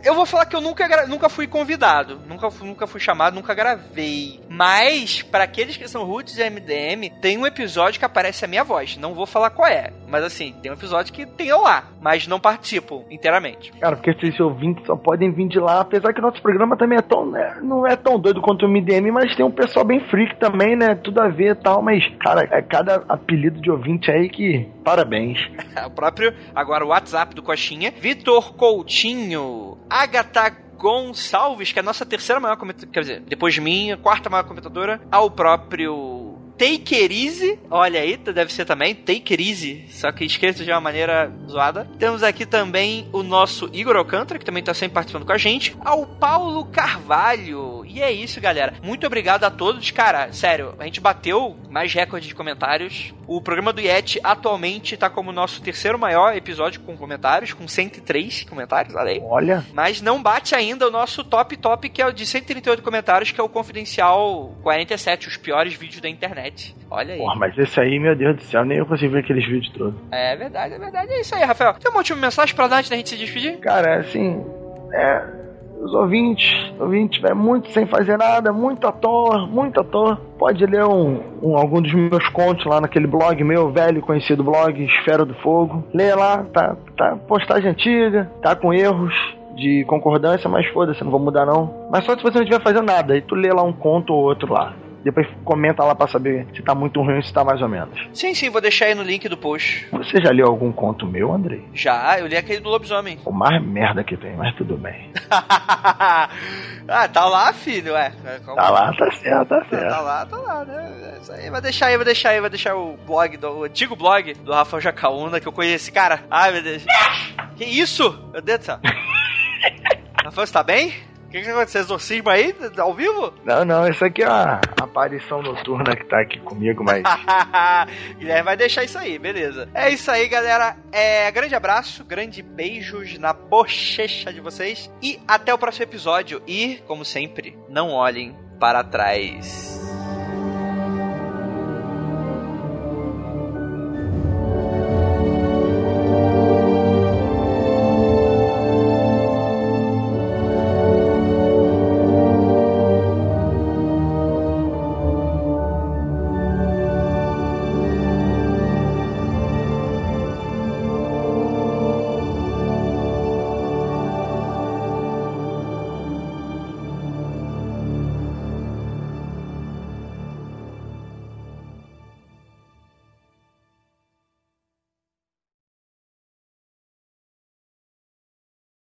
eu vou falar que eu nunca, nunca fui convidado, nunca, nunca fui chamado, nunca gravei. Mas, para aqueles que são roots de MDM, tem um episódio que aparece a minha voz. Não vou falar qual é, mas assim, tem um episódio que tem eu lá, mas não participo inteiramente. Cara, porque esses ouvintes só podem vir de lá, apesar que o nosso programa também é tão, né, não é tão doido quanto o MDM, mas tem um pessoal bem freak também, né? Tudo a ver e tal, mas, cara, é cada apelido de ouvinte aí que. Parabéns. o próprio, agora o WhatsApp do Coxinha, Vitor Coutinho Agatha Gonçalves, que é a nossa terceira maior comentadora, quer dizer, depois de mim, a quarta maior comentadora, ao próprio Take It Easy, olha aí, deve ser também Take It Easy, só que escrito de uma maneira zoada. Temos aqui também o nosso Igor Alcântara, que também está sempre participando com a gente, ao Paulo Carvalho. E é isso, galera. Muito obrigado a todos. Cara, sério, a gente bateu mais recordes de comentários. O programa do Yeti atualmente está como nosso terceiro maior episódio com comentários, com 103 comentários, olha aí. Olha. Mas não bate ainda o nosso top top, que é o de 138 comentários, que é o Confidencial 47, os piores vídeos da internet. Olha aí. Porra, mas esse aí, meu Deus do céu, nem eu consigo ver aqueles vídeos todos. É verdade, é verdade. É isso aí, Rafael. Tem uma última mensagem pra dar antes da gente se despedir? Cara, assim, é, os ouvintes, ouvintes, tiver muito sem fazer nada, muito à toa, muito à toa, pode ler um, um, algum dos meus contos lá naquele blog meu, velho conhecido blog, Esfera do Fogo. Lê lá, tá, tá postagem antiga, tá com erros de concordância, mas foda-se, não vou mudar não. Mas só se você não estiver fazendo nada, aí tu lê lá um conto ou outro lá. Depois comenta lá pra saber se tá muito ruim ou se tá mais ou menos. Sim, sim, vou deixar aí no link do post. Você já leu algum conto meu, Andrei? Já, eu li aquele do lobisomem. O mais merda que tem, mas tudo bem. ah, tá lá, filho, ué. Tá lá, tá certo, tá certo. Tá lá, tá lá, né? Isso aí, vai deixar aí, vai deixar aí, vai deixar o blog, do, o antigo blog do Rafael Jacaúna, que eu conheci. Cara, ai meu Deus. que isso? Meu Deus do céu. Rafael, você tá bem? O que, que aconteceu? Exorcismo aí? Ao vivo? Não, não, isso aqui é uma aparição noturna que tá aqui comigo, mas. Guilherme vai deixar isso aí, beleza. É isso aí, galera. É, grande abraço, grande beijos na bochecha de vocês. E até o próximo episódio. E, como sempre, não olhem para trás.